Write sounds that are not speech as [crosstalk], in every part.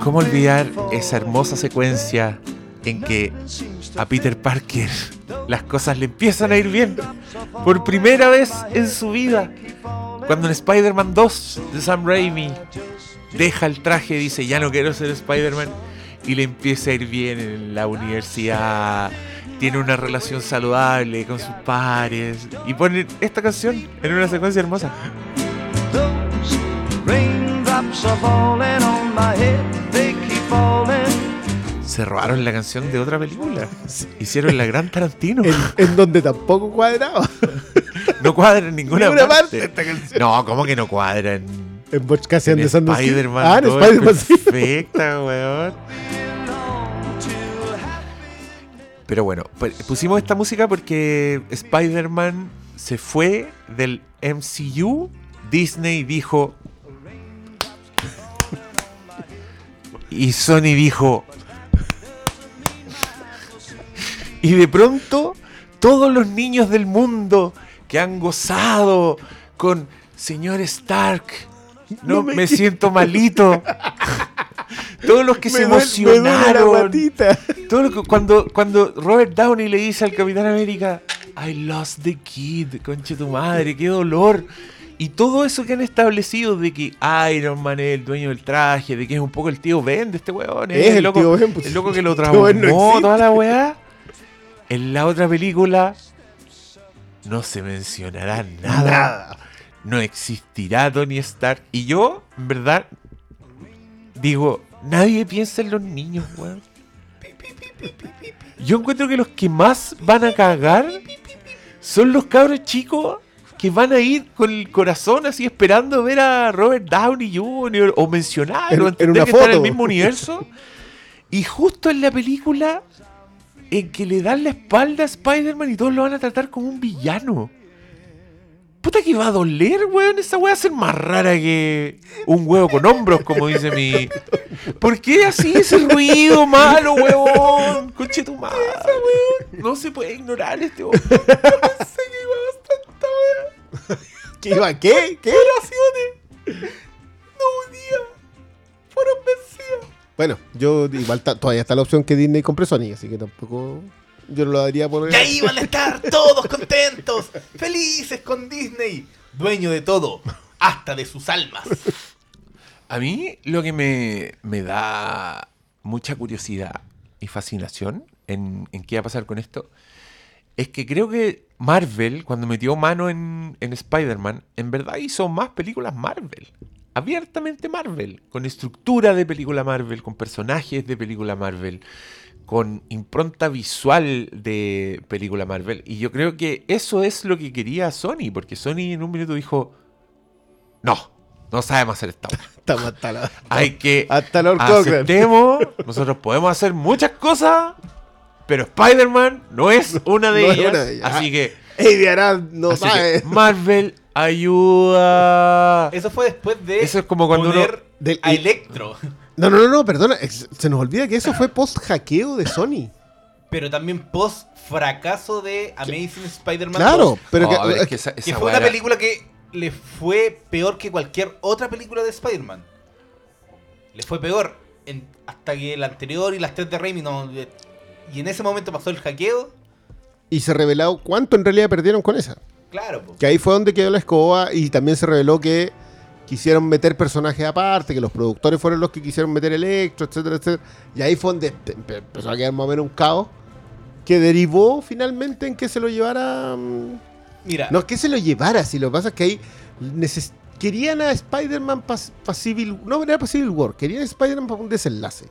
¿Cómo olvidar esa hermosa secuencia en que a Peter Parker las cosas le empiezan a ir bien por primera vez en su vida? Cuando en Spider-Man 2 de Sam Raimi deja el traje y dice ya no quiero ser Spider-Man y le empieza a ir bien en la universidad, tiene una relación saludable con sus pares y pone esta canción en una secuencia hermosa. Se robaron la canción de otra película. Hicieron la gran Tarantino. [laughs] En, en donde tampoco cuadraba. No cuadra en ninguna, Ninguna parte. parte esta canción. No, ¿cómo que no cuadra en, En en. Spider-Man? Ah, en Spider-Man. Perfecta, weón. Pero bueno, pues, pusimos esta música porque Spider-Man se fue del MCU. Disney dijo. Y Sony dijo. Y de pronto, todos los niños del mundo que han gozado con señor Stark, no, No me, me siento malito. [laughs] todos los que se Me duele emocionaron. guatita. Todo lo que- cuando, cuando Robert Downey le dice al Capitán América, I lost the kid, conche tu madre, qué dolor. Y todo eso que han establecido de que Iron Man es el dueño del traje, de que es un poco el tío Ben de este weón, Es el loco, tío Ben, pues. el loco que lo Ben no toda la weá. En la otra película no se mencionará nada. Nada. No existirá Tony Stark. Y yo, en verdad, digo, nadie piensa en los niños, weón. Yo encuentro que los que más van a cagar son los cabros chicos que van a ir con el corazón así esperando ver a Robert Downey Jr. o mencionarlo, En- en entender una que está en el foto. mismo universo. Y justo en la película en que le dan la espalda a Spider-Man y todos lo van a tratar como un villano. Puta que va a doler, weón. Esa weá va a ser más rara que un huevo con hombros, como dice mi. ¿Por qué así ese ruido malo, weón? Conche tu madre, weón. No se puede ignorar este weón. No sé qué va tanta weá. ¿Qué iba? ¿Qué? ¿Qué? Oraciones. No un día. Fueron vencidas. Bueno, yo igual todavía está la opción que Disney compre Sony, así que tampoco yo no lo daría por... Y ahí van a estar todos contentos, felices con Disney, dueño de todo, hasta de sus almas. A mí lo que me, me da mucha curiosidad y fascinación en, en qué va a pasar con esto es que creo que Marvel, cuando metió mano en, en Spider-Man, en verdad hizo más películas Marvel. Abiertamente Marvel, con estructura de película Marvel, con personajes de película Marvel, con impronta visual de película Marvel. Y yo creo que eso es lo que quería Sony, porque Sony en un minuto dijo, no, no sabemos hacer esta. [laughs] Estamos hasta la... Hay que Hasta Lord aceptemos, nosotros podemos hacer muchas cosas, pero Spider-Man no es [laughs] una de, No es ellas, una de ellas. Así que, [laughs] Eddie Arad no así que sabe. Marvel ayuda. Eso fue después de Eso es como cuando poner uno- del- a Electro, No, no, no, no, perdona. Se nos olvida que eso fue post-hackeo de Sony. pero también post fracaso de Amazing Spider-Man Claro, 2, pero que, a ver, es que esa- que esa fue una era- película que le fue peor que cualquier otra película de Spider-Man. Le fue peor en- hasta que la anterior y las tres de Raimi no... Y en ese momento pasó el hackeo. y se reveló cuánto en realidad perdieron con esa. Claro, po. Que ahí fue donde quedó la escoba y también se reveló que quisieron meter personajes aparte, que los productores fueron los que quisieron meter Electro, etcétera, etcétera. Y ahí fue donde empe- empe- empezó a quedar más o menos un caos que derivó finalmente en que se lo llevara... mm, Mira, No que se lo llevara, si lo que pasa es que ahí querían a Spider-Man para Civil... No, era para Civil War, querían a Spider-Man para un desenlace.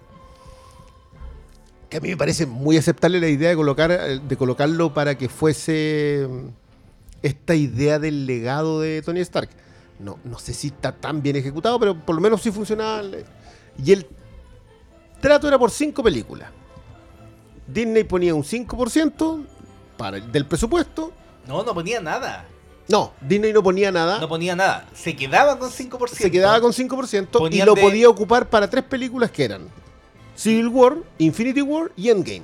Que a mí me parece muy aceptable la idea de, colocar, eh, de colocarlo para que fuese mm, esta idea del legado de Tony Stark. No, no sé si está tan bien ejecutado, pero por lo menos sí funcionaba. Y el trato era por cinco películas. Disney ponía un 5% para, del presupuesto. no, no ponía nada. No, Disney no ponía nada. No ponía nada. Se quedaba con 5%. se quedaba con 5% y lo de- podía ocupar para tres películas que eran Civil War, Infinity War y Endgame.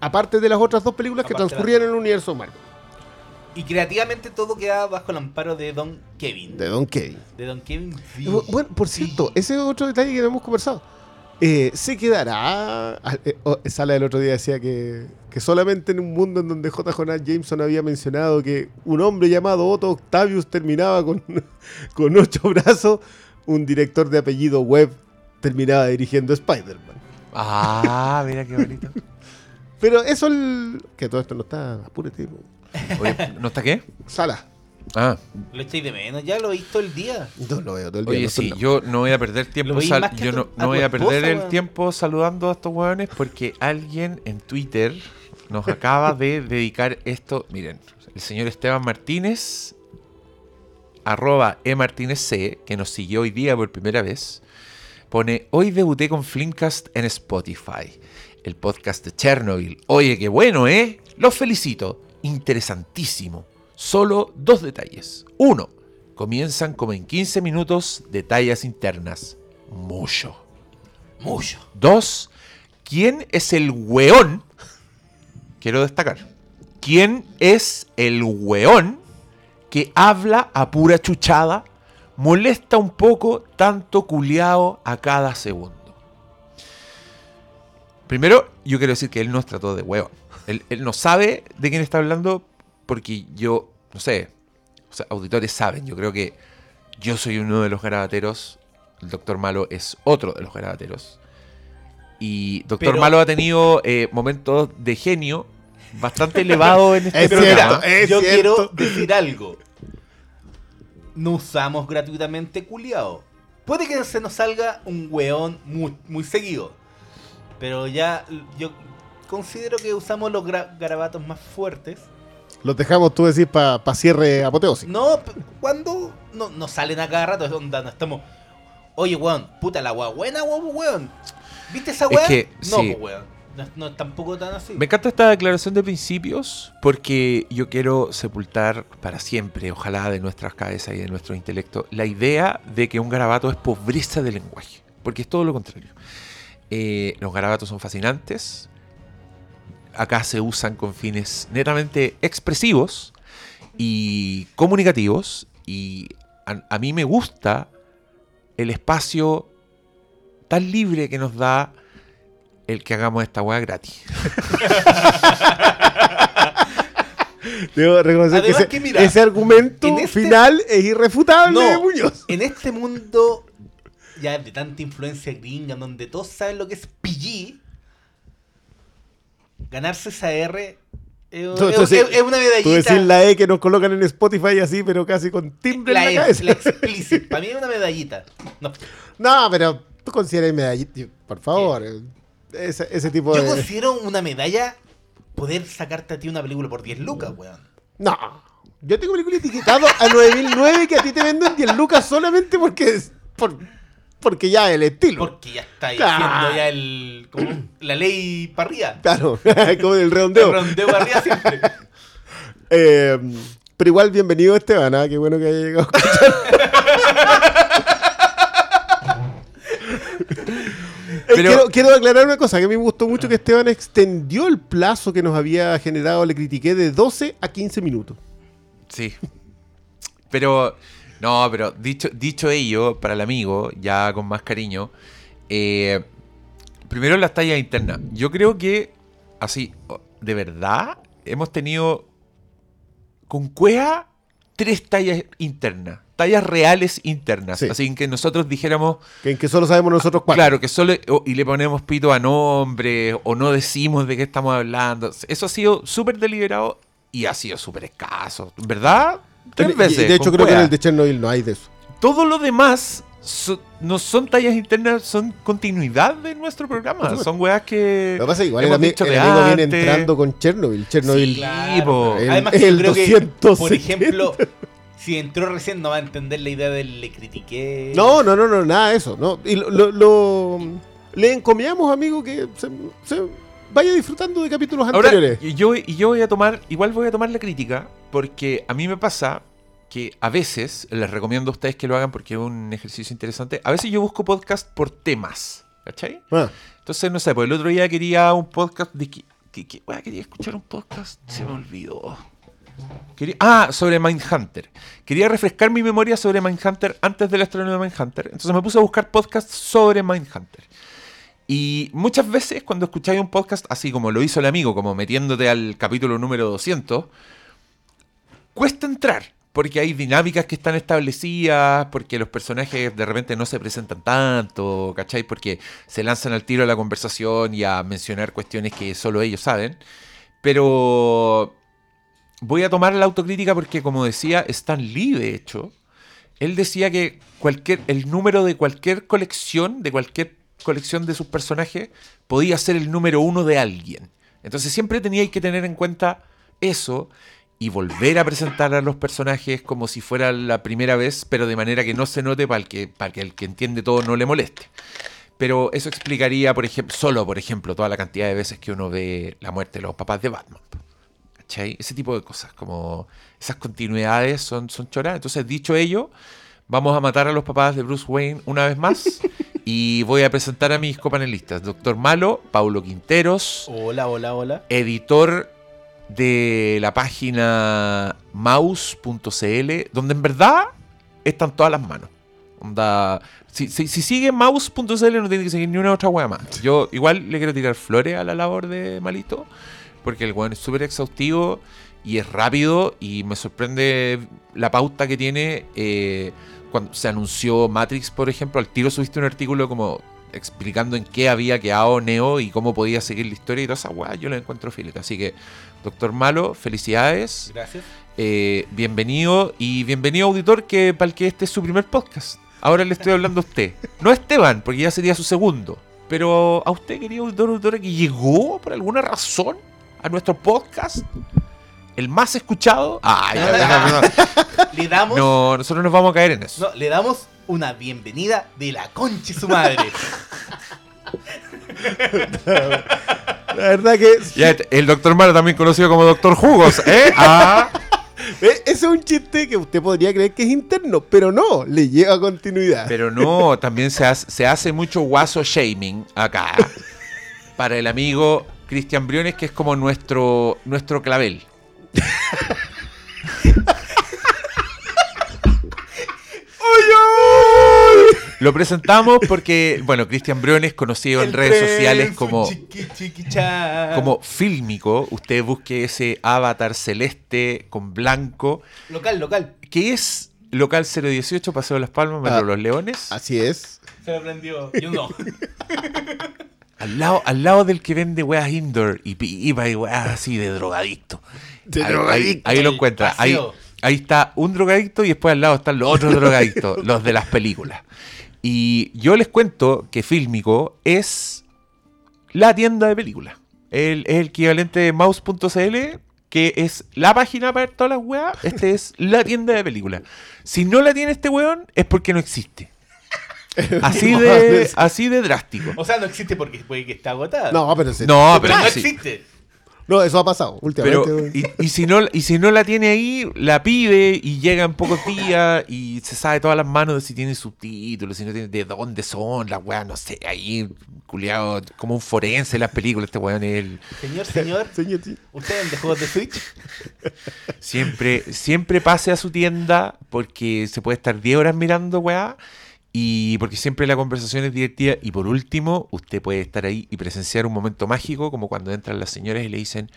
Aparte de las otras dos películas que Aparte transcurrían en el universo Marvel. Y creativamente todo queda bajo el amparo de Don Kevin. De Don Kevin. De Don Kevin. Bu- Bueno, por cierto, ese es otro detalle que no hemos conversado. Eh, ¿Se quedará? eh, oh, Sala el otro día decía que, que solamente en un mundo en donde J. Jameson había mencionado que un hombre llamado Otto Octavius terminaba con, [laughs] con ocho brazos, un director de apellido Webb terminaba dirigiendo Spider-Man. Ah, mira qué bonito. [laughs] Pero eso, el, que todo esto no está, apúrate. Oye, ¿no está qué? Sala. Ah, Lo echáis de menos, ya lo he visto el día. No lo veo todo el día. oye, no sí, estoy- yo no voy a perder tiempo. sal- yo no, no a voy a perder esposa, el tiempo saludando a estos hueones porque alguien en Twitter nos acaba de [laughs] dedicar esto. Miren, el señor Esteban Martínez, arroba emartínezc, que nos siguió hoy día por primera vez, pone: Hoy debuté con Flimcast en Spotify, el podcast de Chernobyl. Oye, qué bueno, ¿eh? Los felicito. Interesantísimo. Solo dos detalles. Uno, comienzan como en 15 minutos de tallas internas. Mucho. Mucho. Dos, ¿quién es el weón? Quiero destacar. ¿Quién es el weón que habla a pura chuchada, molesta un poco tanto culiao a cada segundo? Primero, yo quiero decir que él nos trató de weón. Él, él no sabe de quién está hablando porque yo, no sé, o sea, auditores saben, yo creo que yo soy uno de los garabateros, el Doctor Malo es otro de los garabateros. Y Doctor Pero- Malo ha tenido eh, momentos de genio bastante [laughs] elevados en este Es programa. cierto, es Yo cierto. quiero decir algo. No usamos gratuitamente culiao. Puede que se nos salga un weón muy, muy seguido. Pero ya yo considero que usamos los gra- garabatos más fuertes. Los dejamos, tú decís, para cierre apoteósico. No, cuando no, no salen a cada rato, es onda, no estamos. Oye, weón, puta la weá buena, weón, weón. ¿Viste esa Es weá? que, no, sí. pues, weón. No, no es tampoco tan así. Me encanta esta declaración de principios porque yo quiero sepultar para siempre, ojalá de nuestras cabezas y de nuestro intelecto, la idea de que un garabato es pobreza de lenguaje, porque es todo lo contrario. Eh, los garabatos son fascinantes, acá se usan con fines netamente expresivos y comunicativos y a, a mí me gusta el espacio tan libre que nos da el que hagamos esta weá gratis. [laughs] Debo reconocer Además que, ese, que mira, ese argumento en este- final es irrefutable No, Muñoz. en este mundo ya de tanta influencia gringa, donde todos saben lo que es PG, ganarse esa R es, una medallita. Tú decís la E que nos colocan en Spotify así, pero casi con timbre la, en la ex- cabeza. la [laughs] explicit. Para mí es una medallita. No, No, pero tú consideras medallita, por favor. Ese, ese tipo yo de. considero una medalla poder sacarte a ti una película por 10 lucas, weón. No. Yo tengo película etiquetado a 9009 que a ti te venden 10 lucas solamente porque es. Por, porque ya el estilo. Porque ya está haciendo ya el. como [clears throat] la ley parrilla. Claro, [laughs] como el El redondeo. rondeo para arriba siempre. [laughs] Eh, pero igual, bienvenido Esteban, ¿ah? qué bueno que haya llegado. a escuchar. [laughs] Eh, Pero- quiero, quiero aclarar una cosa, que a mí me gustó mucho que Esteban extendió el plazo que nos había generado, le critiqué, de 12 a 15 minutos. Sí. Pero, no, pero dicho, dicho ello, para el amigo, ya con más cariño, eh, primero las tallas internas. Yo creo que, así, de verdad, hemos tenido con Cuea tres tallas internas. Tallas reales internas. Sí. Así que nosotros dijéramos, Que, en que solo sabemos nosotros cuatro. Claro, que solo y le ponemos pito a nombre o no decimos de qué estamos hablando. Eso ha sido súper deliberado y ha sido súper escaso. ¿Verdad? Tres veces. de hecho, creo que en el de Chernobyl no hay de eso. Todo lo demás so- no son tallas internas, son continuidad de nuestro programa. Son weas que. Lo que pasa es que igual el, ami- el amigo viene entrando con Chernobyl. Chernobyl. Sí. El- Además, el yo creo que, 270. por ejemplo, si entró recién no va a entender la idea del le critiqué. No, no, no, no, nada de eso. No. Y lo, lo- lo- le encomiamos, amigo, que se, se vaya disfrutando de capítulos Ahora, anteriores. y yo, y yo voy a tomar, igual voy a tomar la crítica, porque a mí me pasa que a veces, les recomiendo a ustedes que lo hagan porque es un ejercicio interesante, a veces yo busco podcast por temas, ¿cachai? Ah, Entonces, no sé, pues el otro día quería un podcast de... que- que- que- weá, quería escuchar un podcast, se me olvidó. Quería- ah, sobre Mindhunter. Quería refrescar mi memoria sobre Mindhunter antes del estreno de Mindhunter. Entonces me puse a buscar podcasts sobre Mindhunter. Y muchas veces cuando escucháis un podcast, así como lo hizo el amigo, como metiéndote al capítulo número 200, cuesta entrar. Porque hay dinámicas que están establecidas, porque los personajes de repente no se presentan tanto, ¿cachai? Porque se lanzan al tiro a la conversación y a mencionar cuestiones que solo ellos saben. Pero voy a tomar la autocrítica porque, como decía Stan Lee, de hecho, él decía que cualquier, el número de cualquier colección, de cualquier colección de sus personajes, podía ser el número uno de alguien. Entonces siempre teníais que tener en cuenta eso y volver a presentar a los personajes como si fuera la primera vez, pero de manera que no se note para el que, para que el que entiende todo no le moleste. Pero eso explicaría, por ejemplo, solo, por ejemplo, toda la cantidad de veces que uno ve la muerte de los papás de Batman. ¿Cachai? Ese tipo de cosas, como esas continuidades son, son choras. Entonces, dicho ello, vamos a matar a los papás de Bruce Wayne una vez más. [laughs] y voy a presentar a mis copanelistas. Doctor Malo, Paulo Quinteros, Hola, hola, hola. editor de la página mouse.cl, donde en verdad están todas las manos. Si, si, si sigue mouse.cl no tiene que seguir ni una otra wea más. Yo igual le quiero tirar flores a la labor de Malito, porque el weón es súper exhaustivo y es rápido y me sorprende la pauta que tiene. eh, cuando se anunció Matrix, por ejemplo, al tiro subiste un artículo como explicando en qué había quedado Neo y cómo podía seguir la historia y toda esa weá, yo la encuentro fílica. Así que, Doctor Malo, felicidades. Gracias. Eh, bienvenido y bienvenido auditor que para el que este es su primer podcast. Ahora le estoy hablando a usted. No a Esteban, porque ya sería su segundo. Pero a usted, querido auditor, auditora, que llegó por alguna razón a nuestro podcast, el más escuchado. Ah, ya, ya, no, no. [laughs] Le damos, No, nosotros nos vamos a caer en eso. no, le damos una bienvenida de la concha de su madre. [laughs] La verdad que Ya, el doctor Malo también conocido como Doctor Jugos, ¿eh? [laughs] Ah. eh, ese es un chiste que usted podría creer que es interno, pero no, le lleva continuidad. Pero no, también se hace, se hace mucho guaso shaming acá. [laughs] Para el amigo Cristian Briones, que es como nuestro, nuestro clavel. [laughs] Lo presentamos porque, bueno, Cristian Briones, conocido en redes tren, sociales como, chiqui, chiqui, chan. como fílmico. Usted busque ese avatar celeste con blanco, Local, local. que es local 018, Paseo de las Palmas, Metro Ah. Los Leones. Así es. Se me prendió. Yo no. [laughs] Al lado, al lado del que vende weas indoor y pipa y weas así de drogadicto. De ahí, drogadicto. ahí- ahí lo encuentra. Ahí, ahí está un drogadicto y después al lado están los otros drogadictos, los de las películas. Y yo les cuento que Fílmico es la tienda de películas. El, es el equivalente de mouse.cl, que es la página para ver todas las weas. Este es la tienda de películas. Si no la tiene este weón, es porque no existe. [laughs] Así de, así de drástico. O sea, no existe porque puede que está agotada. No, pero, se- No, pero pero no sí. existe. No, eso ha pasado últimamente. Pero, y, y si no, y si no la tiene ahí, la pide y llega en pocos días y se sabe todas las manos de si tiene subtítulos, si no tiene, de dónde son las weas, no sé, ahí, culiado, como un forense en las películas, este weón es el- Señor, señor, [laughs] Señor. ¿usted vende juegos de Switch? Siempre, siempre pase a su tienda porque se puede estar 10 horas mirando weá y porque siempre la conversación es divertida. Y por último, usted puede estar ahí y presenciar un momento mágico como cuando entran las señoras y le dicen,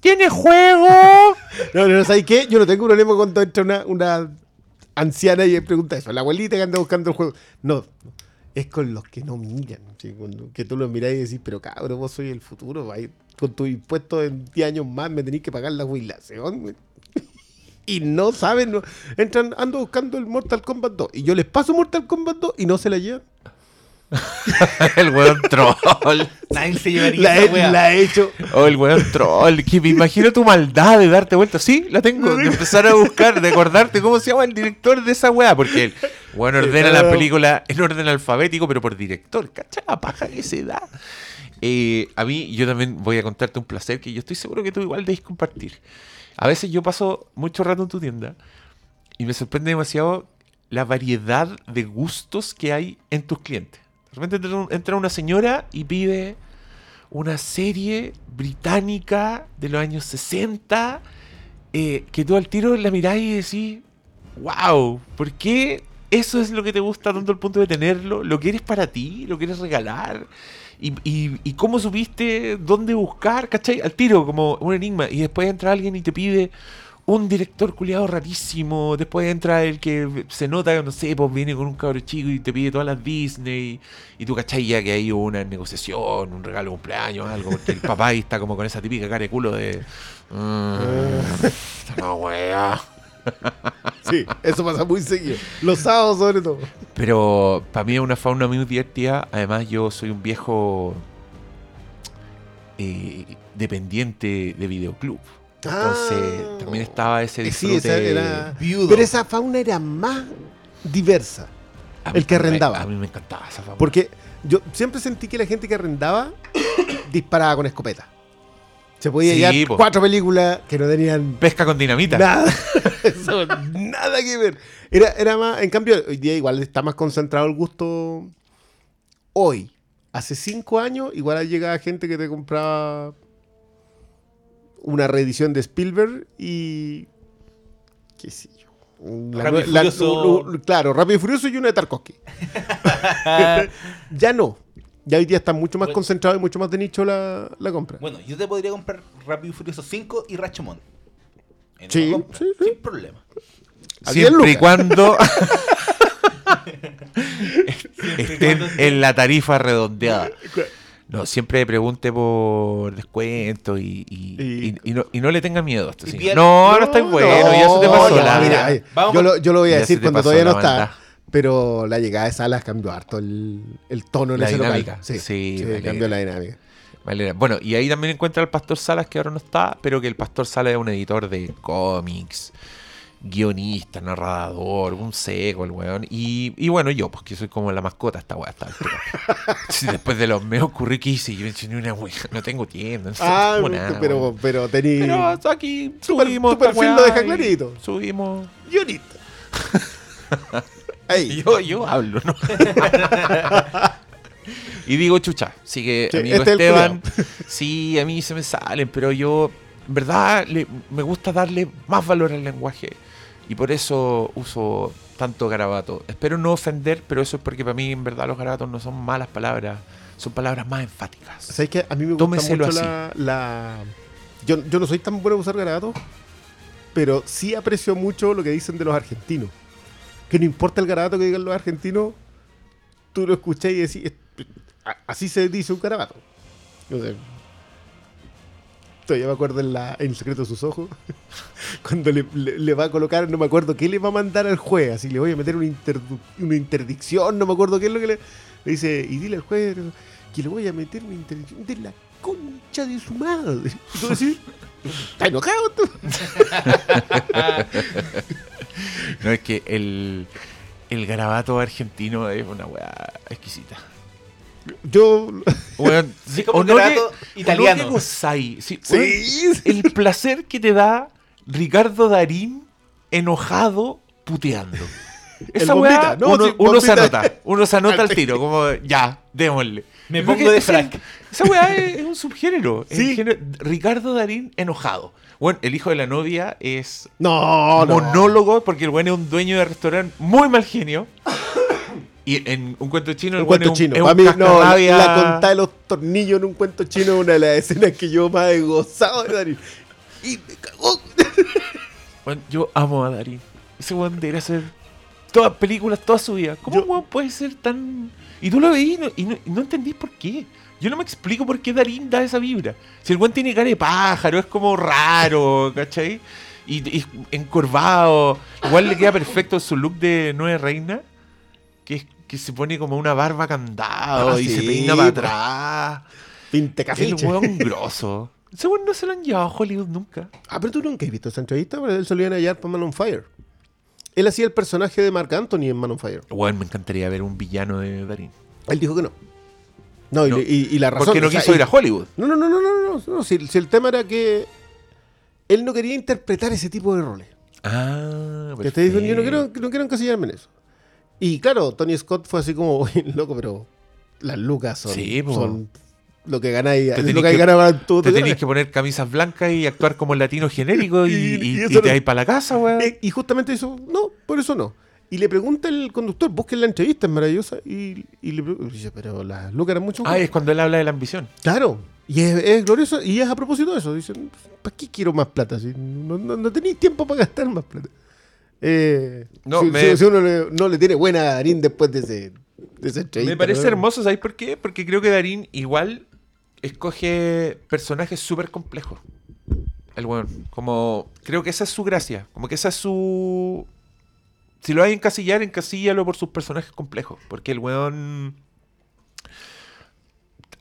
¿tiene juego? [laughs] No, no, ¿sabes qué? Yo no tengo problema cuando entra una, una anciana y le pregunta eso. La abuelita que anda buscando el juego. No, es con los que no miran. ¿sí? Que tú los mirás y decís, pero cabrón, vos soy el futuro. con tus impuestos en 10 años más me tenéis que pagar la jubilación. Güey". Y no saben, no- entran, ando buscando el Mortal Kombat 2. Y yo les paso Mortal Kombat 2 y no se la llevan. [laughs] el weón troll. Nadie se llevaría La, he, wea. la he hecho. Oh, el weón troll. Que me imagino tu maldad de darte vuelta. Sí, la tengo. De empezar a buscar, de acordarte cómo se llama el director de esa weá. Porque el weón ordena la película en orden alfabético, pero por director. ¿Cacha la paja que se da? Eh, a mí, yo también voy a contarte un placer que yo estoy seguro que tú igual debes compartir. A veces yo paso mucho rato en tu tienda y me sorprende demasiado la variedad de gustos que hay en tus clientes. De repente entra un- entra una señora y pide una serie británica de los años 60 eh, que tú al tiro la mirás y decís, wow, ¿por qué eso es lo que te gusta tanto al punto de tenerlo? ¿Lo quieres para ti? ¿Lo quieres regalar? Y, y- y cómo supiste dónde buscar? ¿Cachai? Al tiro, como un enigma. Y después entra alguien y te pide un director culiado rarísimo. Después entra el que se nota, no sé, pues viene con un cabro chico y te pide todas las Disney. Y tú, ¿cachai? Ya que hay una negociación, un regalo de cumpleaños, algo. Porque el papá ahí está como con esa típica cara de culo de. "Mm, [laughs] esta no, wea". [laughs] Sí, eso pasa muy seguido. Los sábados sobre todo. Pero para mí es una fauna muy divertida. Además, yo soy un viejo eh, dependiente de videoclub. Entonces, Ah. también estaba ese Sí, disfrute. esa era... Viudo. Pero esa fauna era más diversa. A mí- el que arrendaba. A mí me encantaba esa fauna. Porque yo siempre sentí que la gente que arrendaba [coughs] disparaba con escopeta. Se podía Sí, llevar po. cuatro películas que no tenían Pesca con dinamita. nada. [laughs] Eso, nada que ver. Era, era más, en cambio, hoy día igual está más concentrado el gusto hoy. Hace cinco años, igual llegaba gente que te compraba una reedición de Spielberg y. qué sé yo. La Rápido la- lu- claro, Rápido y Furioso y una de Tarkovsky. [laughs] [laughs] ya no. Ya hoy día está mucho más Bueno. concentrado y mucho más de nicho la, la compra. Bueno, yo te podría comprar Rápido y Furioso 5 y Rashomon. En Sí, compra, sí, sí. Sin problema. Siempre y cuando [laughs] estén en la tarifa redondeada. No, siempre pregunte por descuento y, y, Y- y- y no, y no le tenga miedo a esto. Pier- No, ahora está bueno, ya se te no, pasó ya, la. mira, yo, lo, yo lo voy a decir cuando todavía no está. maldad. Pero la llegada de Salas cambió harto el, el tono en La ese dinámica. local. Sí, Sí, cambió la dinámica. Bueno, y ahí también encuentra al Pastor Salas, que ahora no está, pero que el Pastor Salas es un editor de cómics, guionista, narrador, un seco el weón. Y, y bueno, yo, pues que soy como la mascota esta weá. [laughs] Sí, después de los meos que hice, yo ni una weá, no tengo tienda, no Ah, nada, pero, weón. pero tení. Pero aquí Tu per- subimos tu esta perfil lo deja clarito. Subimos. Guionista. [laughs] Ey, [laughs] Yo, yo hablo, ¿no? [laughs] y digo, chucha, sí que Sí, amigo este Esteban, [laughs] sí, a mí se me salen, pero yo, en verdad, le- me gusta darle más valor al lenguaje. Y por eso uso tanto garabato. Espero no ofender, pero eso es porque para mí, en verdad, los garabatos no son malas palabras, son palabras más enfáticas. ¿sabes qué? A mí me gusta Tómeselo mucho la. la- Yo, yo no soy tan bueno en usar garabatos, pero sí aprecio mucho lo que dicen de los argentinos. Que no importa el garabato que digan los argentinos, tú lo escuchás y decís, "Es- a- así se dice un garabato. O sea, todavía me acuerdo en, la, en El secreto de sus ojos, [laughs] cuando le, le- le va a colocar, no me acuerdo qué le va a mandar al juez, así le voy a meter una, una interdicción, no me acuerdo qué es lo que le, le dice, y dile al juez que le voy a meter una interdicción de la concha de su madre. Decís, ¿estás enojado tú? [laughs] [laughs] No es que el, el garabato argentino es una weá exquisita. Yo, [laughs] sí, como italiano. sí, Sí. el placer que te da Ricardo Darín enojado puteando. [laughs] Esa weá, bombita, no, uno, sí, uno se anota, uno se anota al tiro, como ya, démosle. Me pongo de frac. Esa weá es, es un subgénero. el Sí. género- Ricardo Darín enojado. Bueno, el hijo de la novia es no, no. monólogo porque el weón es un dueño de restaurante muy mal genio. Y en un cuento chino, el Un cuento es un, chino. es un mí, no, la, contada de los tornillos en un cuento chino es una de las escenas que yo más he gozado de Darín. Y me cagó. Weón, yo amo a Darín. Ese weón debería hacer todas películas, toda su vida. ¿Cómo Yo- un weón puede ser tan.? Y tú lo veís y no, y no, y no entendís por qué. Yo no me explico por qué Darín da esa vibra. Si el weón tiene cara de pájaro, es como raro, ¿cachai? Y, y encorvado. Igual le queda perfecto su look de Nueve Reina. Que, es- que se pone como una barba candado Ah, y se sí, peina po. para atrás. Pinte El cafiche. weón [laughs] grosso. Ese weón no se lo han llevado a Hollywood nunca. Ah, pero tú nunca has visto esa entrevista, pero él solía hallar para Man on Fire. Él hacía el personaje de Mark Anthony en Man on Fire. Weón, me encantaría ver un villano de Darín. Él dijo que no. No, y, No, le- y- y la razón. Porque no sea, quiso ir a Hollywood. No, no, no, no, no, no, no, Si, si el tema era que él no quería interpretar ese tipo de roles. Ah, Que te dicen, yo no quiero, no quiero encasillarme en eso. Y claro, Tony Scott fue así como, [laughs] "Oye, loco, pero las lucas son, Sí, son lo que ganáis, Te lo tenés que que- en todo Te tenéis que poner camisas blancas y actuar como el latino genérico y, Y- [laughs] y- y y eso te no- para la casa, weón. Eh, y justamente eso, no, por eso no. Y le pregunta el conductor, busquen la entrevista, es maravillosa. Y, le dice, pero las lucas eran mucho Ah, más. es cuando él habla de la ambición. Claro, y es, es glorioso, y es a propósito de eso. Dicen, ¿para qué quiero más plata? Si no, no, no tenéis tiempo para gastar más plata. Eh, No, si, me- si- uno le- no le tiene buena a Darín después de, ese, de entrevista. Me parece hermoso, ¿sabes por qué? Porque creo que Darín igual escoge personajes súper complejos. El weón. Como. Creo que esa es su gracia. Como que esa es su. Si lo hay en encasillar, encasíllalo por sus personajes complejos. Porque el weón.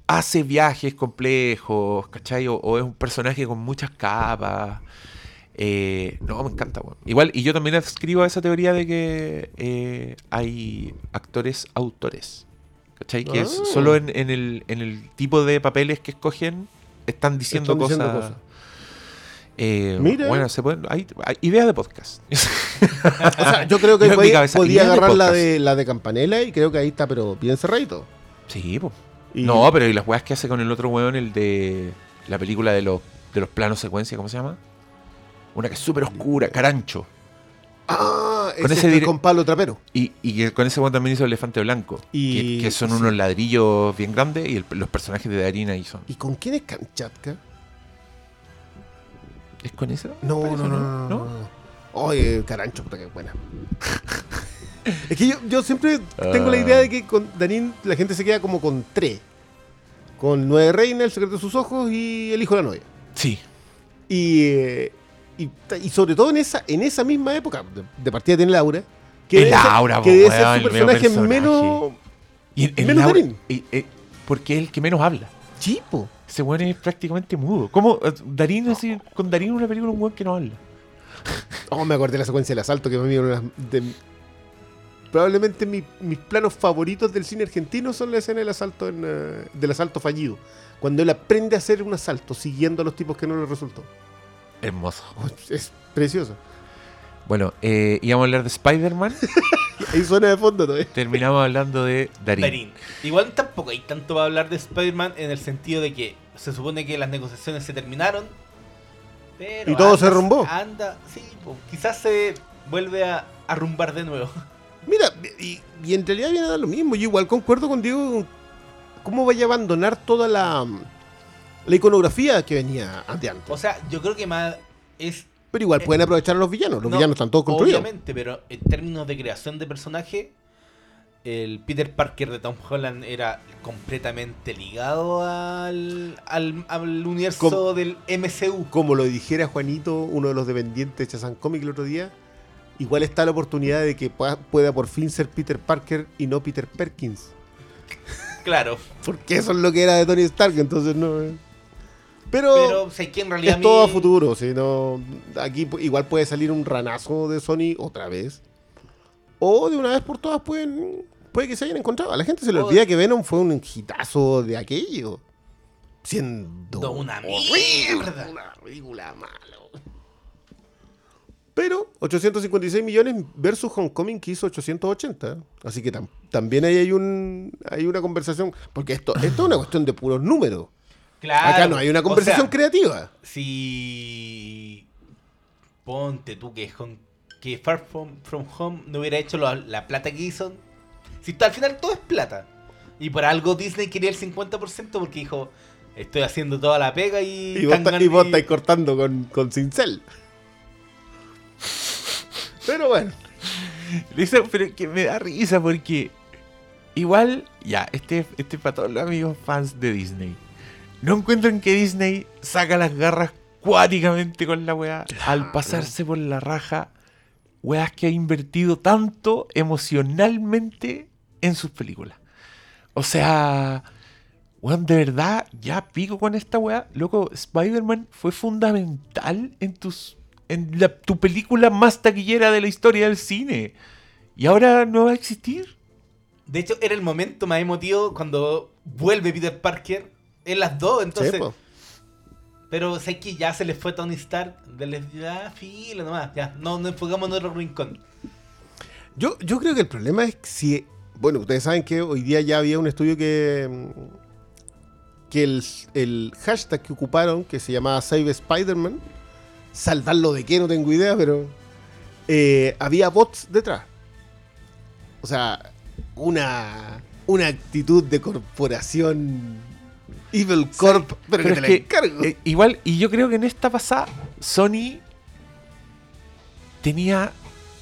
Hace viajes complejos, ¿cachai? O, o es un personaje con muchas capas. Eh, no, me encanta, weón. Igual, y yo también escribo a esa teoría de que eh, hay actores autores. ¿Cachai? Que es Ah. solo en, en el, en el tipo de papeles que escogen están diciendo Están cosas. diciendo cosas. Eh, Mira. Bueno, se pueden, hay, hay ideas de podcast. [laughs] O sea, yo creo que Yo podía, de agarrar la de, la de Campanella y creo que ahí está, pero bien cerradito. sí, pues. No, pero y las weas que hace con el otro weón, el de la película de los, de los planos secuencia, ¿cómo se llama? Una que es súper oscura, Carancho. Ah, Con ese ese con Pablo Trapero. Y, y que con ese también hizo Elefante Blanco. Y- que, que son unos ladrillos bien grandes y el- los personajes de Darín ahí son. ¿Y con quién es Kamchatka? ¿Es con eso? No, no, no, no, no. Oye, Carancho, puta que buena. [laughs] es que yo, yo siempre tengo la idea de que con Darín la gente se queda como con tres. Con Nueve Reina, El secreto de sus ojos y El hijo de la novia. Sí. Y, eh, y, y sobre todo en esa, en esa misma época, de, de partida tiene Laura, que ser- Laura, que debe ser su personaje personaje. menos Y el, el Menos Laura- y- eh, porque es el que menos habla. chipo. Ese weón es prácticamente mudo. ¿Cómo? eh, Darín, así, con Darín una película un weón que no habla. Oh, me acordé de la secuencia del asalto que me de, Probablemente mi- mis planos favoritos del cine argentino son la escena del asalto en, eh, del asalto fallido. Cuando él aprende a hacer un asalto siguiendo a los tipos que no le resultó. Hermoso. Es precioso. Bueno, eh, íbamos a hablar de Spider-Man. [laughs] Ahí suena de fondo todavía. terminamos hablando de Darín. Darín. Igual tampoco hay tanto para hablar de Spider-Man en el sentido de que se supone que las negociaciones se terminaron. Pero Y todo se arrumbó. Anda, sí, quizás se vuelve a arrumbar de nuevo. [laughs] Mira, y, y en realidad viene a dar lo mismo. Yo igual concuerdo con Diego. ¿Cómo vaya a abandonar toda la, la iconografía que venía de antes? O sea, yo creo que más es Pero igual pueden aprovechar a los villanos. Los No, villanos están todos construidos. Obviamente, pero en términos de creación de personaje, el Peter Parker de Tom Holland era completamente ligado al, al, al universo del MCU. Como lo dijera Juanito, uno de los dependientes de Chazan Comic el otro día, igual está la oportunidad de que pueda, pueda por fin ser Peter Parker y no Peter Perkins. Claro, [laughs] Porque eso es lo que era de Tony Stark, entonces no. eh. Pero, pero sé que en realidad es todo a futuro, si no, aquí igual puede salir un ranazo de Sony otra vez. O de una vez por todas pueden, puede que se hayan encontrado. A la gente se le olvida que Venom fue un hitazo de aquello. Siendo una mierda. Una película mala. Pero 856 millones versus Homecoming que hizo 880. Así que tam- también ahí hay un hay una conversación. Porque esto, esto es una cuestión de puros números. Claro, Acá no hay una o conversación sea, creativa. Si ponte tú que, Home- que Far From, From Home no hubiera hecho lo- la plata que hizo. Si está- al final todo es plata. Y por algo Disney quería el 50% porque dijo, estoy haciendo toda la pega y... Y vos, están ta- y vos estáis cortando con, con cincel. Pero bueno. Dice, pero que me da risa porque igual, ya, este, este es para todos los amigos fans de Disney. No encuentran que Disney saca las garras cuáticamente con la weá al pasarse por la raja weas que ha invertido tanto emocionalmente en sus películas. O sea, weón, de verdad, ya pico con esta weá. Loco, Spider-Man fue fundamental en tus en la- tu película más taquillera de la historia del cine. Y ahora no va a existir. De hecho, era el momento más emotivo cuando vuelve Peter Parker en las dos. Entonces, Sí, pero sé que ya se les fue Tony Stark. de les ya, fila nomás. Ya, no nos enfocamos en otro rincón. yo, yo creo que el problema es que si. Bueno, ustedes saben que hoy día ya había un estudio que. mm, que el, el hashtag que ocuparon, que se llamaba Save Spider-Man, salvarlo de qué no tengo idea, pero eh, había bots detrás. O sea, una, una actitud de corporación Evil Corp, pero, que Pero te es la que, encargo. eh, igual, y yo creo que en esta pasada, Sony tenía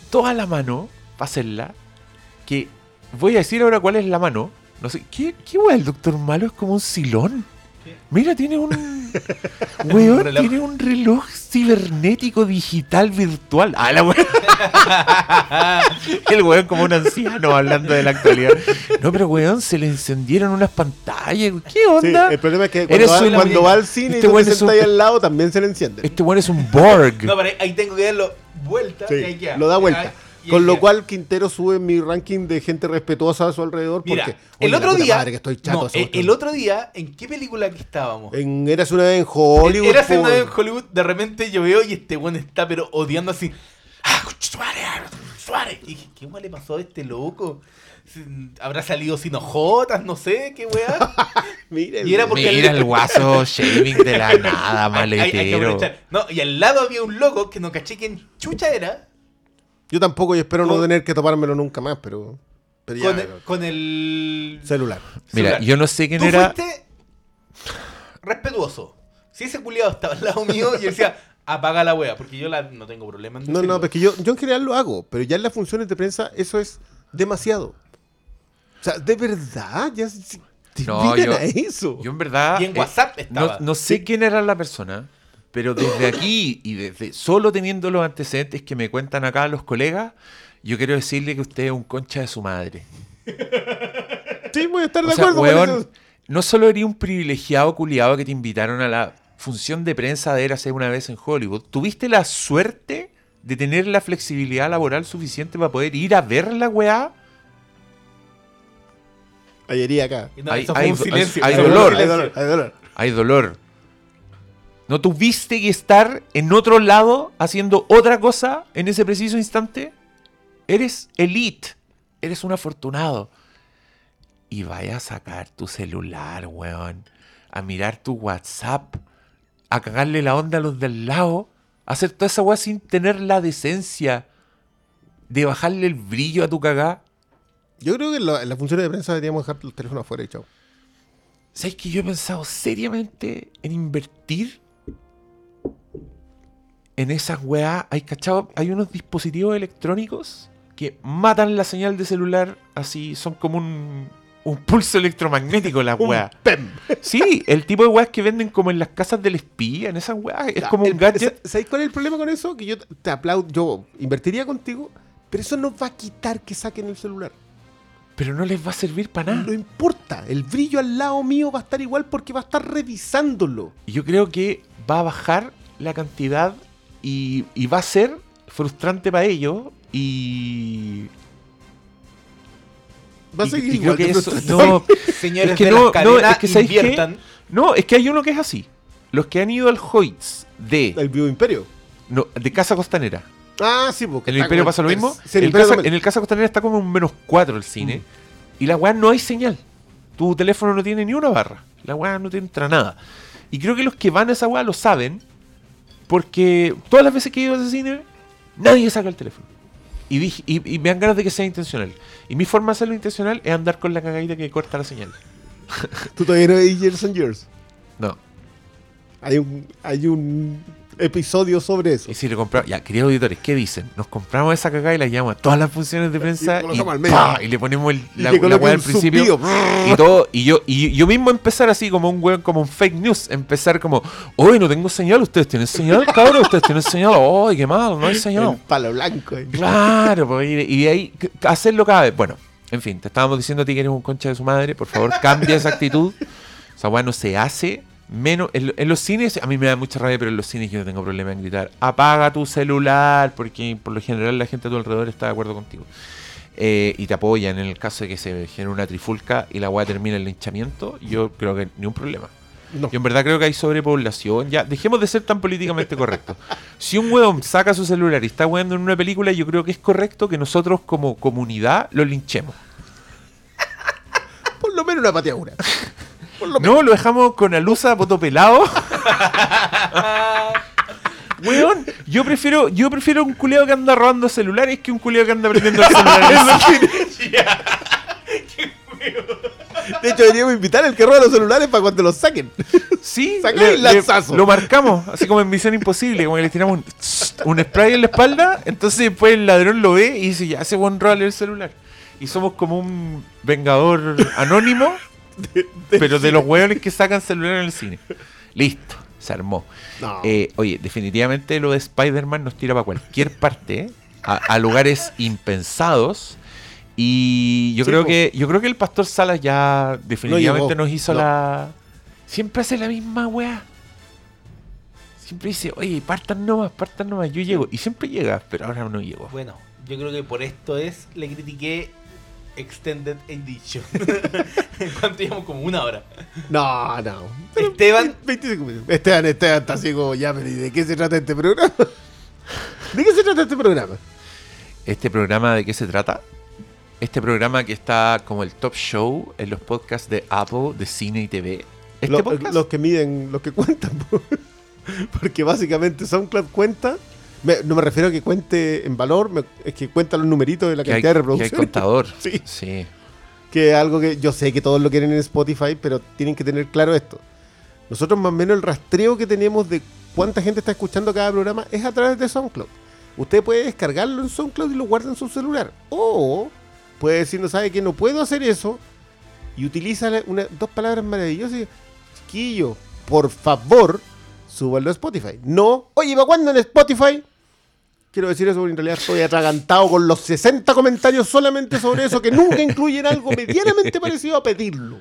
toda la mano para hacerla. Que voy a decir ahora cuál es la mano. No sé, ¿qué, qué weá? El Doctor Malo es como un silón. Mira, tiene un. [laughs] Weón, Un tiene un reloj cibernético digital virtual. Ah, la weón. [laughs] El weón como un anciano hablando de la actualidad. No, pero weón, se le encendieron unas pantallas. ¿Qué Sí, onda? el problema es que Eres cuando, va, cuando va al cine Este y tú weón te un- ahí al lado, también se le enciende. Este weón es un Borg. No, pero ahí- ahí tengo que darlo vuelta Sí, y ahí queda. lo da vuelta. Con lo cual Quintero sube mi ranking de gente respetuosa a su alrededor. Mira, porque, el otro día. madre que estoy chato no, esa el, otro día, ¿en qué película que estábamos? En Eras una vez en Hollywood. Era hacer po, una vez en. Hollywood, de repente yo veo y este weón está pero odiando así. ¡Ah, tu madre, ah, Suárez! Y dije, ¿qué weón le pasó a este loco? ¿Habrá salido sin ojotas? No sé, qué weá. [laughs] Miren, Y era porque Mira el- el guaso [laughs] shaving de la nada, Hay- hay- hay maletero. No, y al lado había un loco que no caché quién chucha era. Yo tampoco y espero no tener que topármelo nunca más, pero. pero ya, Con, el. celular. Mira, celular. yo no sé quién Tú era. fuiste respetuoso. Si ese culiado estaba al lado mío y decía, [laughs] apaga la wea, porque yo la, no tengo problema en No, no, porque yo, yo en general lo hago, pero ya en las funciones de prensa eso es demasiado. O sea, de verdad, ya No, yo- a eso. Yo en verdad. Y en eh, WhatsApp no, estaba. no sé quién era la persona, pero desde aquí y desde solo teniendo los antecedentes que me cuentan acá los colegas, yo quiero decirle que usted es un concha de su madre. Sí, voy a estar O de sea, acuerdo con weón, eso. no solo eres un privilegiado culiado que te invitaron a la función de prensa de Érase una vez en Hollywood, tuviste la suerte de tener la flexibilidad laboral suficiente para poder ir a ver la weá. Ayería acá. Y no, Hay- hay un do- silencio. hay dolor. Hay dolor, hay dolor. ¿No tuviste que estar en otro lado haciendo otra cosa en ese preciso instante? Eres elite. Eres un afortunado. Y vaya a sacar tu celular, weón. A mirar tu WhatsApp. A cagarle la onda a los del lado. A hacer toda esa weá sin tener la decencia de bajarle el brillo a tu cagá. Yo creo que en, la- en las funciones de prensa deberíamos dejar los teléfonos afuera y chao. ¿Sabes que yo he pensado seriamente en invertir en esas weá? ¿Hay cachado? Hay unos dispositivos electrónicos que matan la señal de celular así, son como un, un pulso electromagnético las [laughs] weá. ¡Pem! Sí, el tipo de weas que venden como en las casas del espía, en esas weas. Es como un gadget. sa- ¿Sabes cuál es el problema con eso? Que yo te- te aplaudo, yo invertiría contigo, pero eso no va a quitar que saquen el celular. Pero no les va a servir para nada. No importa, el brillo al lado mío va a estar igual porque va a estar revisándolo. Y Yo creo que va a bajar la cantidad y, y va a ser frustrante para ellos y Va a Y- seguir y creo igual. que de eso- [laughs] no, [laughs] Señores Es que de no, las no, cadenas, es que inviertan. no, es que hay uno que es así. Los que han ido al Hoyts de, El Vivo Imperio. no, de Casa Costanera. Ah, sí, porque ¿En el Imperio pasa lo mismo? El el casa- en el Casa Costanera está como un menos 4 el cine. Y la weá no hay señal. Tu teléfono no tiene ni una barra. La weá no te entra nada. Y creo que los que van a esa weá lo saben. Porque todas las veces que he ido a ese cine, nadie saca el teléfono. Y, dije- y, y me dan ganas de que sea intencional. Y mi forma de hacerlo intencional es andar con la cagadita que corta la señal. Tú todavía no ves Years and Years. No. Hay un, hay un episodio sobre eso. Y si le compramos, ya, queridos auditores, ¿qué dicen? Nos compramos esa cagada y la llevamos a todas las funciones de prensa Y y, colocamos al medio. ¡pa! y le ponemos el- la, weá al principio y todo. Y yo, y yo mismo empezar así como un weón, como un fake news. Empezar como, hoy no tengo señal, ustedes tienen señal, cabrón, ustedes tienen señal, ¡ay, qué mal! No hay El señal. palo blanco. eh. Claro, pues, y, de- ahí hacerlo cada vez. Bueno, en fin, te estábamos diciendo a ti que eres un concha de su madre. Por favor, cambia esa actitud. Esa weá no se hace. Menos en, en los cines, a mí me da mucha rabia, pero en los cines yo no tengo problema en gritar: apaga tu celular, porque por lo general la gente a tu alrededor está de acuerdo contigo. Eh, y te apoyan en el caso de que se genere una trifulca y la weá termina el linchamiento. Yo creo que ni un problema. No. Yo en verdad creo que hay sobrepoblación. Ya, dejemos de ser tan políticamente correctos. Si un weón saca su celular y está weando en una película, yo creo que es correcto que nosotros como comunidad lo linchemos. [laughs] Por lo menos una pateadura. No, lo dejamos con alusa, poto pelado. [laughs] Weón, yo prefiero, yo prefiero un culiado que anda robando celulares que un culiado que anda prendiendo [laughs] el celular. en el cine. De hecho, deberíamos invitar al que roba los celulares para cuando los saquen. Sí, [laughs] Saca le- el le- lanzazo. lo marcamos, así como en Misión Imposible, como que le tiramos un, un spray en la espalda, entonces después el ladrón lo ve y dice, ya ese buen robarle el celular. Y somos como un vengador anónimo, [laughs] pero de los hueones que sacan celular en el cine. Listo, se armó. No. Eh, oye, definitivamente lo de Spider-Man nos tira para cualquier [laughs] parte, ¿eh? a, a lugares impensados. Y yo Sí, creo po. que yo creo que el Pastor Salas ya definitivamente llegó. nos hizo No. la. Siempre hace la misma weá. Siempre dice, oye, partan nomás, partan nomás, yo llego. Y siempre llega, pero ahora no llego. Bueno, yo creo que por esto es, le critiqué Extended Edition. [laughs] ¿Cuánto llevamos? Como una hora. No, no. Esteban, 25 minutos. Esteban, Esteban está así como, ya, pero ¿y de qué se trata este programa? [laughs] ¿De qué se trata este programa? Este programa, ¿de qué se trata? Este programa que está como el top show en los podcasts de Apple, de cine y TV. Este Lo- podcast. los que miden, los que cuentan. po. [laughs] Porque básicamente SoundCloud cuenta. Me- no me refiero a que cuente en valor, me- es que cuenta los numeritos de la que hay, cantidad de que hay reproducciones. contador. [laughs] Sí. sí. que es algo que yo sé que todos lo quieren en Spotify, pero tienen que tener claro esto. Nosotros más o menos el rastreo que tenemos de cuánta gente está escuchando cada programa es a través de SoundCloud. Usted puede descargarlo en SoundCloud y lo guarda en su celular. O puede decir, no sabe que no puedo hacer eso y utiliza una- dos palabras maravillosas. y, Chiquillo, por favor, súbalo a Spotify. No, oye, ¿para cuándo en Spotify? Quiero decir eso porque en realidad estoy atragantado con los 60 comentarios solamente sobre eso que nunca incluyen algo medianamente parecido a pedirlo.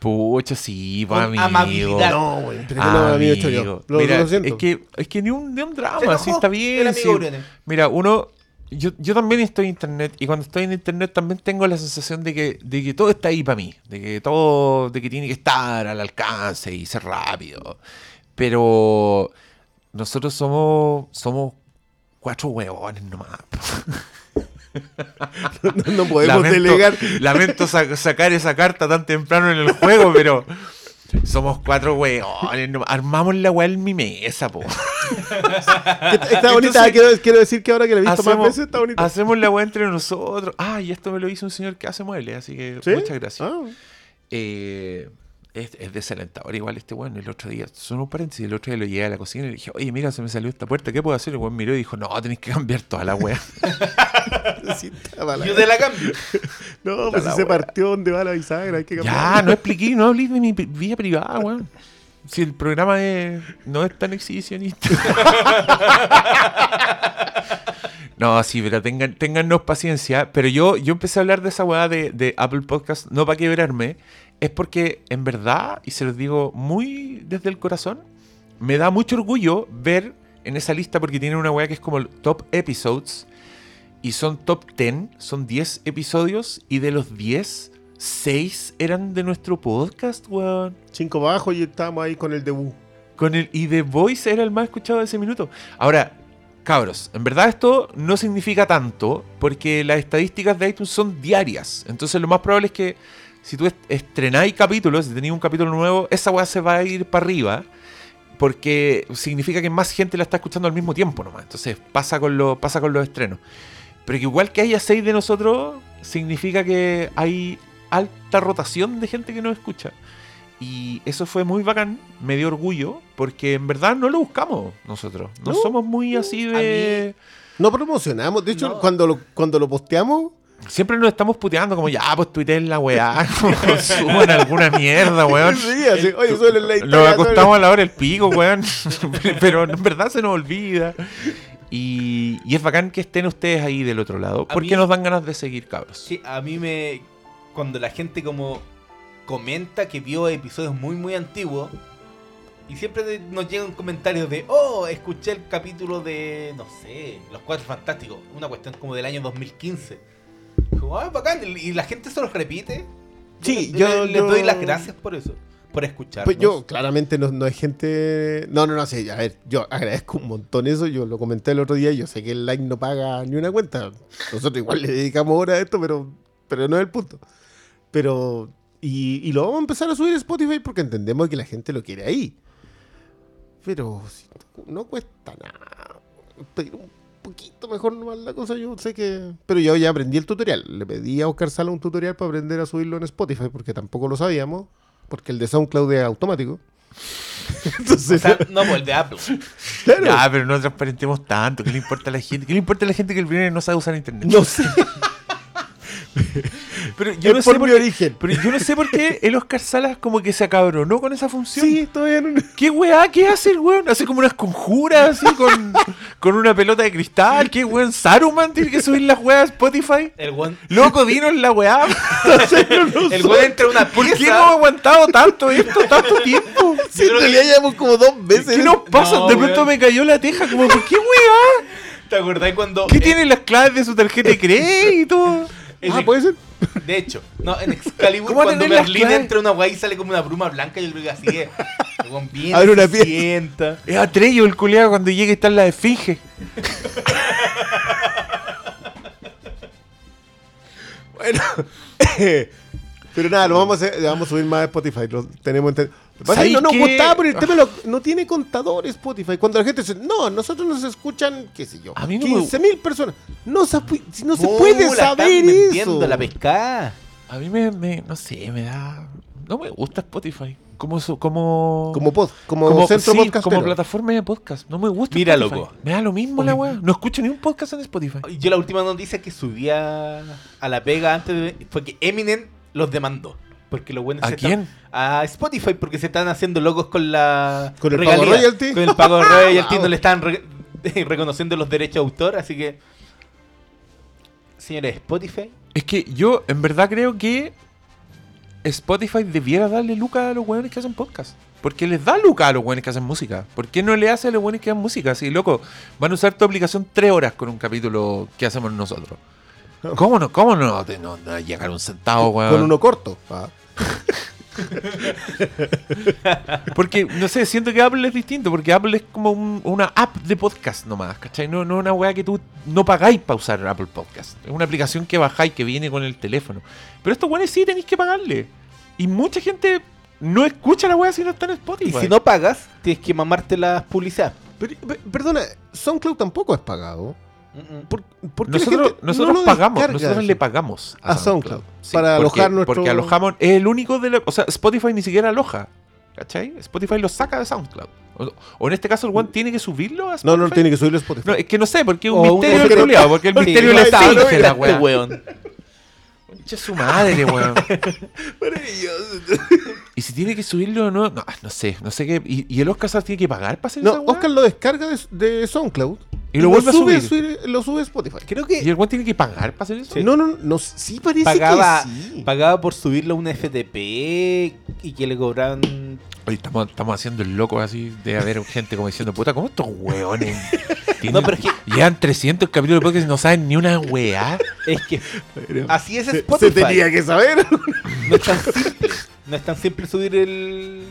Pucha, sí, Con amigo. amabilidad. No, güey, pero no, amigo, hecho yo. Amigo. Lo, Mira, lo siento. es que, es que ni un, ni un drama, así está el bien. amigo sí. Mira, uno. Yo, yo también estoy en internet y cuando estoy en internet también tengo la sensación de que, de que todo está ahí para mí, de que todo, de que tiene que estar al alcance y ser rápido. Pero nosotros somos, somos cuatro huevones nomás. [laughs] no, no podemos delegar. lamento sa- sacar esa carta tan temprano en el juego, pero somos cuatro hueones. nomás. Armamos la weá en mi mesa, po. Está, está bonita, quiero, quiero decir que ahora que la he visto más Hacemos, veces, está bonita. hacemos la weá entre nosotros. Ah, y esto me lo hizo un señor que hace muebles, así que ¿Sí? muchas gracias. Ah, Eh, es, es desalentador igual este weón. El otro día, son un paréntesis, el otro día lo llegué a la cocina y le dije, oye, mira, se me salió esta puerta, ¿qué puedo hacer? El weón miró y dijo, no, tenés que cambiar toda la weá. [laughs] sí, mala. yo te la cambio. [laughs] No, pues si la se wea. partió donde va la bisagra, hay que ya, cambiar. no expliqué, no hablé de mi vida privada, weón. Si el programa es- no es tan exhibicionista. [laughs] No, sí, pero tengan, téngannos paciencia. Pero yo, yo empecé a hablar de esa weá de, de Apple Podcast, no para quebrarme, es porque en verdad, y se los digo muy desde el corazón, me da mucho orgullo ver en esa lista porque tienen una weá que es como el top episodes y son top 10, son 10 episodios y de los 10, 6 eran de nuestro podcast, weón. Cinco bajo y estábamos ahí con el debut. Con el, y The Voice era el más escuchado de ese minuto. Ahora, cabros, en verdad esto no significa tanto porque las estadísticas de iTunes son diarias. Entonces lo más probable es que si tú est- estrenáis capítulos, si tenéis un capítulo nuevo, esa weá se va a ir para arriba. Porque significa que más gente la está escuchando al mismo tiempo nomás. Entonces pasa con, lo, pasa con los estrenos. Pero que igual que haya seis de nosotros, significa que hay alta rotación de gente que nos escucha. Y eso fue muy bacán, me dio orgullo, porque en verdad no lo buscamos nosotros. No, No, somos muy así de... No promocionamos. De hecho, No. cuando, lo, cuando lo posteamos, Siempre nos estamos puteando como, ya, pues tuiteen la weá, [laughs] como suban alguna mierda, weón. Sí, así, oye, suele la historia, Nos suele- acostamos a la hora del pico, weón. [laughs] Pero en verdad se nos olvida. Y, y es bacán que estén ustedes ahí del otro lado, A porque mí- nos dan ganas de seguir, cabros. Sí, a mí me. Cuando la gente como comenta que vio episodios muy, muy antiguos. Y siempre nos llegan comentarios de, oh, escuché el capítulo de, no sé, Los Cuatro Fantásticos. Una cuestión como del año 2015. Bacán. Y la gente se los repite. Sí, yo- le- les doy las gracias por eso. Por escuchar. Pues yo, claramente, no, no hay gente. No, no, no, sí, a ver, yo agradezco un montón eso. Yo lo comenté el otro día. Yo sé que el like no paga ni una cuenta. Nosotros igual le dedicamos horas a esto, pero, pero no es el punto. Pero Y, y lo vamos a empezar a subir a Spotify porque entendemos que la gente lo quiere ahí. Pero si no cuesta nada. Pedir un poquito mejor nomás la cosa, yo sé que... Pero yo ya aprendí el tutorial. Le pedí a Oscar Sala un tutorial para aprender a subirlo en Spotify porque tampoco lo sabíamos. Porque el de SoundCloud es automático. [laughs] O Entonces, sea, no, pues el de Apple. claro. Ya, pero no transparentemos tanto. ¿Qué le importa a la gente? ¿Qué le importa a la gente que el primer no sabe usar internet? No sé. [laughs] [laughs] pero yo Es no sé por por mi qué, origen. Pero yo no sé por qué el Oscar Salas como que se acabronó con esa función. Sí, todavía no... ¿Qué weá? ¿Qué hace el weón? Hace como unas conjuras así con, [laughs] con una pelota de cristal. ¿Qué weón? Saruman tiene que subir las weas a Spotify. El one, Loco, dinos la weá. [laughs] el one entra una ¿Por qué hemos pieza. aguantado tanto esto, tanto tiempo? Sí, en realidad llevamos como dos veces. ¿Qué nos pasa? No, de pronto weón. me cayó la teja. Como, ¿por qué weá? ¿Te acordás cuando. ¿Qué eh, tiene las claves de su tarjeta de crédito? En Ah, puede ser. De hecho, no, en Excalibur, ¿Cómo va a cuando Merlín entra a una weá y sale como una bruma blanca, yo creo que así es. Weón viene, Abre una pieza. sienta. Es Atreyo el culiado cuando llega y está en la esfinge. Bueno. [laughs] Pero nada, lo vamos a, hacer, vamos a subir más a Spotify. Lo tenemos ¿Sabes no nos gustaba por el tema, de lo- no tiene contador Spotify. Cuando la gente dice, no, nosotros nos escuchan, qué sé yo, A mí no me- 15 mil personas. No, se, no se puede saber vendiendo eso. la pescada. A mí me, me- no sé, me da... No me gusta Spotify. Como, su- como, Como, pod, como, como, centro sí, como plataforma de podcast. No me gusta Mira, Spotify. loco. Me da lo mismo la weá. No escucho ni un podcast en Spotify. Yo la última noticia que subía a la pega antes de, fue que Eminem los demandó. Porque los buenos ¿A se quién? están- a Spotify porque se están haciendo locos con la ¿Con el pago royalty? Con el pago de [laughs] royalty no le están re- [laughs] reconociendo los derechos de autor, así que señores, Spotify Es que yo en verdad creo que Spotify debiera darle lucas a los weones que hacen podcast. Porque les da lucas a los weones que hacen música. ¿Por qué no le hace a los weones que hacen música? Así, loco, van a usar tu aplicación tres horas con un capítulo que hacemos nosotros. [laughs] ¿Cómo no? ¿Cómo no? no, no llegar un centavo, weón? Con uno corto. Ah. Porque, no sé, siento que Apple es distinto, porque Apple es como un- una app de podcast nomás, ¿cachai? No, no una weá que tú no pagáis para usar Apple Podcast. Es una aplicación que bajáis que viene con el teléfono. Pero estos weones sí tenéis que pagarle. Y mucha gente no escucha la weá si no está en Spotify. y si no pagas, tienes que mamarte las publicidades. Pero, pe- perdona, SoundCloud tampoco es pagado. ¿Por, por qué la nosotros gente nosotros no lo pagamos, nosotros le pagamos A SoundCloud, para porque- alojar nuestro- Porque alojamos, es el único de la, O sea, Spotify ni siquiera aloja. ¿Cachai? Spotify lo saca de SoundCloud. O, o en este caso el one tiene que subirlo a No, Spotify. no, tiene que subirlo a Spotify. No, es que no sé, porque es un O un- misterio porque el no- culiao, porque el [laughs] misterio no le está, no la Este weón. Concha su madre, weón. [laughs] Maravilloso. Y si tiene que subirlo o no, no, no sé, no sé qué. ¿Y, y el Oscar tiene que pagar para hacer No, esa? Oscar lo descarga de, de SoundCloud Y lo vuelve a sube, subir. Lo sube a Spotify. Creo ¿Y que el weón tiene que pagar para hacer eso? No, no, no, sí parece pagaba, que sí. pagaba por subirlo a un FTP y que le cobraban Oye, estamos, estamos haciendo el loco así de haber gente como diciendo, puta, ¿cómo estos weones? [laughs] tienen- No, pero es que- Llevan 300 capítulos de podcast y no saben ni una weá. [laughs] Es que así es Se, Spotify. se tenía que saber. No es tan simple. No es tan simple subir el.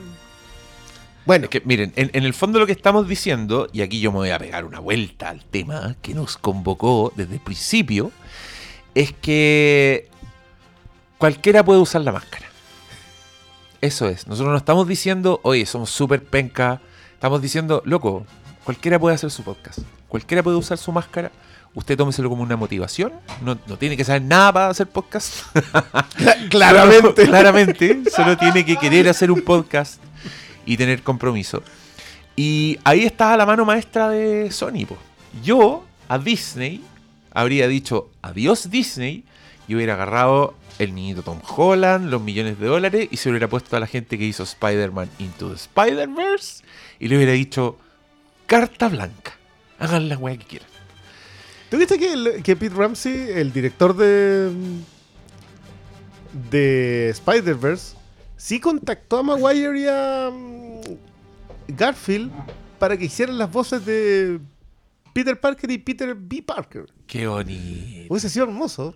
Bueno, Es que, miren, en, en el fondo lo que estamos diciendo, y aquí yo me voy a pegar una vuelta al tema que nos convocó desde el principio, es que cualquiera puede usar la máscara. Eso es. Nosotros no estamos diciendo, oye, somos súper penca. Estamos diciendo, loco, cualquiera puede hacer su podcast. Cualquiera puede usar su máscara. Usted tómeselo como una motivación. No, no tiene que saber nada para hacer podcast. claramente. [laughs] Solo- claramente. Solo tiene que querer hacer un podcast y tener compromiso. Y ahí está la mano maestra de Sony. po. Yo a Disney habría dicho adiós Disney y hubiera agarrado el niñito Tom Holland, los millones de dólares y se hubiera puesto a la gente que hizo Spider-Man Into the Spider-Verse y le hubiera dicho carta blanca. Hagan la weá que quieran. ¿Tú viste que, que Pete Ramsey, el director de. de Spider-Verse, sí contactó a Maguire y a. mm, Garfield para que hicieran las voces de Peter Parker y Peter B. Parker? Qué bonito. Hubiese sido hermoso.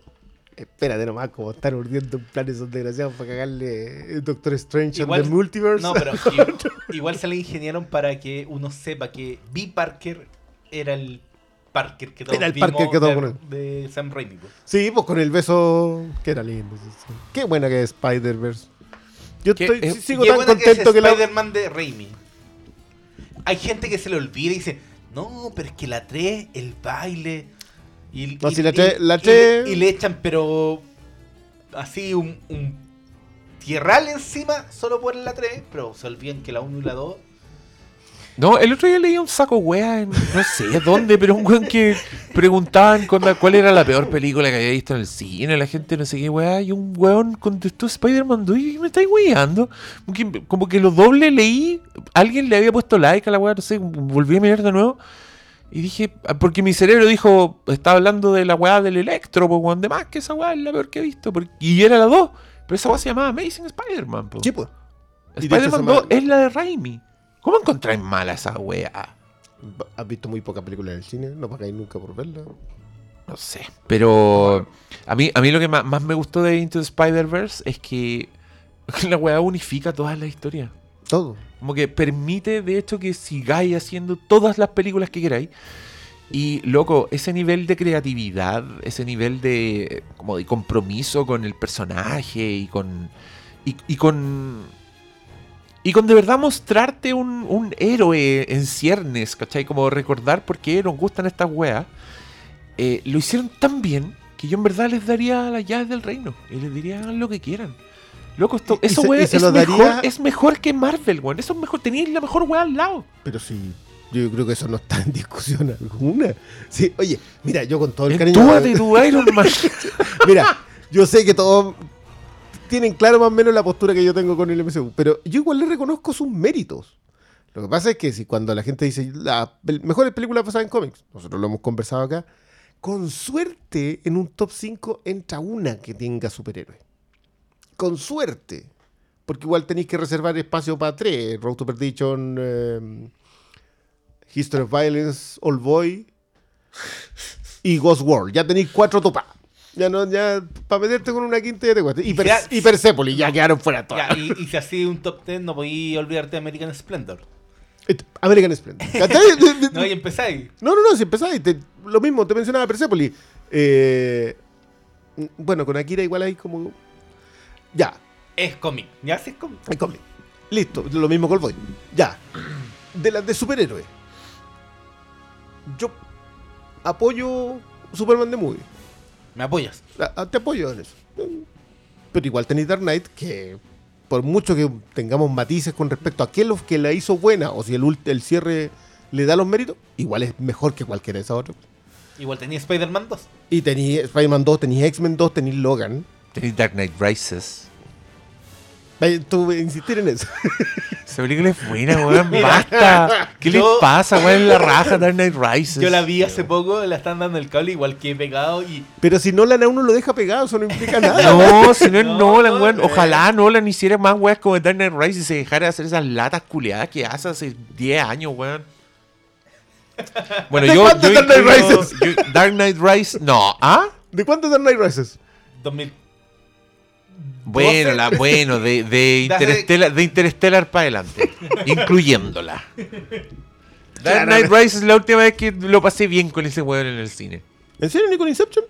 Espérate nomás, como están urdiendo en planes son desgraciados para cagarle Doctor Strange Igual- and the Multiverse. No, pero [laughs] igual, igual se le ingeniaron para que uno sepa que B. Parker era el Parker que todos Era el vimos Parker que todos de, de Sam Raimi. po. Sí, pues con el beso. Que era lindo. Qué buena que es Spider-Verse. Yo Que estoy, es- sigo tan bueno que es contento que, la. Spider-Man de Raimi. Hay gente que se le olvida y dice, no, pero es que la 3, el baile. Y, No, y- si la y- tres- la y- tres- y le echan, pero así un, un tierral encima, solo por la 3, pero se olvidan que la 1 y la 2. No, el otro día leí un saco wea en no sé [laughs] dónde, pero un weón que preguntaban cuál, cuál era la peor película que había visto en el cine, la gente no sé qué weá, y un weón contestó Spider-Man 2 y me estáis weando. Como que, lo doble leí, alguien le había puesto like a la weá, no sé, volví a mirar de nuevo. Y dije, porque mi cerebro dijo, estaba hablando de la weá del Electro, pues weón, de más que esa weá es la peor que he visto. porque- y era la 2, pero esa weá se llamaba Amazing Spider-Man, po. Sí, pues. Spider-Man se 2 llama- es la de Raimi. ¿Cómo encontráis mala esa weá? ¿Has visto muy poca película en el cine? No pagáis nunca por verla. No sé. Pero a mí, a mí lo que más, más me gustó de Into the Spider-Verse es que [laughs] la weá unifica todas las historias. Todo. Como que permite, de hecho, que sigáis haciendo todas las películas que queráis. Y, loco, ese nivel de creatividad, ese nivel de, como de compromiso con el personaje y con... Y, y con... Y con de verdad mostrarte un, un héroe en ciernes, ¿cachai? Como recordar por qué nos gustan estas weas. eh, lo hicieron tan bien que yo en verdad les daría las llaves del reino. Y les diría hagan lo que quieran. Loco, esto, eso se- wea es, mejor, daría- es mejor que Marvel, weón. Eso es mejor. Tenéis la mejor wea al lado. Pero sí, yo creo que eso no está en discusión alguna. Sí, oye, mira, yo con todo el cariño. Túa de tu Iron Man. [laughs] Mira, yo sé que todos tienen claro más o menos la postura que yo tengo con el MCU, pero yo igual le reconozco sus méritos. Lo que pasa es que si cuando la gente dice las mejores películas basadas en cómics, nosotros lo hemos conversado acá, con suerte en un top 5 entra una que tenga superhéroe. Con suerte. Porque igual tenéis que reservar espacio para tres. Road to Perdition, eh, History of Violence, All Boy y Ghost World. Ya tenéis cuatro topas. Ya no, ya para meterte con una quinta ya te cuesta. Y, Per- ya- y Persepolis, ya quedaron fuera todas. Ya, y, y si así un top 10 no podí olvidarte de American Splendor. American Splendor. [laughs] No, y empezáis. No, no, no, si empezáis, te- lo mismo, te mencionaba Persepolis. Eh, bueno, con Akira igual hay como. Ya, Es cómic. Ya sí es cómic. hay cómic. Listo, lo mismo con Boy. Ya. De las de superhéroes. Yo apoyo Superman de Movie. ¿Me apoyas? Ah, Te apoyo en eso. Pero igual tenéis Dark Knight que por mucho que tengamos matices con respecto a qué lo que la hizo buena o si el, ult- el cierre le da los méritos, igual es mejor que cualquiera de esas otras. Igual tenía Spider-Man 2. Y tenéis Spider-Man 2, tenéis X-Men 2, tenéis Logan. Tenéis Dark Knight Rises. Tú insistir en eso. [laughs] Esa película es buena, [laughs] weón. Basta. ¿Qué yo- les pasa, weón? En la raja Dark Knight Rises. Yo la vi hace poco, la están dando el cable, igual que he pegado y. Pero si Nolan a uno lo deja pegado, eso no implica nada. No, [laughs] si no es No, Nolan, no, weón. Ojalá Nolan hiciera más weas como Dark Knight Rises y se dejara de hacer esas latas culiadas que hace hace 10 años, weón. Bueno, ¿De yo, cuánto yo Dark Knight Rises? yo- Dark Knight Rises, no, ¿ah? ¿De cuánto Dark Knight Rises? 2000. Bueno, 12. la, bueno, de, de. [laughs] Interstellar, de Interstellar para adelante, [laughs] incluyéndola. Dark Claro. Knight Rises es la última vez que lo pasé bien con ese weón en el cine. ¿En serio ni con Inception?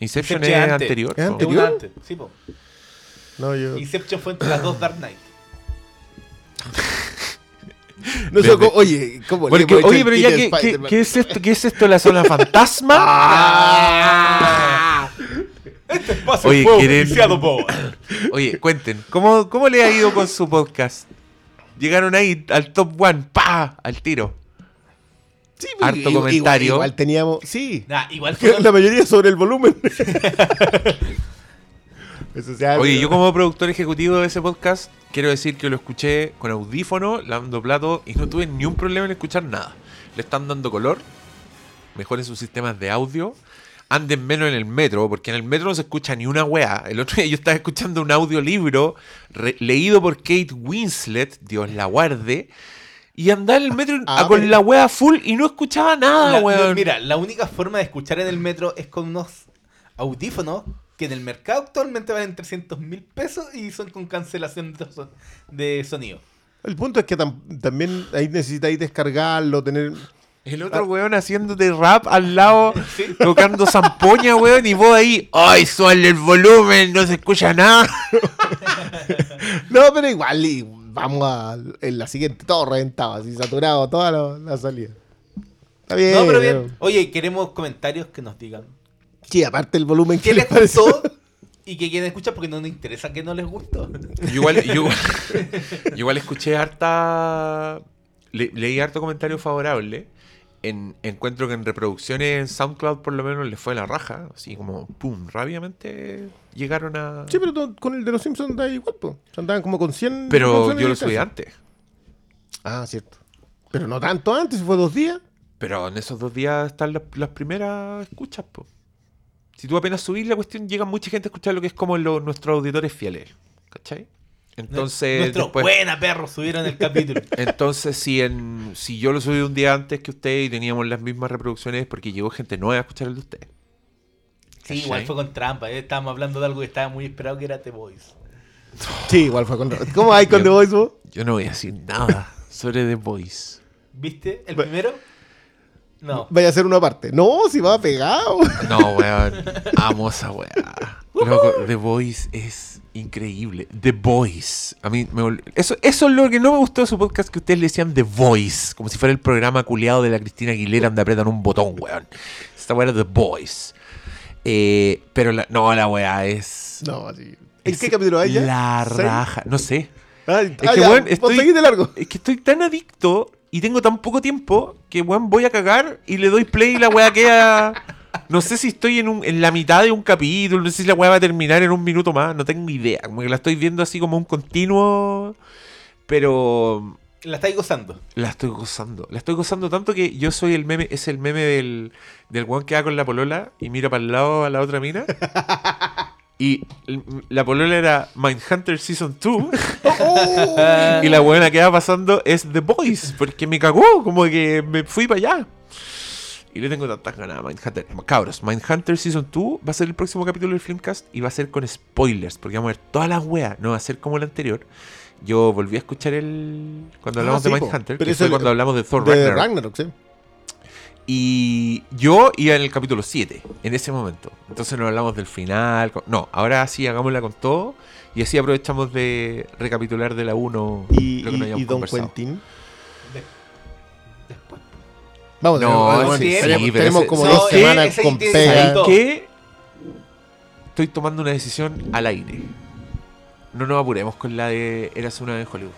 Inception Inception es antes. anterior. ¿Es po. Es anterior? una antes. Sí, po. No, yo. Inception fue entre las dos Dark Knight. [laughs] No sé, Ve- ve- cómo- oye, ¿cómo Porque, oye, pero ya, qué es esto? ¿Qué es esto? ¿La zona fantasma? Ah. Este espacio Oye, fue ¿quieren- por- [laughs] Oye, cuenten, ¿cómo, ¿cómo le ha ido con su podcast? Llegaron ahí al top one, pa, al tiro. Sí, Harto igual- igual- comentario. Igual, teníamos. Sí. Nah, igual Que [laughs] La mayoría sobre el volumen. [laughs] Eso se habla. Oye, yo como productor ejecutivo de ese podcast, quiero decir que lo escuché con audífono, lavando plato, y no tuve ni un problema en escuchar nada. Le están dando color, mejoren sus sistemas de audio, anden menos en el metro, porque en el metro no se escucha ni una wea. El otro día yo estaba escuchando un audiolibro leído por Kate Winslet, Dios la guarde, y andaba en el metro Ah, a- con pero- la wea full y no escuchaba nada, La- weón. Mira, la única forma de escuchar en el metro es con unos audífonos que en el mercado actualmente valen 300 mil pesos y son con cancelación de, so- de sonido. El punto es que tam- también ahí necesitáis descargarlo, tener. El otro weón haciéndote rap al lado, [laughs] Sí. tocando zampoña, weón, y vos ahí, ¡ay, suele el volumen! No se escucha nada. [laughs] no, pero igual, y vamos a en la siguiente, todo reventado, así saturado, toda la, la salida. Está bien. No, pero bien. Oye, queremos comentarios que nos digan. Sí, aparte el volumen ¿Qué que les gustó? Y que quieren escuchar porque no nos interesa que no les gustó. Yo igual, yo, igual- [laughs] yo igual escuché harta. le- leí harto comentario favorable. En, encuentro que en reproducciones en SoundCloud por lo menos les fue la raja. Así como, pum, rápidamente llegaron a. Sí, pero con el de los Simpsons da igual, pues. Andaban como con 100. pero yo lo subí antes. Ah, cierto. Pero no tanto antes, fue dos días. Pero en esos dos días están las, las primeras escuchas, po. Si tú apenas subís la cuestión, llega mucha gente a escuchar lo que es como lo- nuestros auditores fieles. ¿Cachai? Entonces, Nuestro después- buena perro subieron el capítulo. [laughs] entonces si en si yo lo subí un día antes que usted y teníamos las mismas reproducciones, es porque llegó gente nueva a escuchar el de usted. Sí, igual fue con trampa. eh. Estábamos hablando de algo que estaba muy esperado que era The Voice. [laughs] Sí, igual fue con. ¿Cómo hay con Yo- The Voice, vos? Yo no voy a decir nada sobre The Voice. ¿Viste? ¿El primero? No. Vaya a hacer una parte. No, si va pegado. No, weón. Amo esa weá. Loco, The Voice es increíble. The Voice. A mí me eso, eso es lo que no me gustó de su podcast, que ustedes le decían The Voice. Como si fuera el programa culiado de la Cristina Aguilera donde apretan un botón, weón. Esta weá era The Voice. Eh, pero la, no, la weá es... No, sí. ¿En es qué capítulo hay ya? La raja. No sé. Ay, Es ah, que, ya, weón, estoy- seguís de largo. Es que estoy tan adicto y tengo tan poco tiempo que, weón, voy a cagar y le doy play y la weá queda... No sé si estoy en, un, en la mitad de un capítulo, no sé si la weá va a terminar en un minuto más, no tengo idea. Como que la estoy viendo así como un continuo, pero La estáis gozando. la estoy gozando. La estoy gozando tanto que yo soy el meme, es el meme del, del weón que va con la polola y mira para el lado a la otra mina. [laughs] Y la polola era Mindhunter Season 2. [laughs] [laughs] y la buena que va pasando es The Boys. Porque me cagó, como que me fui para allá. Y le tengo tantas ganas a Mindhunter. Cabros, Mindhunter Season 2 va a ser el próximo capítulo del Filmcast y va a ser con spoilers. Porque vamos a ver todas las weas. No va a ser como el anterior. Yo volví a escuchar el. Cuando Ah, hablamos sí, de. Mindhunter, Pero que eso fue el- cuando hablamos de Thor De Ragnarok. Ragnarok, sí. Y yo iba en el capítulo 7, en ese momento. Entonces no hablamos del final. con- No, ahora sí, hagámosla con todo. Y así aprovechamos de recapitular de la 1 Y, lo que no y- habíamos y Don conversado. Quentin. De- Después. Vamos, No, tenemos, sí, sí, tenemos como no, dos ese- semanas ese con pega. Que estoy tomando una decisión al aire. No nos apuremos con la de Eras una vez en Hollywood.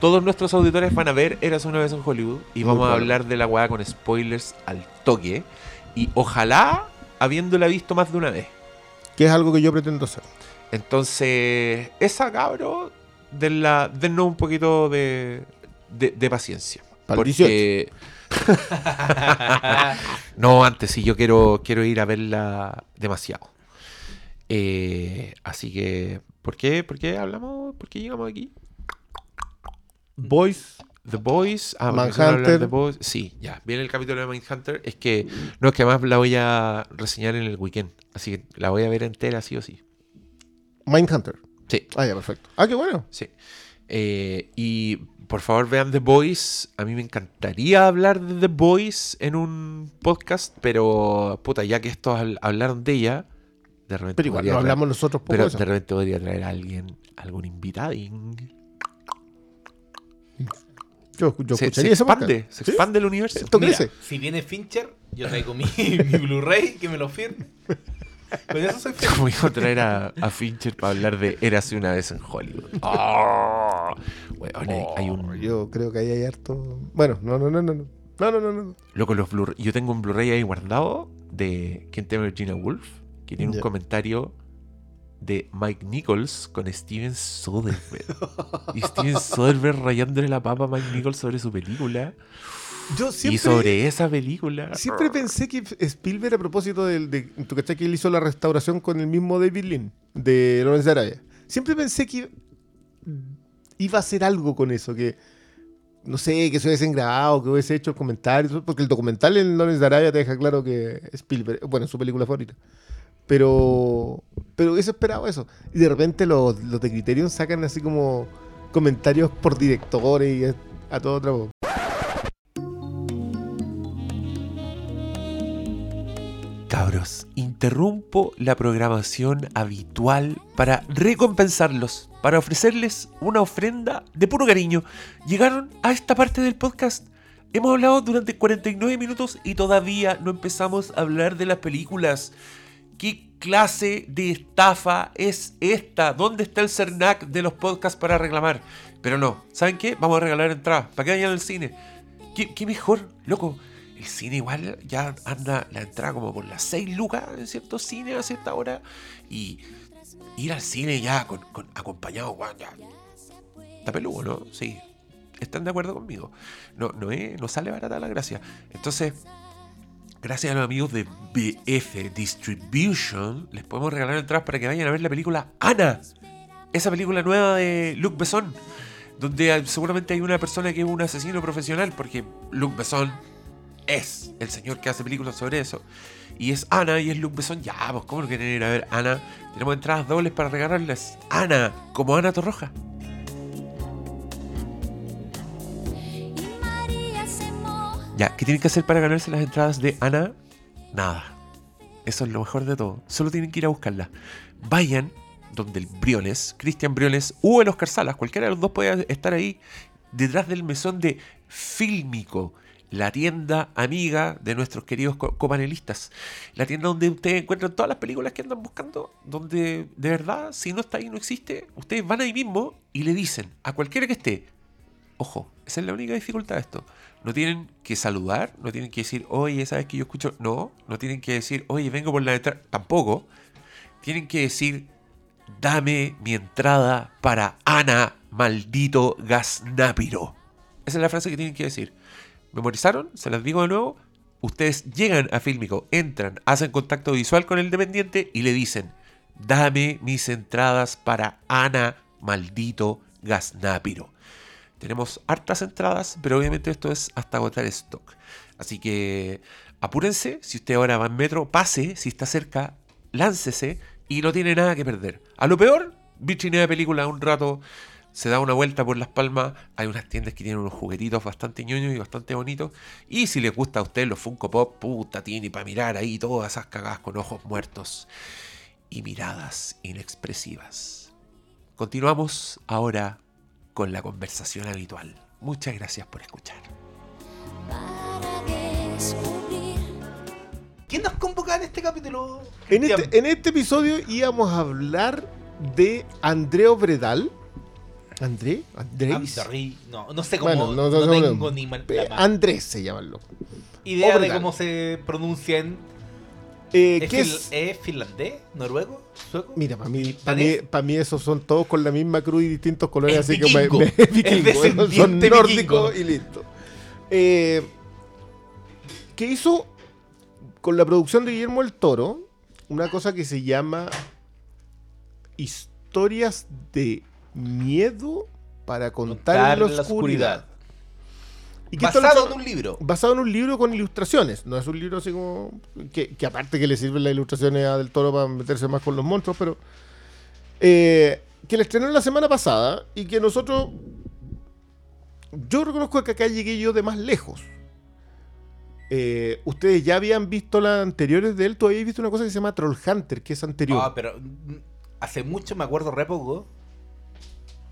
Todos nuestros auditores van a ver Eras una vez en Hollywood y vamos a hablar de la weá con spoilers al toque. Y ojalá habiéndola visto más de una vez. Que es algo que yo pretendo hacer. Entonces, esa cabro, dennos un poquito de, de, de paciencia. Porque... [laughs] no, antes sí, yo quiero, quiero ir a verla demasiado. Eh, así que, ¿por qué? ¿Por qué hablamos? ¿Por qué llegamos aquí? Boys. The Boys. Ah, Boys. Sí, ya. Viene el capítulo de Mindhunter. Es que, no, es que además la voy a reseñar en el weekend. Así que la voy a ver entera, sí o sí. Mindhunter. Sí. Ah, ya, perfecto. Ah, qué bueno. Sí. Eh, y por favor vean The Boys. A mí me encantaría hablar de The Boys en un podcast, pero puta, ya que estos habl- hablaron de ella, de repente Pero igual, hablamos nosotros poco pero de eso. de repente podría traer a alguien, algún invitadín. Yo, yo Se, se escucharía ese expande, podcast. se ¿Sí? expande el universo. Esto Mira, crece. si viene Fincher, yo traigo mi, [laughs] mi Blu-ray que me lo firme. Con eso soy feliz. Como a traer a, a Fincher para hablar de Érase una vez en Hollywood. [laughs] Ah, weón, hay, hay un, Oh, Yo creo que ahí hay harto. Bueno, no, no, no, no. no. No, no, no, no. Loco, los Blu yo tengo un Blu-ray ahí guardado de Quien teme Virginia Woolf, que tiene un comentario de Mike Nichols con Steven Soderbergh. y Steven Soderbergh rayándole la papa a Mike Nichols sobre su película. Yo siempre, y sobre esa película. siempre pensé que Spielberg, a propósito del, de. ¿Tú cachai que él hizo la restauración con el mismo David Lynn de Lawrence de Arabia? Siempre pensé que iba a hacer algo con eso, que. No sé, que se hubiesen grabado, que hubiese hecho comentarios, porque el documental en Lawrence de Arabia te deja claro que Spielberg, bueno, es su película favorita. Pero, pero hubiese esperado eso. Y de repente los, los de Criterion sacan así como comentarios por directores y a, todo otra voz. Cabros, interrumpo la programación habitual para recompensarlos, para ofrecerles una ofrenda de puro cariño. Llegaron a esta parte del podcast. Hemos hablado durante 49 minutos y todavía no empezamos a hablar de las películas. ¿Qué clase de estafa es esta? ¿Dónde está el CERNAC de los podcasts para reclamar? Pero no, ¿saben qué? Vamos a regalar entradas para que vayan al cine. ¿Qué, qué mejor, loco? El cine igual ya anda la entrada como por las 6 lucas en ciertos cines a cierta hora. Y ir al cine ya con, acompañado, weón, ya. Está peludo, ¿no? Sí. Están de acuerdo conmigo. No, no, es- no sale barata la gracia. Entonces, gracias a los amigos de BF Distribution, les podemos regalar entradas para que vayan a ver la película Ana. Esa película nueva de Luc Besson. Donde seguramente hay una persona que es un asesino profesional. Porque Luc Besson es el señor que hace películas sobre eso. Y es Ana y es Luc Besson. Ya, pues, ¿cómo no quieren ir a ver Ana? Tenemos entradas dobles para regalarles. Ana, como Ana Torroja. Ya, ¿qué tienen que hacer para ganarse las entradas de Ana? Nada. Eso es lo mejor de todo. Solo tienen que ir a buscarlas. Vayan donde el Briones, Cristian Briones o el Oscar Salas, cualquiera de los dos puede estar ahí detrás del mesón de Fílmico, la tienda amiga de nuestros queridos co- copanelistas. La tienda donde ustedes encuentran todas las películas que andan buscando, donde de verdad, si no está ahí, no existe, ustedes van ahí mismo y le dicen a cualquiera que esté, Ojo, esa es la única dificultad de esto. No tienen que saludar, no tienen que decir, oye, ¿sabes que yo escucho? No, no tienen que decir, oye, vengo por la entrada. Tampoco. Tienen que decir, dame mi entrada para Ana, maldito gasnápiro. Esa es la frase que tienen que decir. ¿Memorizaron? Se las digo de nuevo. Ustedes llegan a Fílmico, entran, hacen contacto visual con el dependiente y le dicen, dame mis entradas para Ana, maldito gasnápiro. Tenemos hartas entradas, pero obviamente esto es hasta agotar stock. Así que apúrense, si usted ahora va en metro, pase, si está cerca, láncese y no tiene nada que perder. A lo peor, vichinea de película un rato, se da una vuelta por Las Palmas, hay unas tiendas que tienen unos juguetitos bastante ñoños y bastante bonitos. Y si les gusta a usted los Funko Pop, puta, tiene para mirar ahí todas esas cagadas con ojos muertos y miradas inexpresivas. Continuamos ahora con la conversación habitual. Muchas gracias por escuchar. ¿Quién nos convoca en este capítulo? En este, en este episodio íbamos a hablar de Andreo Bredal. ¿André? ¿Andrés? Amdarri- No, no sé cómo. Bueno, no, no, no, tengo no. ni mal- Andrés se llama el loco. idea de cómo se pronuncia en. Eh, ¿Es, ¿qué es? es finlandés? ¿Noruego? ¿Sueco? Mira, para mí, para mí, esos son todos con la misma cruz y distintos colores, Es así que me, vikingo. me- [laughs] Es vikingo, esos son nórdicos y listo. Eh, que hizo con la producción de Guillermo el Toro una cosa que se llama historias de miedo para contar, en la oscuridad. Y que esto Basado en un libro. basado en un libro con ilustraciones. No es un libro así como. Que, que aparte que le sirven las ilustraciones a Del Toro para meterse más con los monstruos, pero. eh, que le estrenó la semana pasada y que nosotros. Yo reconozco que acá llegué yo de más lejos. Eh, Ustedes ya habían visto las anteriores de él. Todavía habéis visto una cosa que se llama Troll Hunter, que es anterior. Ah, pero mm, hace mucho me acuerdo re poco.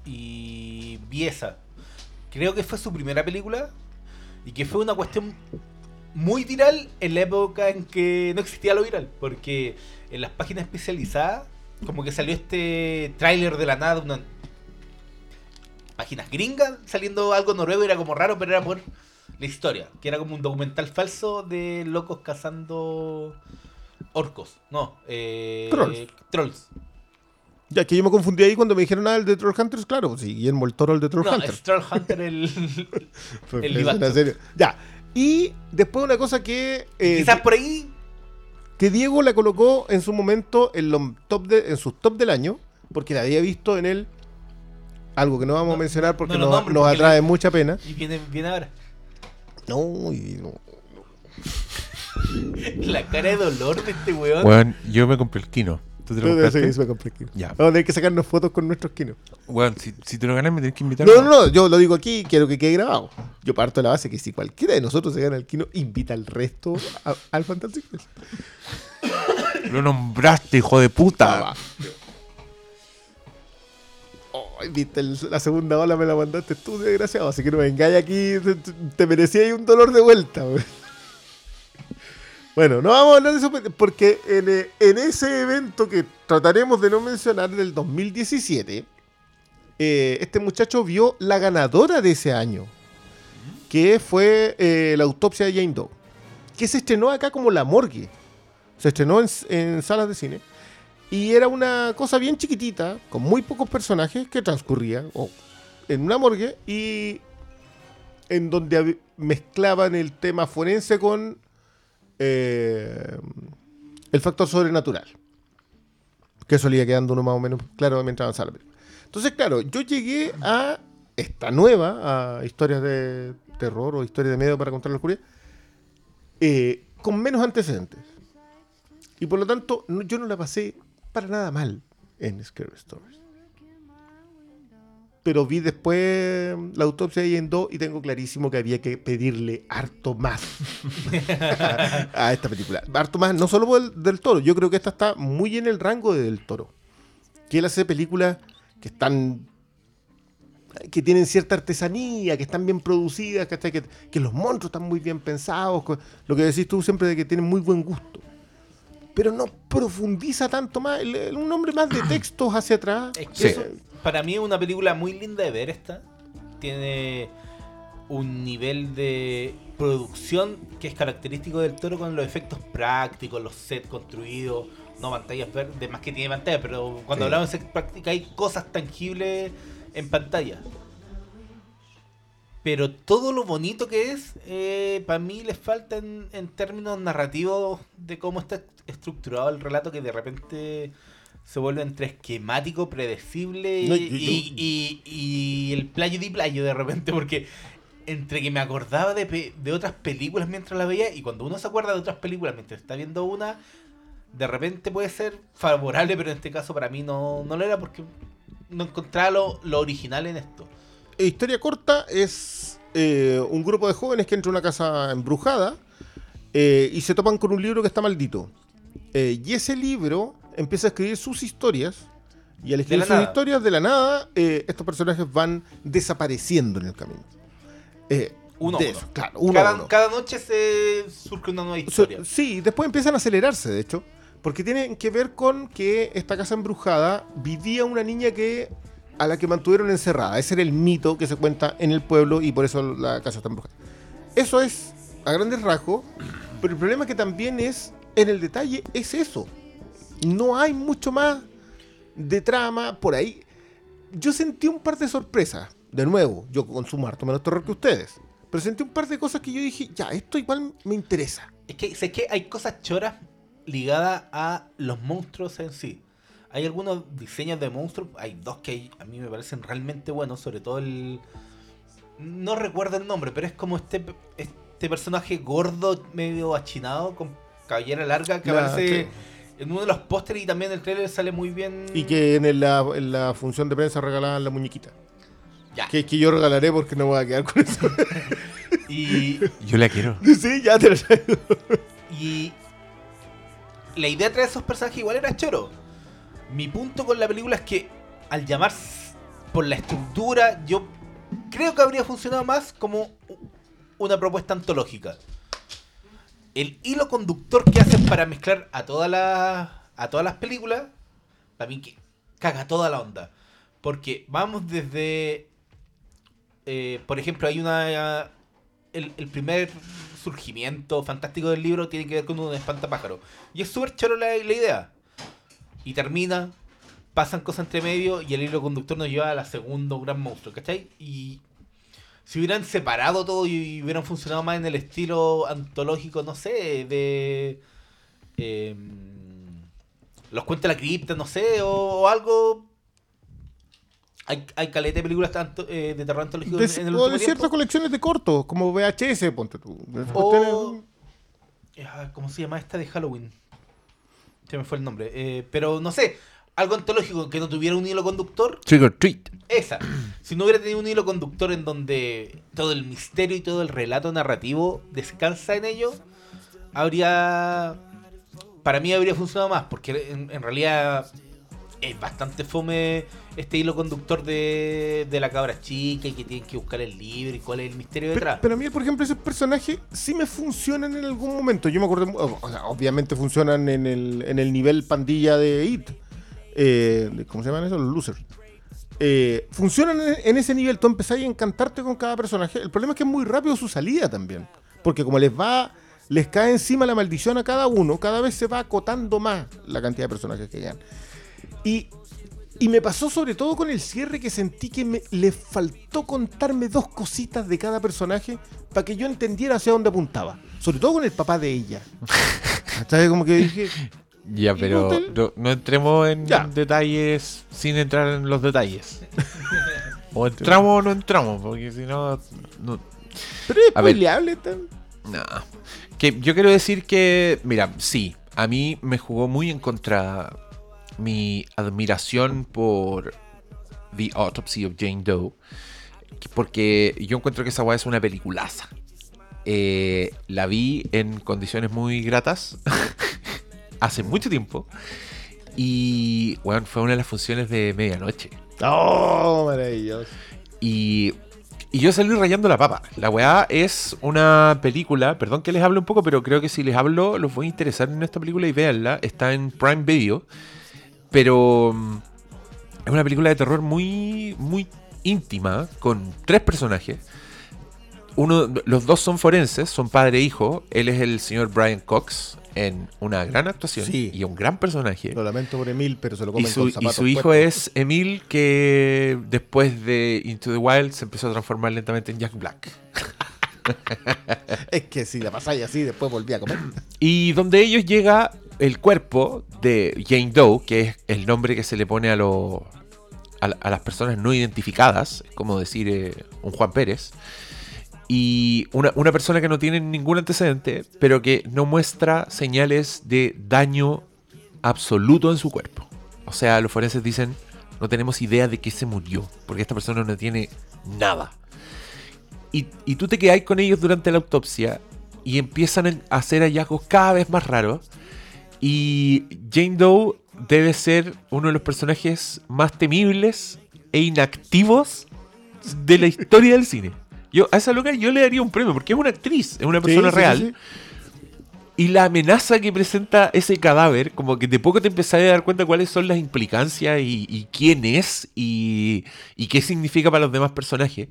Y vi esa. Creo que fue su primera película. Y que fue una cuestión muy viral en la época en que no existía lo viral. Porque en las páginas especializadas, como que salió este tráiler de la nada de una páginas gringas saliendo algo noruego. Era como raro, pero era por la historia. Que era como un documental falso de locos cazando orcos. No, eh, Trolls. trolls. Ya que yo me confundí ahí cuando me dijeron, ah, el de Troll Hunters, claro, sí, Guillermo el Toro, el de Troll No, Hunter. es Troll Hunter el. [laughs] Fue- el una serie. Ya. Y después una cosa que. eh, Quizás por ahí. que Diego la colocó en su momento en, los top de, en sus top del año, porque la había visto en él. Algo que no vamos a mencionar porque no nos, nombres nos porque atrae mucha pena. Y viene, viene ahora. No, y no. [laughs] La cara de dolor de este weón. Bueno, yo me compré el Kino. ¿Tú te lo Sí, compraste? sí, me compré Kino. Ya. Vamos a tener que sacarnos fotos con nuestros kinos. Bueno, si, si te lo ganas me tienes que invitar. No, no, no, yo lo digo aquí quiero que quede grabado. Yo parto de la base que si cualquiera de nosotros se gana el kino, invita al resto a- al Fantastic Fest. Lo nombraste, hijo de puta. Ay, viste, el- la segunda ola me la mandaste tú, desgraciado. Así que no me engañes aquí. Te, te- te merecía ahí un dolor de vuelta, güey. Bueno, no vamos a hablar de eso porque en, eh, en ese evento que trataremos de no mencionar del 2017, eh, este muchacho vio la ganadora de ese año, que fue eh, la autopsia de Jane Doe, que se estrenó acá como La Morgue. Se estrenó en, salas de cine. Y era una cosa bien chiquitita, con muy pocos personajes, que transcurría en una morgue y en donde mezclaban el tema forense con eh, el factor sobrenatural. Que iba quedando uno más o menos claro mientras avanzaba. Entonces, claro, yo llegué a esta nueva, a historias de terror o historias de miedo para contar la oscuridad, eh, con menos antecedentes. Y por lo tanto, no- yo no la pasé para nada mal en Scary Stories. Pero vi después la autopsia de Doe y tengo clarísimo que había que pedirle harto más a esta película. Harto más, no solo por el del toro. Yo creo que esta está muy en el rango de del toro. Que él hace películas que están que tienen cierta artesanía, que están bien producidas, ¿cachai? Que, que los monstruos están muy bien pensados, lo que decís tú siempre de que tienen muy buen gusto. Pero no profundiza tanto más, el- el- un hombre más de textos hacia atrás. Es que Sí. eso, para mí es una película muy linda de ver esta. Tiene un nivel de producción que es característico del toro con los efectos prácticos, los sets construidos, no pantallas verdes, más que tiene pantalla, pero cuando Sí. hablamos de sets prácticos hay cosas tangibles en pantalla. Pero todo lo bonito que es, eh, para mí les falta en, en términos narrativos de cómo está estructurado el relato que de repente se vuelve entre esquemático, predecible y, No, yo- yo- y- y- y el playo de playo de repente, porque entre que me acordaba de, pe- de otras películas mientras la veía y cuando uno se acuerda de otras películas mientras está viendo una, de repente puede ser favorable, pero en este caso para mí no, no lo era porque no encontraba lo, lo original en esto. Eh, Historia corta es eh, un grupo de jóvenes que entra a una casa embrujada eh, y se topan con un libro que está maldito. Eh, y ese libro empieza a escribir sus historias. Y al escribir sus nada. historias de la nada, eh, estos personajes van desapareciendo en el camino. Eh, Uno de uno. eso, claro, uno a cada, uno. cada noche se surge una nueva historia. sí, después empiezan a acelerarse, de hecho, porque tienen que ver con que esta casa embrujada vivía una niña que a la que mantuvieron encerrada. Ese era el mito que se cuenta en el pueblo y por eso la casa está embrujada. Eso es a grandes rasgos, pero el problema que también es en el detalle es eso. No hay mucho más de trama por ahí. Yo sentí un par de sorpresas. De nuevo, yo consumo harto menos terror que ustedes. Pero sentí un par de cosas que yo dije, ya, esto igual me interesa. Es que sé que hay cosas choras ligadas a los monstruos en sí. Hay algunos diseños de monstruos, hay dos que a mí me parecen realmente buenos, sobre todo el... No recuerdo el nombre, pero es como este, este personaje gordo, medio achinado, con cabellera larga, que sí. En uno de los pósteres y también el trailer sale muy bien. Y que en el- la, en la función de prensa regalaban la muñequita. Ya. Que, que yo regalaré porque no voy a quedar con eso. [laughs] Y, Yo la quiero. [laughs] sí, ya te lo traigo. Y la idea de traer esos personajes igual era choro. Mi punto con la película es que al llamar s- por la estructura, yo creo que habría funcionado más como una propuesta antológica. El hilo conductor que hacen para mezclar a todas las a todas las películas, para mí que caga toda la onda. Porque vamos desde eh, por ejemplo, hay una el, primer surgimiento fantástico del libro tiene que ver con un espantapájaro. Y es súper choro la, la idea. Y termina, pasan cosas entre medio y el hilo conductor nos lleva a la segundo gran monstruo, ¿cachai? Y si hubieran separado todo y hubieran funcionado más en el estilo antológico, no sé, de... eh, los cuentos de la cripta, no sé, o, o algo... Hay, hay caleta de películas tanto, eh, de terror antológico De, en, en el o de ciertas tiempo. colecciones de cortos, como VHS, ponte tú. O- Ah, ¿Cómo se llama esta de Halloween? Se me fue el nombre. Eh, pero no sé, algo antológico que no tuviera un hilo conductor. Trick or treat. Esa. [clears throat] Si no hubiera tenido un hilo conductor en donde todo el misterio y todo el relato narrativo descansa en ello, habría para mí habría funcionado más, porque en, en realidad es bastante fome este hilo conductor de, de la cabra chica y que tienen que buscar el libro y cuál es el misterio Pero, detrás. pero a mí, por ejemplo, esos personajes sí me funcionan en algún momento. Yo me acuerdo, o sea, obviamente funcionan en el, en el nivel pandilla de It. Eh, ¿Cómo se llaman esos? Los losers. Eh, funcionan en, en ese nivel. Tú empezás a encantarte con cada personaje. El problema es que es muy rápido su salida también. Porque como les va, les cae encima la maldición a cada uno, cada vez se va acotando más la cantidad de personajes que llegan. Y, y me pasó sobre todo con el cierre que sentí que me, le faltó contarme dos cositas de cada personaje para que yo entendiera hacia dónde apuntaba. Sobre todo con el papá de ella. [laughs] ¿Sabes? Como que dije, Ya, ¿Y pero no, no entremos en Ya. detalles sin entrar en los detalles. [laughs] o entramos o no entramos, porque si no, no, pero es tan- No. Que yo quiero decir que, mira, sí, a mí me jugó muy en contra mi admiración por The Autopsy of Jane Doe. Porque yo encuentro que esa weá es una peliculaza. Eh, la vi en condiciones muy gratas [laughs] hace mucho tiempo. Y, bueno, fue una de las funciones de medianoche. Oh, maravilloso. Y, y yo salí rayando la papa. La weá es una película, perdón que les hable un poco, pero creo que si les hablo los voy a interesar en esta película y véanla. Está en Prime Video. Pero mm, es una película de terror muy, muy íntima, con tres personajes. Uno, los dos son forenses, son padre e hijo. Él es el señor Brian Cox en una gran actuación Sí. y un gran personaje. Lo lamento por Emil, pero se lo Y comen su, con y zapatos su hijo es Emil, que después de Into the Wild se empezó a transformar lentamente en Jack Black. [laughs] Es que si la pasáis así, después volví a comer. Y donde ellos llega el cuerpo de Jane Doe, que es el nombre que se le pone a, los a, la- a las personas no identificadas, como decir eh, un Juan Pérez. Y una, una persona que no tiene ningún antecedente, pero que no muestra señales de daño absoluto en su cuerpo. O sea, los forenses dicen, no tenemos idea de que se murió, porque esta persona no tiene nada. Y, y tú te quedas con ellos durante la autopsia y empiezan a hacer hallazgos cada vez más raros. Y Jane Doe debe ser uno de los personajes más temibles e inactivos de la historia del cine. Yo a esa loca yo le daría un premio porque es una actriz, es una persona Sí, real. sí. Y la amenaza que presenta ese cadáver, como que de poco te empezás a dar cuenta cuáles son las implicancias y, y quién es y, y qué significa para los demás personajes.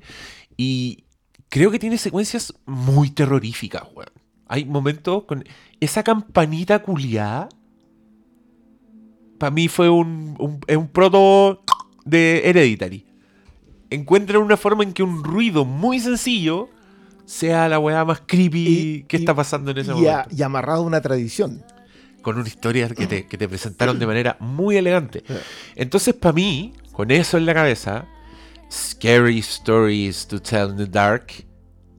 Y creo que tiene secuencias muy terroríficas, weón. Hay momentos con esa campanita culiada. Para mí fue un, un, es un proto de Hereditary. Encuentran una forma en que un ruido muy sencillo sea la weá más creepy Y- que y- está pasando en ese Y, momento a- y amarrado a una tradición. con una historia que te, que te presentaron de manera muy elegante. Sí. Entonces, para mí, con eso en la cabeza, Scary Stories to Tell in the Dark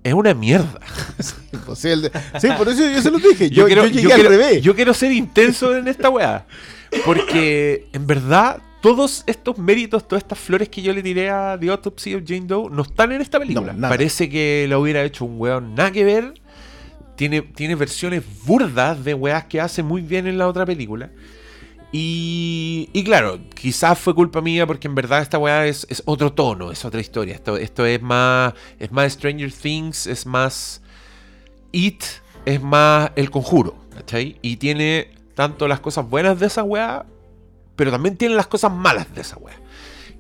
es una mierda. [laughs] Imposible. Sí, por eso yo se lo dije. Yo, quiero, yo llegué yo al quiero- revés. yo quiero ser intenso en esta weá. Porque, en verdad, todos estos méritos, todas estas flores que yo le tiré a The Autopsy of Jane Doe no están en esta película. No. Parece que la hubiera hecho un weón nada que ver. Tiene, tiene versiones burdas de weas que hace muy bien en la otra película. Y, y claro, quizás fue culpa mía porque en verdad esta weá es, es otro tono, es otra historia. Esto, esto es más es más Stranger Things, es más It, es más El Conjuro, ¿cachai? Y tiene tanto las cosas buenas de esa weá, pero también tiene las cosas malas de esa weá.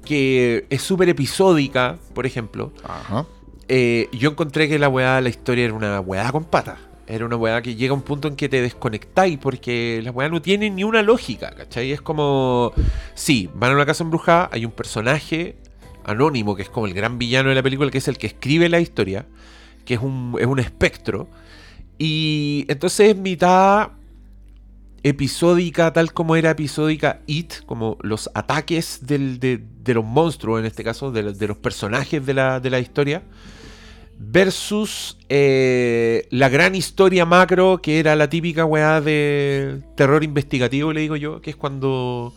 Que es súper episódica, por ejemplo. Ajá. Eh, yo encontré que la weá, la historia era una weá con patas. Era una weá que llega a un punto en que te desconectáis porque la weá no tiene ni una lógica, ¿cachai? Es como, sí, van a una casa embrujada, hay un personaje anónimo que es como el gran villano de la película, que es el que escribe la historia, que es un, es un espectro. Y entonces es mitad episódica, tal como era episódica It, como los ataques de, los monstruos, en este caso, de, de los personajes de la, de la historia, versus eh, la gran historia macro, que era la típica weá de terror investigativo, le digo yo, que es cuando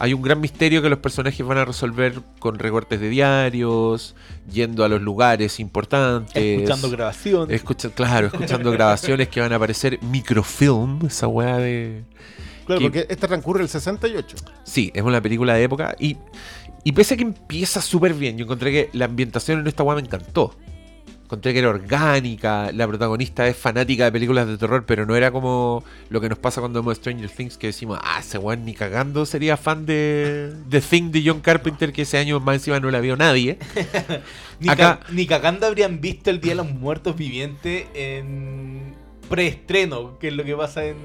Hay un gran misterio que los personajes van a resolver con recortes de diarios, yendo a los lugares importantes. Escuchando grabación. Escucha- claro, escuchando [laughs] grabaciones que van a aparecer microfilm, esa weá de... Claro, que- porque esta transcurre el 68. Sí, es una película de época y, y pese a que empieza súper bien, yo encontré que la ambientación en esta weá me encantó. Encontré que era orgánica, la protagonista es fanática de películas de terror, pero no era como lo que nos pasa cuando vemos Stranger Things, que decimos, ah, ese weón ni cagando sería fan de The Thing de John Carpenter, que ese año más encima no la vio nadie. [laughs] Ni, Acá- ca- ni cagando habrían visto el Día de los Muertos Vivientes en preestreno, que es lo que pasa en,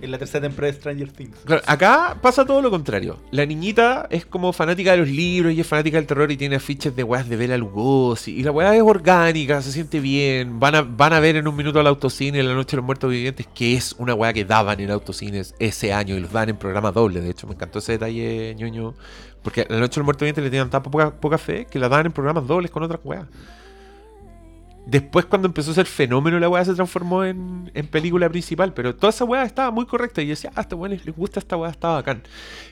en la tercera temporada de Stranger Things. Acá pasa todo lo contrario. La niñita es como fanática de los libros y es fanática del terror y tiene afiches de weas de Bela Lugosi. Y la wea es orgánica, se siente bien. Van a, van a ver en un minuto al autocine La Noche de los Muertos Vivientes, que es una wea que daban en autocines ese año y los dan en programas dobles. De hecho, me encantó ese detalle, ñoño. Porque La Noche de los Muertos Vivientes le tenían tan poca, poca fe que la daban en programas dobles con otras weas. Después, cuando empezó a ser fenómeno, la weá se transformó en, en película principal. Pero toda esa weá estaba muy correcta. Y yo decía, ah, esta weá les, gusta esta weá, está bacán.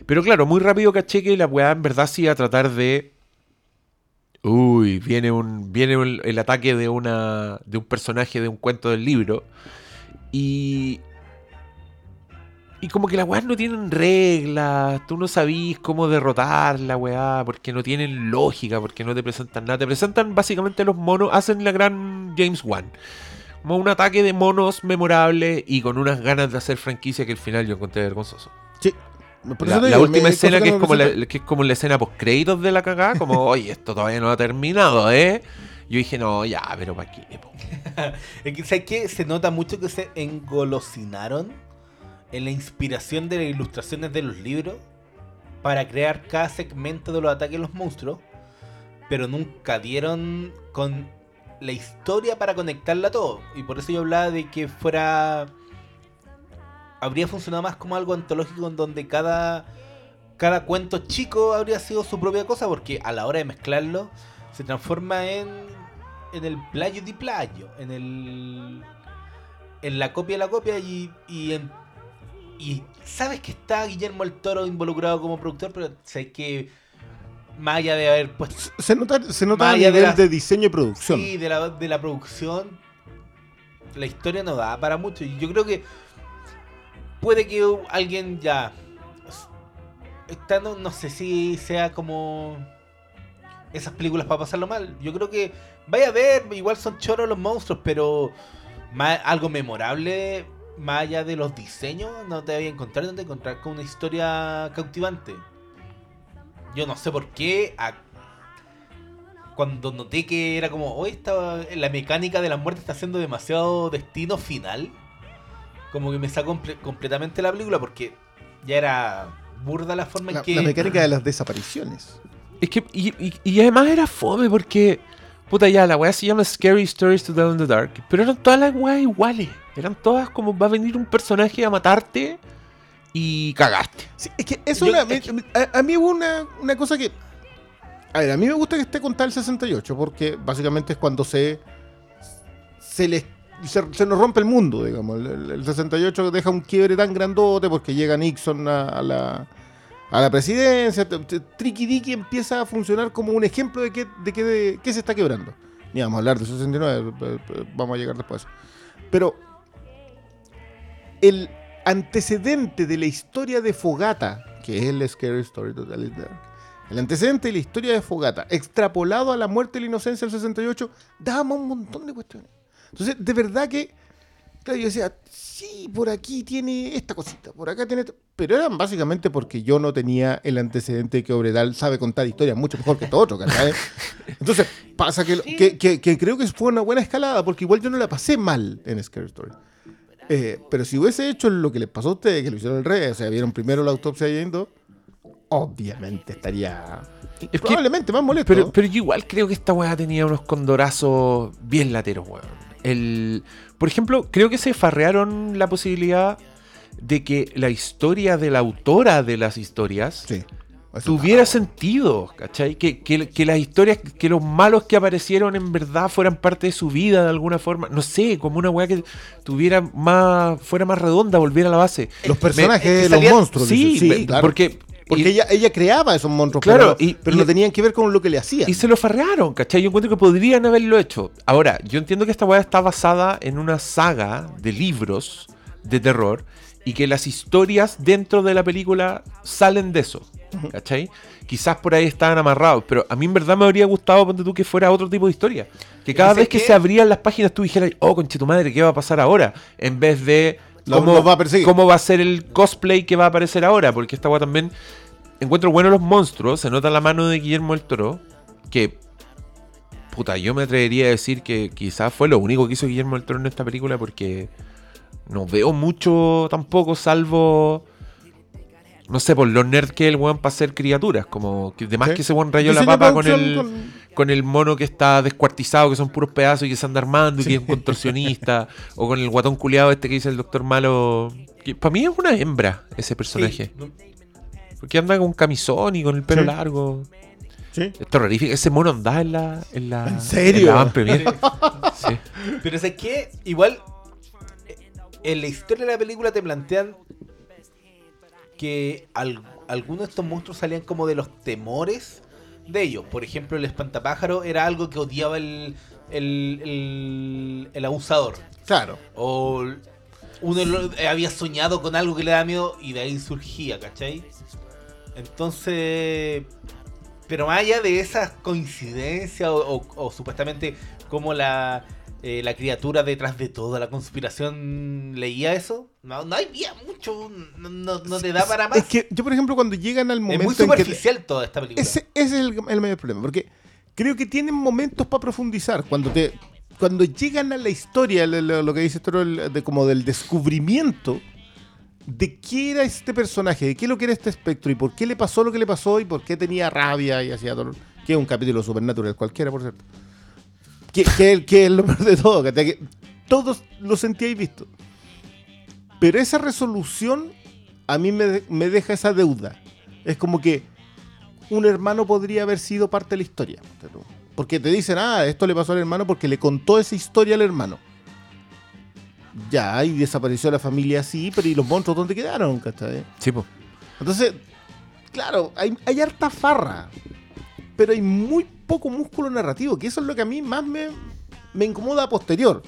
Pero claro, muy rápido caché que la weá en verdad sí iba a tratar de. Uy, viene un. Viene el ataque de una. de un personaje de un cuento del libro. Y. Y como que las weas no tienen reglas, tú no sabís cómo derrotar la weá, porque no tienen lógica, porque no te presentan nada. Te presentan básicamente los monos, hacen la gran James Wan. Como un ataque de monos memorable y con unas ganas de hacer franquicia que al final yo encontré vergonzoso. Sí. Por La, eso te la digo, última escena que es, como la, que es como la escena post créditos de la cagada, como, [laughs] oye, esto todavía no ha terminado, ¿eh? Yo dije, no, ya, pero ¿para qué? po?". [laughs] Es que, ¿sabes qué? Se nota mucho que se engolosinaron en la inspiración de las ilustraciones de los libros para crear cada segmento de los ataques de los monstruos, pero nunca dieron con la historia para conectarla todo. Y por eso yo hablaba de que fuera. Habría funcionado más como algo antológico en donde cada, cada cuento chico habría sido su propia cosa, porque a la hora de mezclarlo se transforma en, en el playo di playo, en el. en la copia de la copia y, y en y sabes que está Guillermo el Toro involucrado como productor, pero sé que más allá de haber puesto Se nota, se nota a de la- de diseño y producción. sí, de la, de la producción, la historia no da para mucho. Y yo creo que puede que alguien ya está, no, no sé si sea como esas películas para pasarlo mal. Yo creo que vaya a ver, igual son choros los monstruos, pero más, algo memorable, más allá de los diseños, no te voy a encontrar, no te voy a encontrar con una historia cautivante. Yo no sé por qué, a- cuando noté que era como, hoy estaba la mecánica de la muerte está haciendo demasiado destino final, como que me sacó comple- completamente la película porque ya era burda la forma La, en que la mecánica de las desapariciones. Es que, y, y- y además era fome porque, puta ya, la weá se llama Scary Stories to Tell in the Dark, pero eran todas las weas iguales. Eran todas como va a venir un personaje a matarte y cagaste. Sí, es que eso Yo- es me- a, a mí hubo una, una cosa que. A ver, a mí me gusta que esté contada el 68, porque básicamente es cuando se. Se les. Se, se nos rompe el mundo, digamos. El, el- el 68 deja un quiebre tan grandote porque llega Nixon a, a la. A la presidencia, t- t- Tricky Dicky empieza a funcionar como un ejemplo de que se está quebrando. Ni vamos a hablar de 69, eh, eh, vamos a llegar después. Pero el antecedente de la historia de Fogata, que es el Scary Story el antecedente de la historia de Fogata, extrapolado a la muerte de la inocencia del 68, daba un montón de cuestiones. Entonces, de verdad que, claro, yo decía, sí, por aquí tiene esta cosita, por acá tiene esto. Pero eran básicamente porque yo no tenía el antecedente de que Obredal sabe contar historias mucho mejor que todo otro, ¿cachai? [laughs] Entonces, pasa que, que, que- que creo que fue una buena escalada, porque igual yo no la pasé mal en Scary Story. Eh, pero si hubiese hecho lo que les pasó a ustedes, que lo hicieron el rey, o sea, vieron primero la autopsia yendo, obviamente estaría probablemente más molesto. Pero, pero yo igual creo que esta weá tenía unos condorazos bien lateros, weón. El, por ejemplo, creo que se farrearon la posibilidad de que la historia de la autora de las historias sí. Tuviera sentido, ¿cachai? Que, que, que las historias, que los malos que aparecieron en verdad fueran parte de su vida de alguna forma. No sé, como una weá que tuviera más, fuera más redonda, volviera a la base. Los Me- personajes, es que los monstruos. Sí, me- claro. porque Porque Y- ella, ella creaba esos monstruos, Claro, pero, y- pero y- no tenían que ver con lo que le hacían. Y se lo farrearon, ¿cachai? Yo encuentro que podrían haberlo hecho. Ahora, yo entiendo que esta weá está basada en una saga de libros de terror y que las historias dentro de la película salen de eso, ¿cachai? Quizás por ahí estaban amarrados, pero a mí en verdad me habría gustado, ponte tú, que fuera otro tipo de historia. Que cada ¿Sabes vez que qué? se abrían las páginas tú dijeras, oh, conche tu madre, ¿qué va a pasar ahora? En vez de Cómo, los va a perseguir. cómo va a ser el cosplay que va a aparecer ahora, porque esta weá también encuentro bueno los monstruos, se nota la mano de Guillermo del Toro, que puta, yo me atrevería a decir que quizás fue lo único que hizo Guillermo del Toro en esta película porque no veo mucho tampoco, salvo no sé, por lo nerd que el weón para hacer criaturas, como que además Sí. que ese weón rayó la papa con el con- con el mono que está descuartizado, que son puros pedazos y que se anda armando y que es un contorsionista, o con el guatón culiado este que dice el doctor malo. Que para mí es una hembra ese personaje. Sí, Porque anda con camisón y con el pelo Sí. largo. Sí. Es terrorífico. Ese mono anda en la. ¿En, la, ¿En serio? en la. Sí. Pero es que igual eh, en la historia de la película te plantean que al- algunos de estos monstruos salían como de los temores de ellos. Por ejemplo, el espantapájaro era algo que odiaba el, el, el- el abusador. Claro. O uno había soñado con algo que le da miedo y de ahí surgía, ¿cachai? Entonces, pero más allá de esas coincidencias o, o- o supuestamente como la, eh, la criatura detrás de toda la conspiración leía eso, no, no había mucho, no, no- no te da para más. Es que yo, por ejemplo, cuando llegan al Es momento muy en que te- superficial toda esta película. Ese, ese es el, el mayor problema, porque creo que tienen momentos para profundizar. Cuando te cuando llegan a la historia, lo, que dice Toro, el- de, como del descubrimiento de qué era este personaje, de qué es lo que era este espectro y por qué le pasó lo que le pasó y por qué tenía rabia y hacía todo. Que es un capítulo supernatural, cualquiera, por cierto. Que, que, que es lo peor de todo, que todos lo sentíais visto. Pero esa resolución a mí me, me deja esa deuda. Es como que un hermano podría haber sido parte de la historia. Porque te dicen, ah, esto le pasó al hermano porque le contó esa historia al hermano. Ya, y desapareció la familia así, pero ¿y los monstruos dónde quedaron? ¿cachai? Sí, po. Entonces, claro, hay, hay harta farra, pero hay muy poco músculo narrativo, que eso es lo que a mí más me, me incomoda a posterior.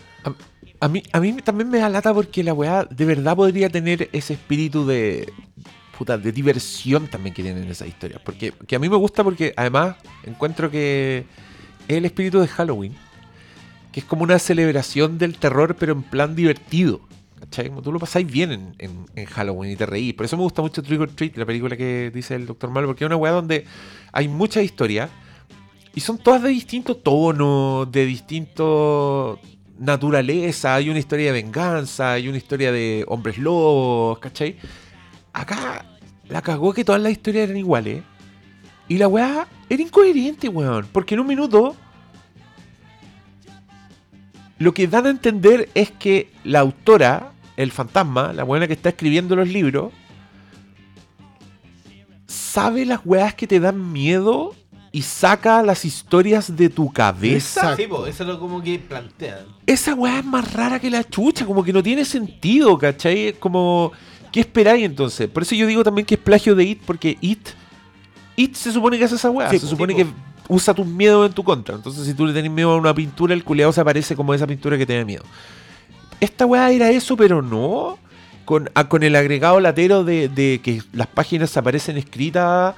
A mí, a mí también me da lata porque la weá de verdad podría tener ese espíritu de. Puta, de diversión también que tienen esas historias. Porque que a mí me gusta porque además encuentro que es el espíritu de Halloween. Que es como una celebración del terror, pero en plan divertido. ¿Cachai? Como tú lo pasáis bien en, en- en Halloween y te reís. Por eso me gusta mucho Trick or Treat, la película que dice el Dr. Malo, porque es una weá donde hay muchas historias y son todas de distinto tono, de distinto naturaleza. Hay una historia de venganza, hay una historia de hombres lobos, ¿cachai? Acá la cagó que todas las historias eran iguales. Y la weá era incoherente, weón. Porque en un minuto lo que dan a entender es que la autora, el fantasma, la buena que está escribiendo los libros, sabe las weas que te dan miedo y saca las historias de tu cabeza. Sí, po, eso es lo como que plantean. Esa weá es más rara que la chucha, como que no tiene sentido, ¿cachai? Es Como, ¿qué esperáis entonces? Por eso yo digo también que es plagio de It, porque It, It se supone que hace esa weá, Sí, se po, supone que usa tus miedos en tu contra. Entonces, si tú le tenés miedo a una pintura, el culeado se aparece como esa pintura que te da miedo. Esta weá era eso, pero no. Con, ah, con el agregado latero de, de que las páginas aparecen escritas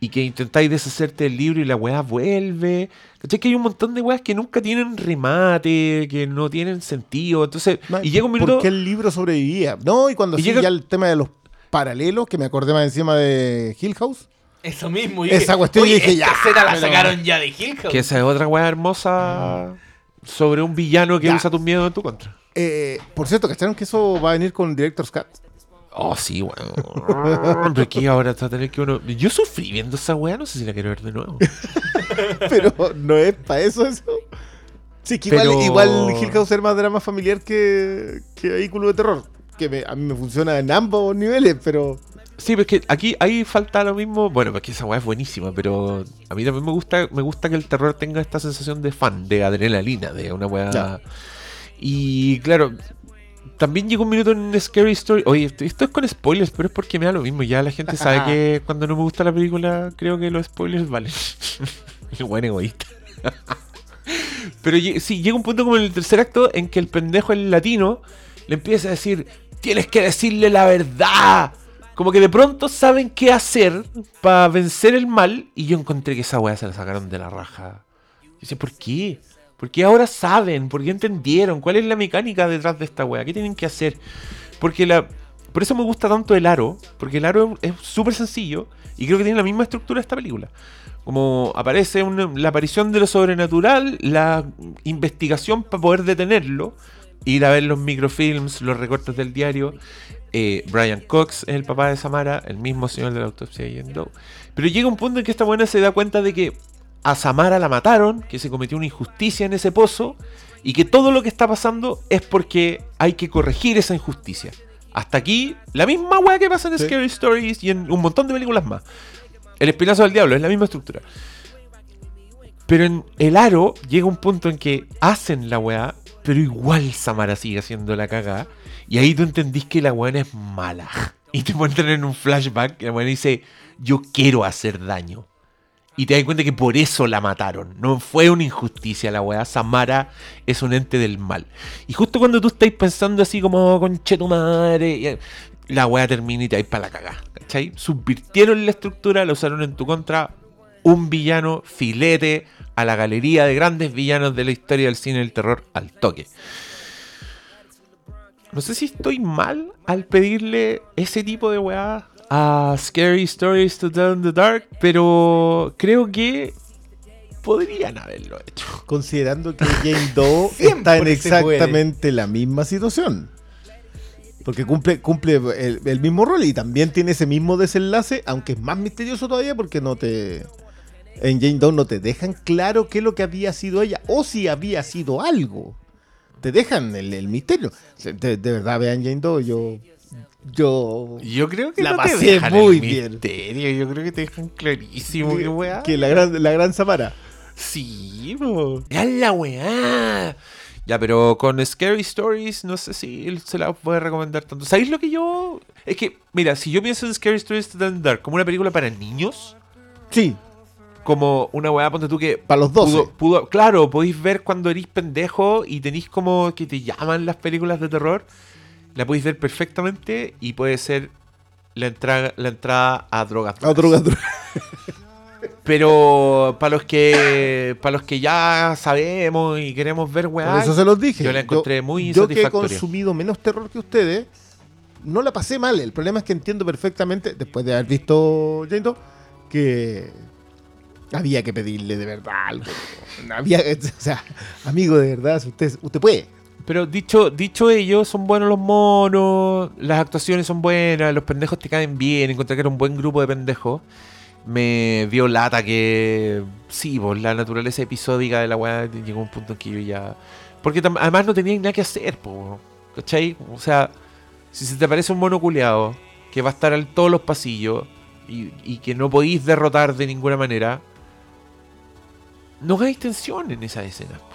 y que intentáis deshacerte del libro y la weá vuelve. ¿Cachai? Que hay un montón de weas que nunca tienen remate, que no tienen sentido. Entonces, No, y llega un minuto. ¿Por qué el libro sobrevivía? No, y cuando Y sí, llega- ya el tema de los paralelos, que me acordé más encima de Hill House. Eso mismo. y Esa cuestión, "Oye, y dije, esta ya, escena la sacaron ya de Hill House". Que esa es otra weá hermosa sobre un villano que Ya. usa tus miedos en tu contra. Eh, por cierto, ¿cacharon que eso va a venir con Director's Cut? Oh, sí, weón. Pero aquí ahora está tener que uno. Yo sufrí viendo esa weá, no sé si la quiero ver de nuevo. [laughs] Pero no es para eso eso. Sí, que Pero- igual, igual Hill House es más drama familiar que, que vehículo de terror. Que me- a mí me funciona en ambos niveles, pero... Sí, pero es que aquí ahí falta lo mismo. Bueno, porque esa weá es buenísima, pero a mí también me gusta, me gusta que el terror tenga esta sensación de fan, de adrenalina, de una weá. Ya. Y claro, también llegó un minuto en Scary Story. Oye, esto, esto es con spoilers, pero es porque me da lo mismo. Ya la gente sabe que [laughs] cuando no me gusta la película, creo que los spoilers valen. [laughs] Qué buen egoísta. [laughs] pero sí, llega un punto como en el tercer acto en que el pendejo, el latino, le empieza a decir: Tienes que decirle la verdad. Como que de pronto saben qué hacer para vencer el mal. Y yo encontré que esa weá se la sacaron de la raja. Yo decía, ¿por qué? ¿Por qué ahora saben? ¿Por qué entendieron? ¿Cuál es la mecánica detrás de esta wea? ¿Qué tienen que hacer? Porque la. Por eso me gusta tanto el aro. Porque el aro es súper sencillo. Y creo que tiene la misma estructura de esta película. Como aparece la aparición de lo sobrenatural, la investigación para poder detenerlo. Ir a ver los microfilms, los recortes del diario. Eh, Brian Cox es el papá de Samara, el mismo señor de la autopsia de Jane Doe. Pero llega un punto en que esta buena se da cuenta de que a Samara la mataron, que se cometió una injusticia en ese pozo y que todo lo que está pasando es porque hay que corregir esa injusticia. Hasta aquí, la misma weá que pasa en Sí. Scary Stories y en un montón de películas más. El Espinazo del Diablo es la misma estructura. Pero en El Aro llega un punto en que hacen la weá, pero igual Samara sigue haciendo la cagada. Y ahí tú entendís que la weá es mala. [laughs] Y te muestran en un flashback, y la weá dice, yo quiero hacer daño. Y te das cuenta que por eso la mataron. No fue una injusticia la weá. Samara es un ente del mal. Y justo cuando tú estáis pensando así como, conche tu madre, y- la weá termina y te vais para la cagada. ¿Cachai? Subvirtieron la estructura, la usaron en tu contra. Un villano filete a la galería de grandes villanos de la historia del cine del terror al toque. No sé si estoy mal al pedirle ese tipo de weá a Scary Stories to Tell in the Dark, pero creo que podrían haberlo hecho. Considerando que Jane Doe [laughs] está en exactamente la misma situación. Porque cumple, cumple el, el mismo rol y también tiene ese mismo desenlace, aunque es más misterioso todavía porque no te. En Jane Doe no te dejan claro qué es lo que había sido ella o si había sido algo. Te dejan el, el misterio. De verdad, vean Jane Doe, yo. Yo. Yo creo que La no pasé te muy bien. misterio, Yo creo que te dejan clarísimo weá. Que la gran, la gran Samara. Sí, po. Ya la weá. Ya, pero con Scary Stories no sé si se la puede recomendar tanto. ¿Sabéis lo que yo...? Es que, mira, si yo pienso en Scary Stories the Dark como una película para niños, Sí, como una weá, ponte tú que... para los 12. Pudo, pudo- claro, podéis ver cuando eres pendejo y tenéis como que te llaman las películas de terror. La podéis ver perfectamente y puede ser la entrada, la entrada a drogas. A droga, droga. [laughs] Pero para los que para los que ya sabemos y queremos ver Por weá, eso se los dije. yo la encontré muy Yo que he consumido menos terror que ustedes, no la pasé mal. El problema es que entiendo perfectamente, después de haber visto Jane Doe, que había que pedirle de verdad algo. [laughs] Había, o sea, amigo, de verdad, si usted, usted puede. Pero dicho, dicho ello, son buenos los monos, las actuaciones son buenas, los pendejos te caen bien, encontré que era un buen grupo de pendejos. Me dio lata que sí, pues la naturaleza episódica de la weá llegó a un punto en que yo ya. Porque además no tenía nada que hacer, po, ¿cachai? O sea, si se te aparece un mono culeado que va a estar en todos los pasillos y, que no podéis derrotar de ninguna manera, no hay tensión en esas escenas.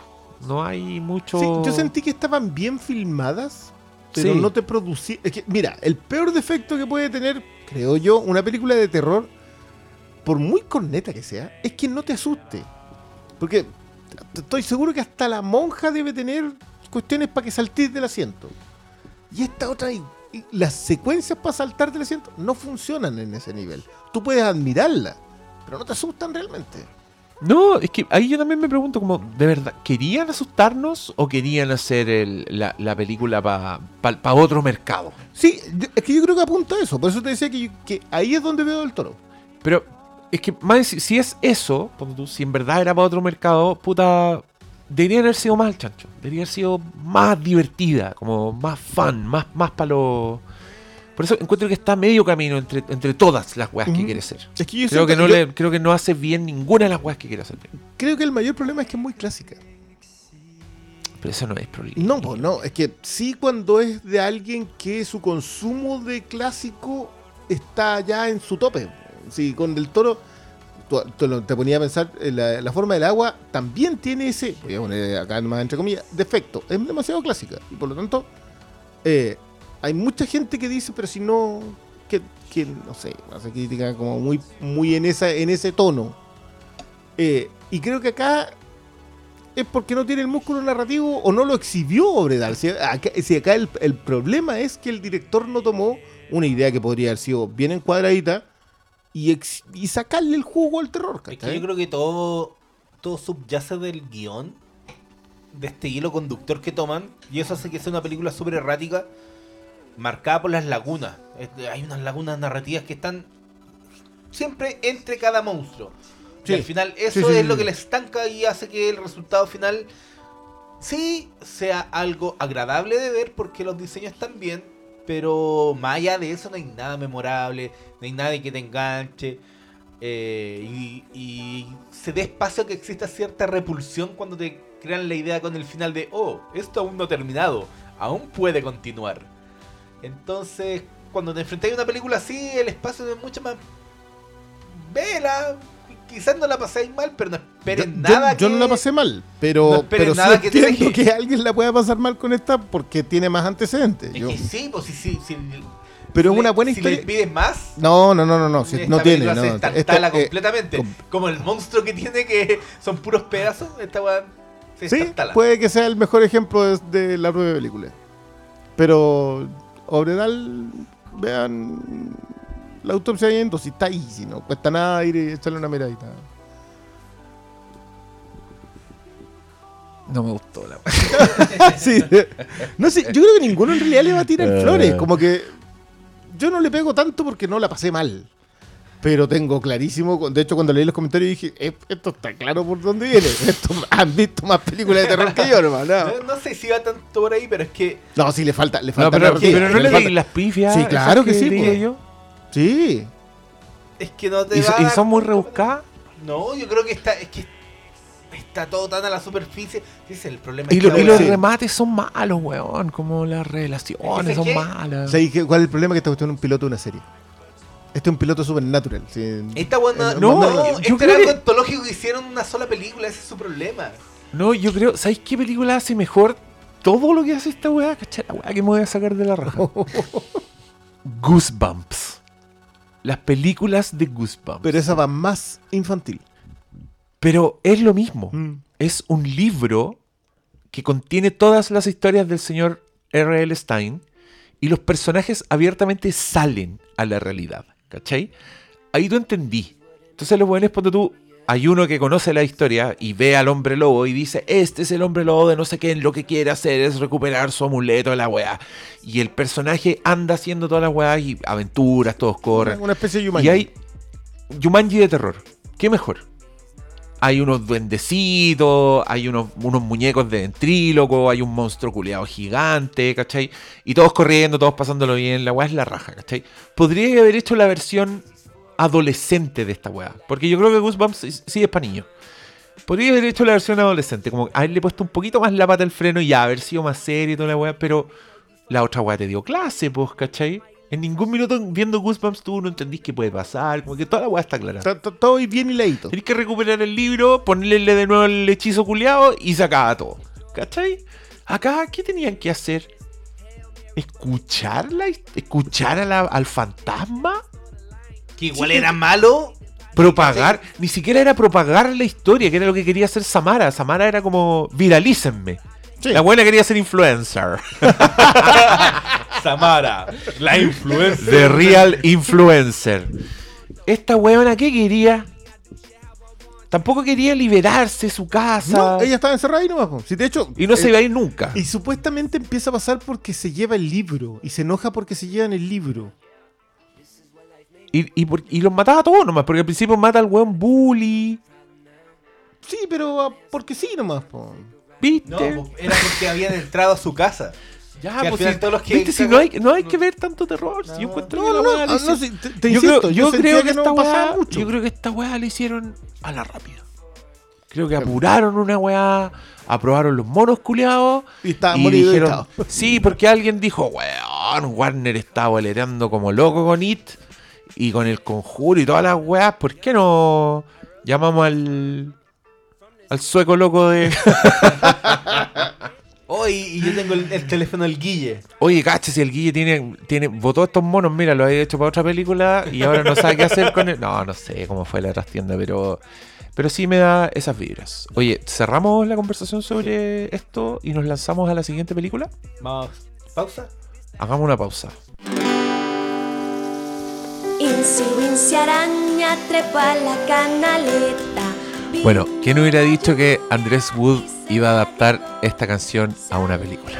No hay mucho. Sí, yo sentí que estaban bien filmadas, pero Sí. no te producía. Es que, mira, el peor defecto que puede tener, creo yo, una película de terror, por muy corneta que sea, es que no te asuste. Porque estoy seguro que hasta la monja debe tener cuestiones para que saltís del asiento. Y esta otra, y- y las secuencias para saltar del asiento no funcionan en ese nivel. Tú puedes admirarla, pero no te asustan realmente. No, es que ahí yo también me pregunto, como, ¿de verdad querían asustarnos o querían hacer el- la, la película para otro mercado? Sí, es que yo creo que apunta a eso. Por eso te decía que, yo- que ahí es donde veo el toro. Pero es que, más, si, si es eso, si en verdad era para otro mercado, puta, debería haber sido más el chancho. Debería haber sido más divertida, como más fun, más, más para los... Por eso encuentro que está medio camino entre, entre todas las weas que quiere ser. Es que yo Creo que, no yo le, creo que no hace bien ninguna de las weas que quiere hacer creo que el mayor problema es que es muy clásica. Pero eso no es problema. No, pues no, es que sí cuando es de alguien que su consumo de clásico está ya en su tope. Sí, con Del Toro, te ponía a pensar, eh, la, la forma del agua también tiene ese, voy a poner acá nomás entre comillas, defecto. Es demasiado clásica y por lo tanto eh, hay mucha gente que dice, pero si no, que, que no sé, hace crítica como muy, muy en, esa, en ese tono. Eh, y creo que acá es porque no tiene el músculo narrativo o no lo exhibió Obredal. Si acá, si acá el, el problema es que el director no tomó una idea que podría haber sido bien encuadradita y, ex- y sacarle el jugo al terror. Es que yo creo que todo, todo subyace del guion, de este hilo conductor que toman, y eso hace que sea una película súper errática, marcada por las lagunas. Es- Hay unas lagunas narrativas que están siempre entre cada monstruo. Sí. Y al final eso Sí, sí, es lo que le estanca y hace que el resultado final sí sea algo agradable de ver porque los diseños están bien, pero más allá de eso no hay nada memorable, no hay nada que te enganche. eh, y, y se dé espacio a que exista cierta repulsión cuando te crean la idea con el final de, oh, esto aún no ha terminado, aún puede continuar. Entonces, cuando te enfrentas a una película así, el espacio es mucho más... Vela, quizás no la pasáis mal, pero no esperen yo, yo- nada yo que... no la pasé mal, pero, no pero sí nada que entiendo que alguien la pueda pasar mal con esta porque tiene más antecedentes. Es Yo- que sí, pues sí, sí, sí, pero es si una buena si historia. le pides más, No, no, no, no, no, esta no tiene. No, se Esta- eh, completamente. com- Como el monstruo que tiene que son puros pedazos, esta weá se sí, puede que sea el mejor ejemplo de, de la propia película. Pero Obredal, vean la autopsia de Yendo, si está ahí, si no cuesta nada ir y echarle una miradita. No me gustó la [laughs] Sí. No sé, yo creo que ninguno en realidad le va a tirar Eh. flores. Como que yo no le pego tanto porque no la pasé mal. Pero tengo clarísimo, de hecho cuando leí los comentarios dije, "Eh, esto está claro por dónde viene. [laughs] Esto, han visto más películas de terror que yo, hermano. No, No, no sé si va tanto por ahí, pero es que No, sí, le falta, le No, falta pero, narrativa, pero no le falta- leí las pifias. Sí, claro que sí, pues. yo. Sí. es que no te ¿Y, va y son muy rebuscadas. No, yo creo que está es que está todo tan a la superficie. Es el problema. Y, es que lo- y los remates son malos, weón. Como las relaciones ¿Es que son qué? malas. ¿Sabes qué- cuál es el problema? Que esta cuestión es un piloto de una serie. Este es un piloto supernatural. Sí. Esta no, Eh, no, no, yo este era algo que- antológico que hicieron una sola película, ese es su problema. No, yo creo. ¿Sabéis qué película hace mejor todo lo que hace esta weá? ¿Cachai? La weá que me voy a sacar de la raja. [laughs] Goosebumps. Las películas de Goosebumps. Pero esa va más infantil. Pero es lo mismo. Mm. Es un libro que contiene todas las historias del señor R.L. Stein y los personajes abiertamente salen a la realidad. ¿Cachai? Ahí tú entendí. Entonces los buenos cuando tú hay uno que conoce la historia y ve al hombre lobo y dice, este es el hombre lobo de no sé qué, lo que quiere hacer es recuperar su amuleto de la weá. Y el personaje anda haciendo todas las weas y aventuras, todos corren. Una especie de Yumanji. Y hay Jumanji de terror. ¿Qué mejor? Hay unos duendecitos, hay unos, unos muñecos de ventríloco, hay un monstruo culeado gigante, ¿cachai? Y todos corriendo, todos pasándolo bien, la weá es la raja, ¿cachai? Podría haber hecho la versión adolescente de esta weá, porque yo creo que Goosebumps sí, es para niños. Podría haber hecho la versión adolescente, como haberle puesto un poquito más la pata al freno y ya haber sido más serio y toda la weá, pero la otra weá te dio clase, pues, ¿cachai? En ningún minuto viendo Goosebumps tú no entendís qué puede pasar, como que toda la weá está clara. Está- está todo bien hiladito. Tenés que recuperar el libro, ponerle de nuevo el hechizo culiado y se acaba todo. ¿Cachai? Acá, ¿qué tenían que hacer? ¿Escuchar, la his- escuchar a la- al fantasma? Que igual era malo. Propagar, ni siquiera era propagar la historia, que era lo que quería hacer Samara. Samara era como, viralícenme. Sí. La buena quería ser influencer. [laughs] Samara, la influencer. The real influencer. Esta weona, ¿qué quería? Tampoco quería liberarse de su casa. No, ella estaba encerrada ahí nomás. Sí, de hecho, Y no se eh, iba a ir nunca. Y supuestamente empieza a pasar porque se lleva el libro. Y se enoja porque se llevan el libro. Y, y, por- y los mataba a todos nomás, porque al principio mata al weón bully. Sí, pero ah, porque sí nomás. po. ¿Viste? No, era porque habían entrado a su casa. Ya, que pues final si- todos los que ¿viste? Si no hay, no hay que ver tanto terror. si yo encuentro No, que la no, no, le no, sí, te, te yo insisto, creo, yo creo que, esta no weá, mucho. yo creo que esta weá la hicieron a la rápida. Creo que apuraron una weá, aprobaron los monos culiados Y estaba y dijeron, sí, porque alguien dijo, weón, Warner está boleteando como loco con It y con el conjuro y todas las weas, ¿por qué no llamamos al al sueco loco de [laughs] Oh, y, y yo tengo el, el teléfono del Guille. Oye, cacha, si el Guille tiene, tiene, votó estos monos, mira, lo había hecho para otra película y ahora no sabe qué hacer con él. No, no sé cómo fue la trastienda, pero, pero sí me da esas vibras. Oye, cerramos la conversación sobre esto y nos lanzamos a la siguiente película. Vamos, pausa. Hagamos una pausa. Araña trepa a la canaleta. Bueno, ¿quién hubiera dicho que Andrés Wood iba a adaptar esta canción a una película?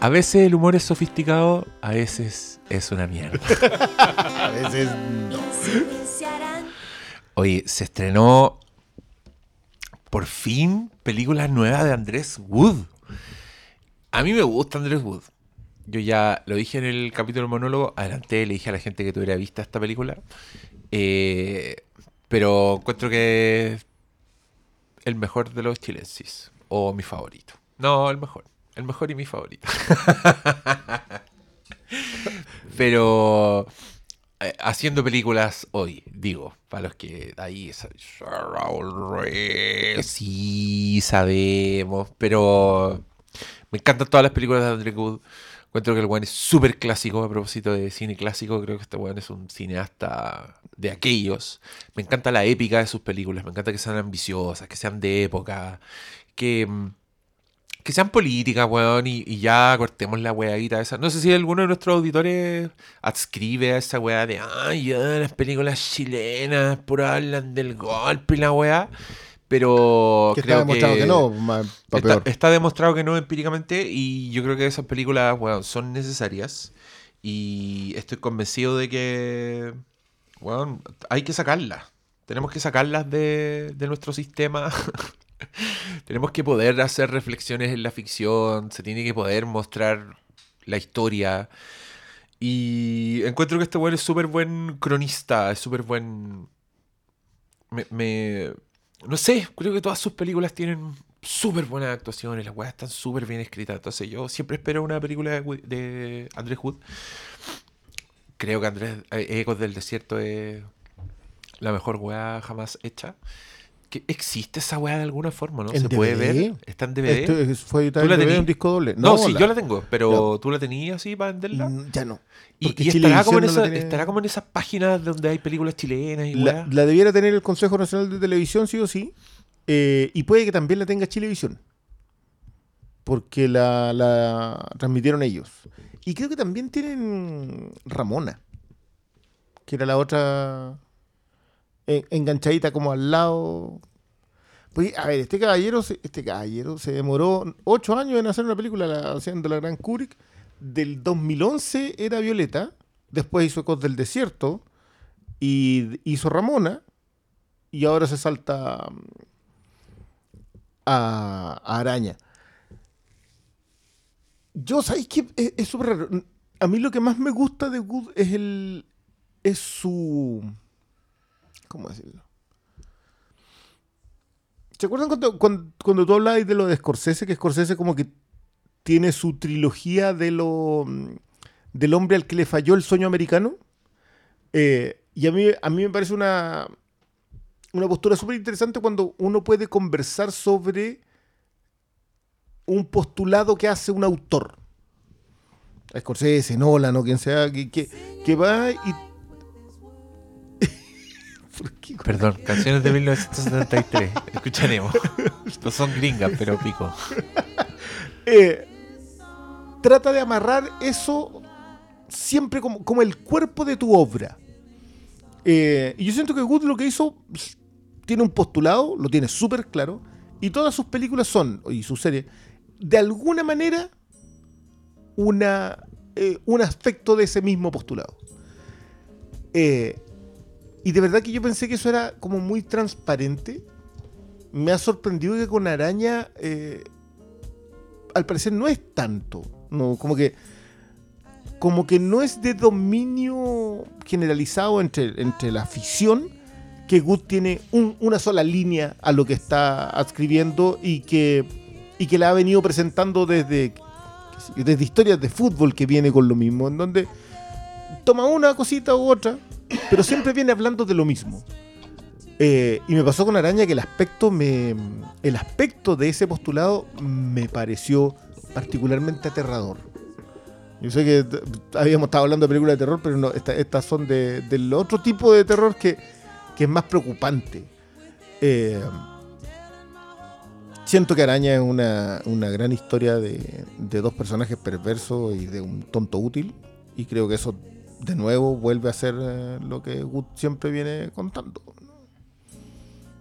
A veces el humor es sofisticado, a veces es una mierda. [laughs] A veces no. Oye, se estrenó por fin película nueva de Andrés Wood. A mí me gusta Andrés Wood. Yo ya lo dije en el capítulo monólogo, adelanté, le dije a la gente que tuviera vista esta película. Eh, pero encuentro que es el mejor de los chilensis. O mi favorito. No, el mejor. El mejor y mi favorito. [laughs] pero eh, haciendo películas hoy, digo, para los que ahí sí sabemos, pero me encantan todas las películas de André Wood. Encuentro que el weón es súper clásico a propósito de cine clásico. Creo que este weón es un cineasta de aquellos. Me encanta la épica de sus películas. Me encanta que sean ambiciosas, que sean de época, que, mm, que sean políticas, weón. Y, ya cortemos la weadita esa. No sé si alguno de nuestros auditores adscribe a esa weá de, ay, ya, las películas chilenas, puro hablan del golpe y la weá. Pero Que está creo demostrado que, no, Está, peor. está demostrado que no empíricamente y yo creo que esas películas weón, son necesarias y estoy convencido de que weón, hay que sacarlas. Tenemos que sacarlas de, de nuestro sistema. [laughs] Tenemos que poder hacer reflexiones en la ficción, se tiene que poder mostrar la historia. Y encuentro que este weón es súper buen cronista, es súper buen... Me, me- No sé, creo que todas sus películas tienen súper buenas actuaciones, las weas están súper bien escritas. Entonces yo siempre espero una película de, de Andrés Wood. Creo que Andrés eh, Ecos del Desierto es la mejor wea jamás hecha. ¿Que ¿Existe esa wea de alguna forma, no? ¿En ¿Se puede ver? ¿Está en DVD? Fue ¿Tú la en DVD, tení? un disco doble. No, sí, la- yo la tengo, pero ¿tú la tenías así para venderla? Mm, Ya no. Y, estará, como en Chilevisión no la esa- tiene- estará como en esas páginas donde hay películas chilenas y La, weá. la debiera tener el Consejo Nacional de Televisión, sí o sí. eh, y puede que también la tenga Chilevisión. Porque la, la transmitieron ellos. Y creo que también tienen Ramona. Que era la otra en- enganchadita como al lado. Pues, a ver, este caballero, se- este caballero se demoró ocho años en hacer una película la, haciendo la Gran Kubrick. Del 2011 era Violeta. Después hizo Ecos del Desierto. Y hizo Ramona. Y ahora se salta mm, a, a Araña. Yo, ¿sabéis qué? Es es súper raro. A mí lo que más me gusta de Good es el. es su. ¿Cómo decirlo? ¿Se acuerdan cuando, cuando, tú hablabas de lo de Scorsese? Que Scorsese como que tiene su trilogía de lo, mm, del hombre al que le falló el sueño americano. Eh, y a mí, a mí me parece una, una postura súper interesante cuando uno puede conversar sobre un postulado que hace un autor. Scorsese, Nolan o quien sea, que, que, que va y... ¿Por qué? Perdón, canciones de 1973. Escucharemos. No son gringas, pero pico. [laughs] Eh, trata de amarrar eso siempre como, como el cuerpo de tu obra. Eh, y yo siento que Good lo que hizo pss, tiene un postulado, lo tiene súper claro, y todas sus películas son, y sus series, de alguna manera, una, eh, un aspecto de ese mismo postulado. Eh, y de verdad que yo pensé que eso era como muy transparente. Me ha sorprendido que con Araña eh, al parecer no es tanto. No, como que. Como que no es de dominio generalizado entre, entre la afición que Good tiene un- una sola línea a lo que está adscribiendo y que, y que la ha venido presentando desde, desde historias de fútbol que viene con lo mismo, en donde toma una cosita u otra, pero siempre viene hablando de lo mismo. Eh, y me pasó con Araña que el aspecto me. El aspecto de ese postulado me pareció particularmente aterrador. Yo sé que habíamos estado hablando de películas de terror, pero no, esta- estas son de- del otro tipo de terror que, es más preocupante. Eh, siento que Araña es una, gran historia de dos personajes perversos y de un tonto útil. Y creo que eso de nuevo vuelve a ser eh, lo que Good siempre viene contando.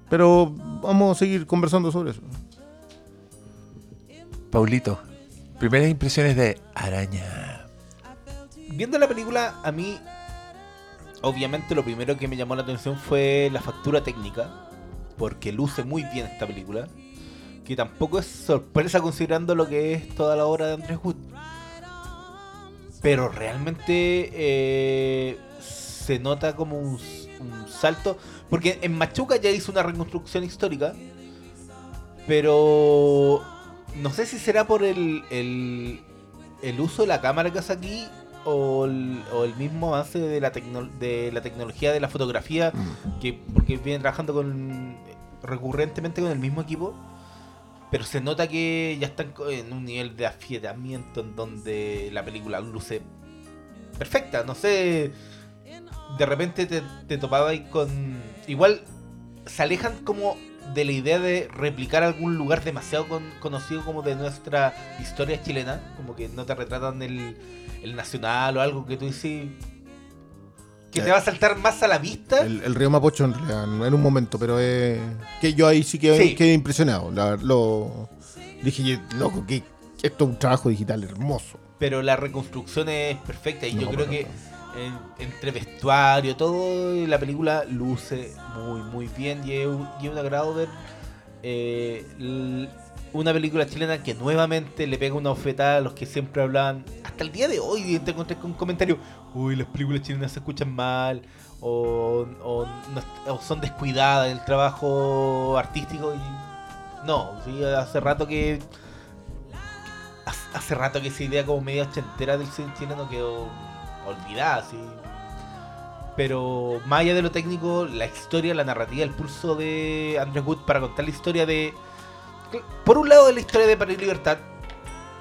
Pero vamos a seguir conversando sobre eso. Paulito, primeras impresiones de Araña. Viendo la película, a mí, obviamente lo primero que me llamó la atención fue la factura técnica, porque luce muy bien esta película, que tampoco es sorpresa considerando lo que es toda la obra de Andrés Wood. Pero realmente eh, se nota como un, un salto, porque en Machuca ya hizo una reconstrucción histórica, pero no sé si será por el, el, el uso de la cámara que hace aquí o el, o el mismo avance de la, tecno- de la tecnología de la fotografía, que porque viene trabajando con recurrentemente con el mismo equipo, pero se nota que ya están en un nivel de afiatamiento en donde la película luce perfecta, no sé, de repente te, te topabas con... Igual se alejan como de la idea de replicar algún lugar demasiado con- conocido como de nuestra historia chilena, como que no te retratan el, el nacional o algo que tú dices que te va a saltar más a la vista. El, el río Mapocho en realidad, en un momento, pero eh, que yo ahí sí quedé, Sí. quedé impresionado. La- lo, dije, loco, que esto es un trabajo digital hermoso. pero la reconstrucción es perfecta y No, yo creo no, que no. entre vestuario, todo la película luce muy muy bien y es un, y es un agrado ver eh, una película chilena que nuevamente le pega una oferta a los que siempre hablaban hasta día de hoy te encontré con comentarios uy las películas chilenas se escuchan mal o, o o son descuidadas en el trabajo artístico y no sí, hace rato que hace- rato que esa idea como media ochentera del cine chileno quedó olvidada, sí. Pero más allá de lo técnico, la historia, la narrativa, el pulso de Andrés Wood para contar la historia de... Por un lado es la historia de Para y Libertad,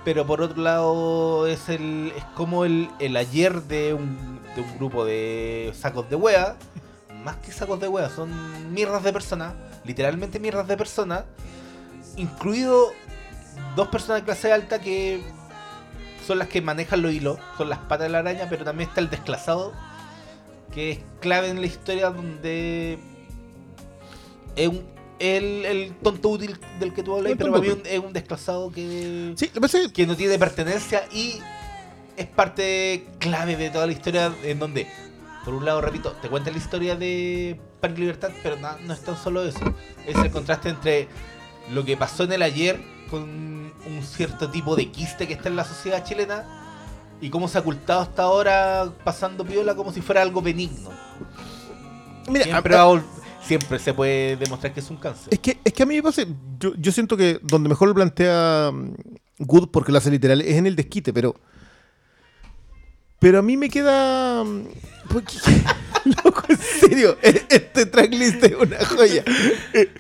pero por otro lado es el es como el, el ayer de un, de un grupo de sacos de wea. Más que sacos de wea, son mierdas de personas, literalmente mierdas de personas, incluido dos personas de clase alta que son las que manejan los hilos, son las patas de la araña, pero también está el desclasado, que es clave en la historia donde es un, el, el tonto útil del que tú hablas, pero para mí es un desclasado que, Sí, lo que no tiene pertenencia y es parte clave de toda la historia en donde, por un lado, repito, te cuenta la historia de y Libertad, pero na- no es tan solo eso. Es el contraste entre lo que pasó en el ayer con un cierto tipo de quiste que está en la sociedad chilena y cómo se ha ocultado hasta ahora pasando piola como si fuera algo benigno. mira, Siempre, a- va a vol- siempre se puede demostrar que es un cáncer. Es que, es que a mí me pasa, yo, yo siento que donde mejor lo plantea mm, Good, porque lo hace literal, es en el desquite, pero. Pero a mí me queda. mm, porque- [laughs] loco, en serio, e- este tracklist es una joya. Eh,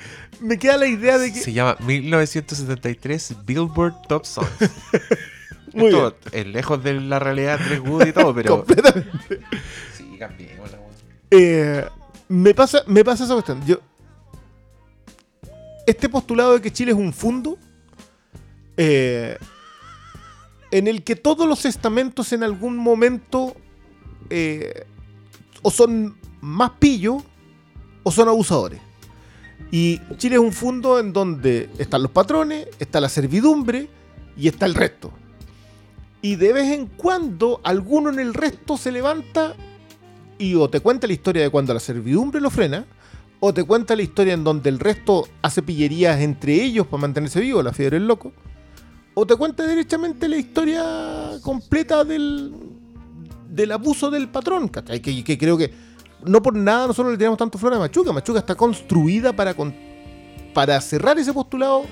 Me queda la idea de que. Se llama 1973 Billboard Top Songs. [laughs] Muy Esto es lejos de la realidad Andrés Wood y todo, pero. completamente. Sí, cambiémosla, weón. Eh, me, pasa, me pasa esa cuestión. Yo, este postulado de que Chile es un fundo, eh, en el que todos los estamentos en algún momento eh, o son más pillos o son abusadores. Y Chile es un fundo en donde están los patrones, está la servidumbre y está el resto. Y de vez en cuando alguno en el resto se levanta y o te cuenta la historia de cuando la servidumbre lo frena, o te cuenta la historia en donde el resto hace pillerías entre ellos para mantenerse vivo, la fiebre del loco, o te cuenta derechamente la historia completa del, del abuso del patrón. Que, que creo que no por nada nosotros le tiramos tanto flor a Machuca, Machuca está construida para, con- para cerrar ese postulado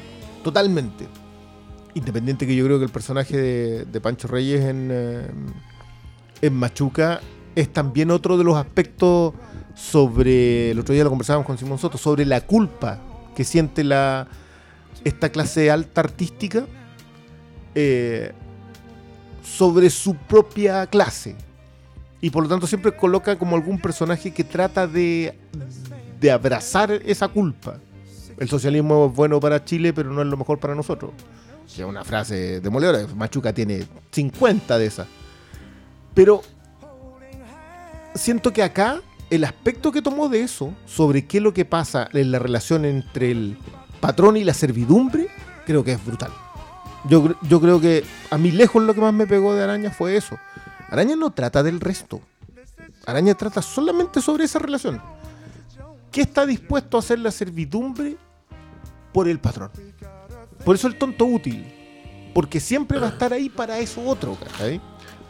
totalmente. Independiente que yo creo que el personaje de, de Pancho Reyes en, eh, en Machuca es también otro de los aspectos sobre, el otro día lo conversábamos con Simón Soto, sobre la culpa que siente la, esta clase alta artística eh, sobre su propia clase. Y por lo tanto siempre coloca como algún personaje que trata de, de abrazar esa culpa. El socialismo es bueno para Chile, pero no es lo mejor para nosotros. Que es una frase demoledora. Machuca tiene 50 de esas. Pero siento que acá el aspecto que tomó de eso, sobre qué es lo que pasa en la relación entre el patrón y la servidumbre, creo que es brutal. Yo, yo creo que a mí lejos lo que más me pegó de Araña fue eso. Araña no trata del resto. Araña trata solamente sobre esa relación. ¿Qué está dispuesto a hacer la servidumbre por el patrón? Por eso el tonto útil. Porque siempre va a estar ahí para eso otro.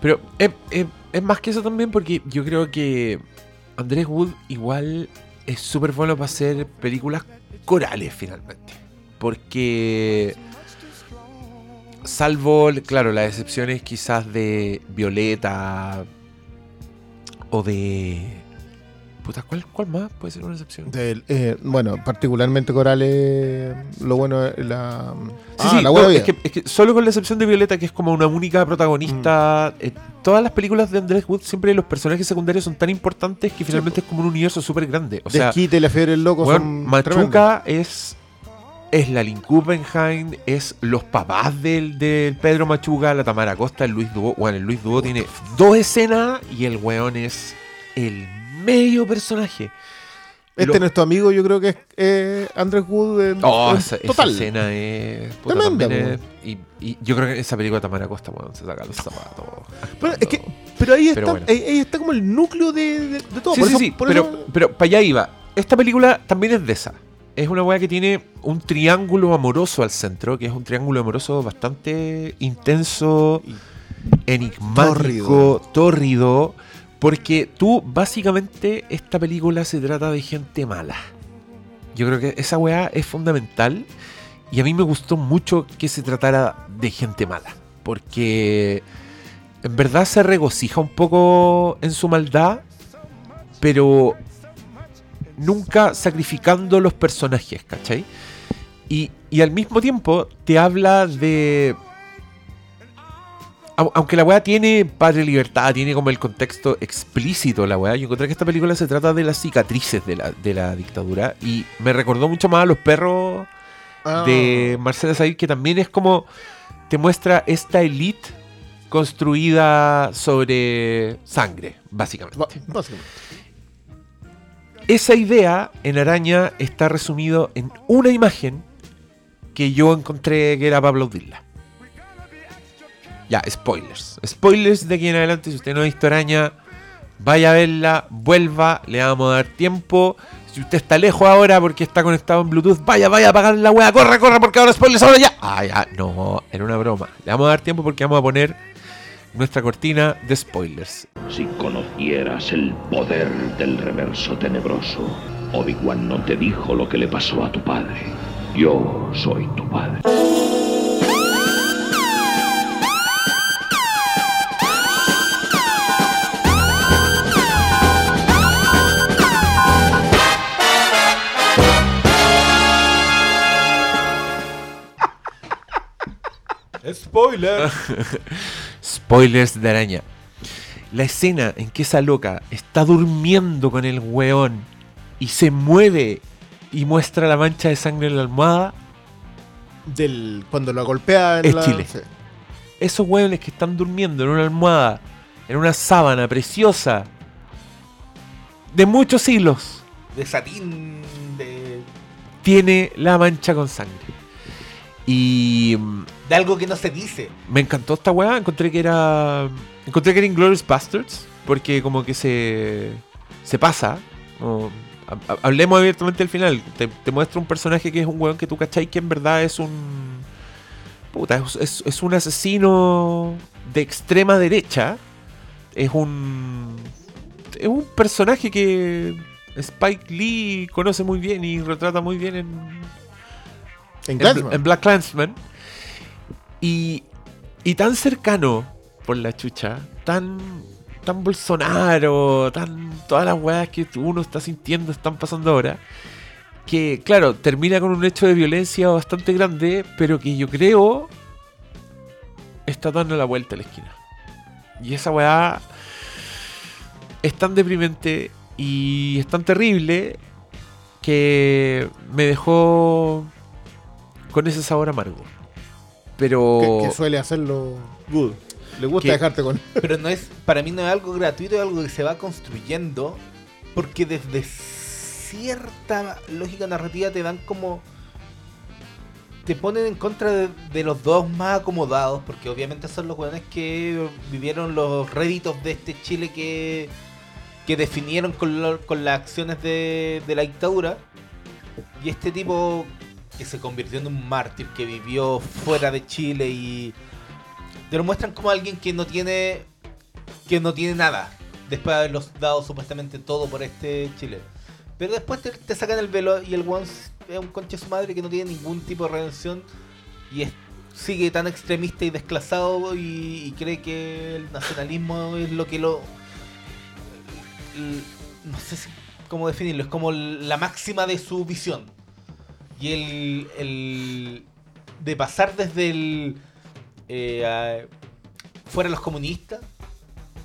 Pero es, es- es más que eso también porque yo creo que Andrés Wood igual es súper bueno para hacer películas corales finalmente. Porque salvo, claro, las excepciones quizás de Violeta o de... Puta, ¿cuál, cuál más puede ser una excepción? Del, eh, bueno, particularmente Corales, lo bueno es la... Sí, ah, sí, la no, buena vida. es, que, es que solo con la excepción de Violeta, que es como una única protagonista, Mm. eh, todas las películas de Andrés Wood, siempre los personajes secundarios son tan importantes que finalmente es como un universo súper grande. O sea, Desquite y la fiebre del loco weón, son Machuca es, es la Lynn Kuppenheim, es los papás del, del Pedro Machuca, la Tamara Costa, el Luis Dubo. Bueno, el Luis Dubo tiene dos escenas y el weón es el medio personaje. Este Lo- nuestro amigo yo creo que es eh, Andrés Wood en, Oh, en esa, escena es. puta, Tremenda, también es- y, y yo creo que esa película de Tamara Costa, weón, se saca los zapatos. Pero, es que, pero ahí Pero está, bueno. ahí, ahí está como el núcleo de, de- de todo. Sí, por sí, eso- sí, por pero, eso- pero para allá iba. Esta película también es de esa. Es una weá que tiene un triángulo amoroso al centro, que es un triángulo amoroso bastante intenso, enigmático, tórrido, porque tú, básicamente, esta película se trata de gente mala. Yo creo que esa weá es fundamental y a mí me gustó mucho que se tratara de gente mala, porque en verdad se regocija un poco en su maldad, pero nunca sacrificando los personajes, ¿cachai? Y, y al mismo tiempo te habla de... au- Aunque la weá tiene padre libertad, tiene como el contexto explícito la weá, yo encontré que esta película se trata de las cicatrices de la, de la dictadura y me recordó mucho más a los perros Ah, de Marcela Said, que también es como te muestra esta elite construida sobre sangre, básicamente. básicamente. Esa idea en Araña está resumido en una imagen que yo encontré que era para aplaudirla. Ya, spoilers. Spoilers de aquí en adelante. Si usted no ha visto Araña, vaya a verla, vuelva, le vamos a dar tiempo. Si usted está lejos ahora porque está conectado en Bluetooth, vaya, vaya a apagar la wea, corre, corre, porque ahora spoilers, ahora ya. Ah, ya, no, era una broma. Le vamos a dar tiempo porque vamos a poner nuestra cortina de spoilers. Si conocieras el poder del reverso tenebroso, Obi-Wan no te dijo lo que le pasó a tu padre. Yo soy tu padre. Spoiler. [laughs] Spoilers de araña. La escena en que esa loca está durmiendo con el weón y se mueve y muestra la mancha de sangre en la almohada. Del, cuando lo golpea en Es la- Chile. sí. Esos weones que están durmiendo en una almohada, en una sábana preciosa, de muchos hilos, de satín, de, tiene la mancha con sangre. Y mm, de algo que no se dice. me encantó esta weá. Encontré que era. Encontré que era Inglourious Bastards. Porque como que se. Se pasa. ha- hablemos abiertamente del final. Te, te muestra un personaje que es un weón que tú cachai que en verdad es un. Puta, es, es- es un asesino de extrema derecha. Es un. Es un personaje que Spike Lee conoce muy bien y retrata muy bien en, En en, Clansman. en Black Clansman. Y, tan cercano por la chucha, tan, tan Bolsonaro, tan todas las weas que uno está sintiendo están pasando ahora. Que, claro, termina con un hecho de violencia bastante grande, pero que yo creo está dando la vuelta a la esquina. Y esa weá es tan deprimente y es tan terrible que me dejó con ese sabor amargo. Pero... Que, que suele hacerlo good. Le gusta Que- dejarte con. Pero no es, para mí no es algo gratuito, es algo que se va construyendo. Porque desde cierta lógica narrativa te dan como. Te ponen en contra de, de los dos más acomodados. Porque obviamente son los jóvenes que vivieron los réditos de este Chile que. que definieron con, lo- con las acciones de, de la dictadura. Y este tipo que se convirtió en un mártir, que vivió fuera de Chile y te lo muestran como alguien que no tiene que no tiene nada después de haberlos dado supuestamente todo por este Chile pero después te, sacan el velo y el one es un conche su madre que no tiene ningún tipo de redención y es- sigue tan extremista y desclasado y, y cree que el nacionalismo es lo que lo no sé si- cómo definirlo es como la máxima de su visión y el, el de pasar desde el eh, fuera los comunistas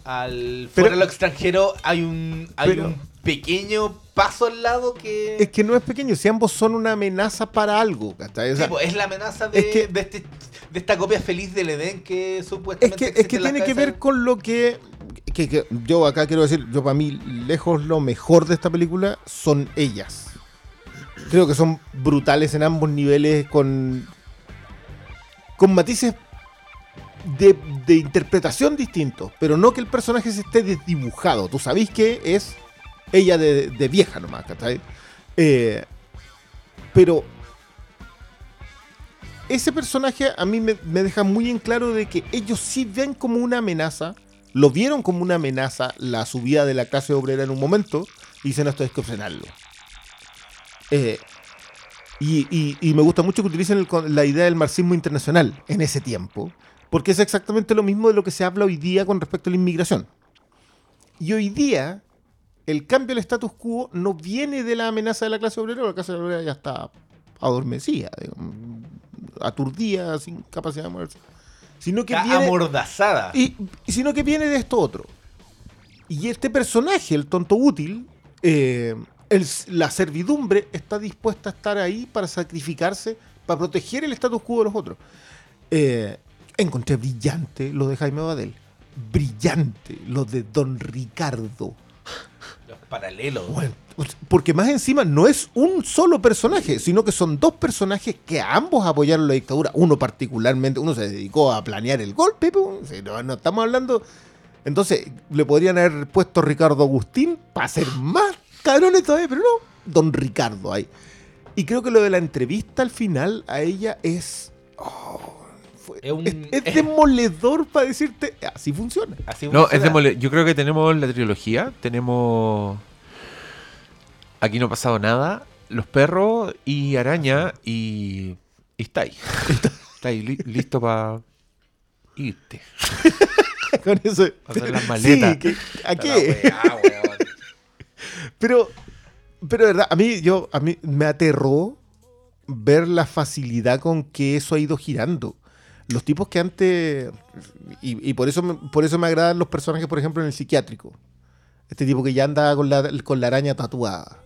al Pero- fuera lo extranjero hay un hay Pero- un pequeño paso al lado que Es que no es pequeño, si ambos son una amenaza para algo. ¿cachai? O sea, Sí, pues, es la amenaza de, es que- de, este, de esta copia feliz del Edén que Es supuestamente que, es que en las tiene que ver con lo que, que- que Yo acá quiero decir, yo para mí, lejos lo mejor de esta película son ellas. Creo que son brutales en ambos niveles, con, con matices de, interpretación distintos, pero no que el personaje se esté desdibujado. Tú sabéis que es ella de, vieja nomás, ¿cachai? Eh, pero ese personaje a mí me, deja muy en claro de que ellos sí ven como una amenaza, lo vieron como una amenaza la subida de la clase obrera en un momento, y dicen esto hay que frenarlo. Eh, y, y- y me gusta mucho que utilicen el la idea del marxismo internacional en ese tiempo, porque es exactamente lo mismo de lo que se habla hoy día con respecto a la inmigración. Y hoy día, el cambio del status quo no viene de la amenaza de la clase obrera, la clase obrera ya está adormecida, digamos, aturdida, sin capacidad de moverse. Sino que Está viene, amordazada. y sino que viene de esto otro. Y este personaje, el tonto útil, eh, el- la servidumbre está dispuesta a estar ahí para sacrificarse, para proteger el status quo de los otros. Eh, encontré brillante lo de Jaime Badel. Brillante lo de Don Ricardo. Los paralelos. Bueno, porque más encima no es un solo personaje, sino que son dos personajes que ambos apoyaron la dictadura. Uno particularmente, uno se dedicó a planear el golpe, no, no estamos hablando. Entonces, le podrían haber puesto Ricardo Agustín para ser más cabrones todavía, pero no, don Ricardo ahí. Y creo que lo de la entrevista al final a ella es. oh, fue- Es un- es, es [laughs] demoledor para decirte, así funciona. Así No, es funciona. demole- Yo creo que tenemos la trilogía. Tenemos. Aquí no ha pasado nada. Los perros y araña. Y. y está ahí. [laughs] está ahí, li- listo para irte. [laughs] Con eso. Hacer las maletas. Sí, que- ¿a La qué? Pero, pero de verdad, a mí, yo, a mí me aterró ver la facilidad con que eso ha ido girando. Los tipos que antes. Y, y por, eso me, por eso me agradan los personajes, por ejemplo, en el psiquiátrico. Este tipo que ya anda con la, con la araña tatuada.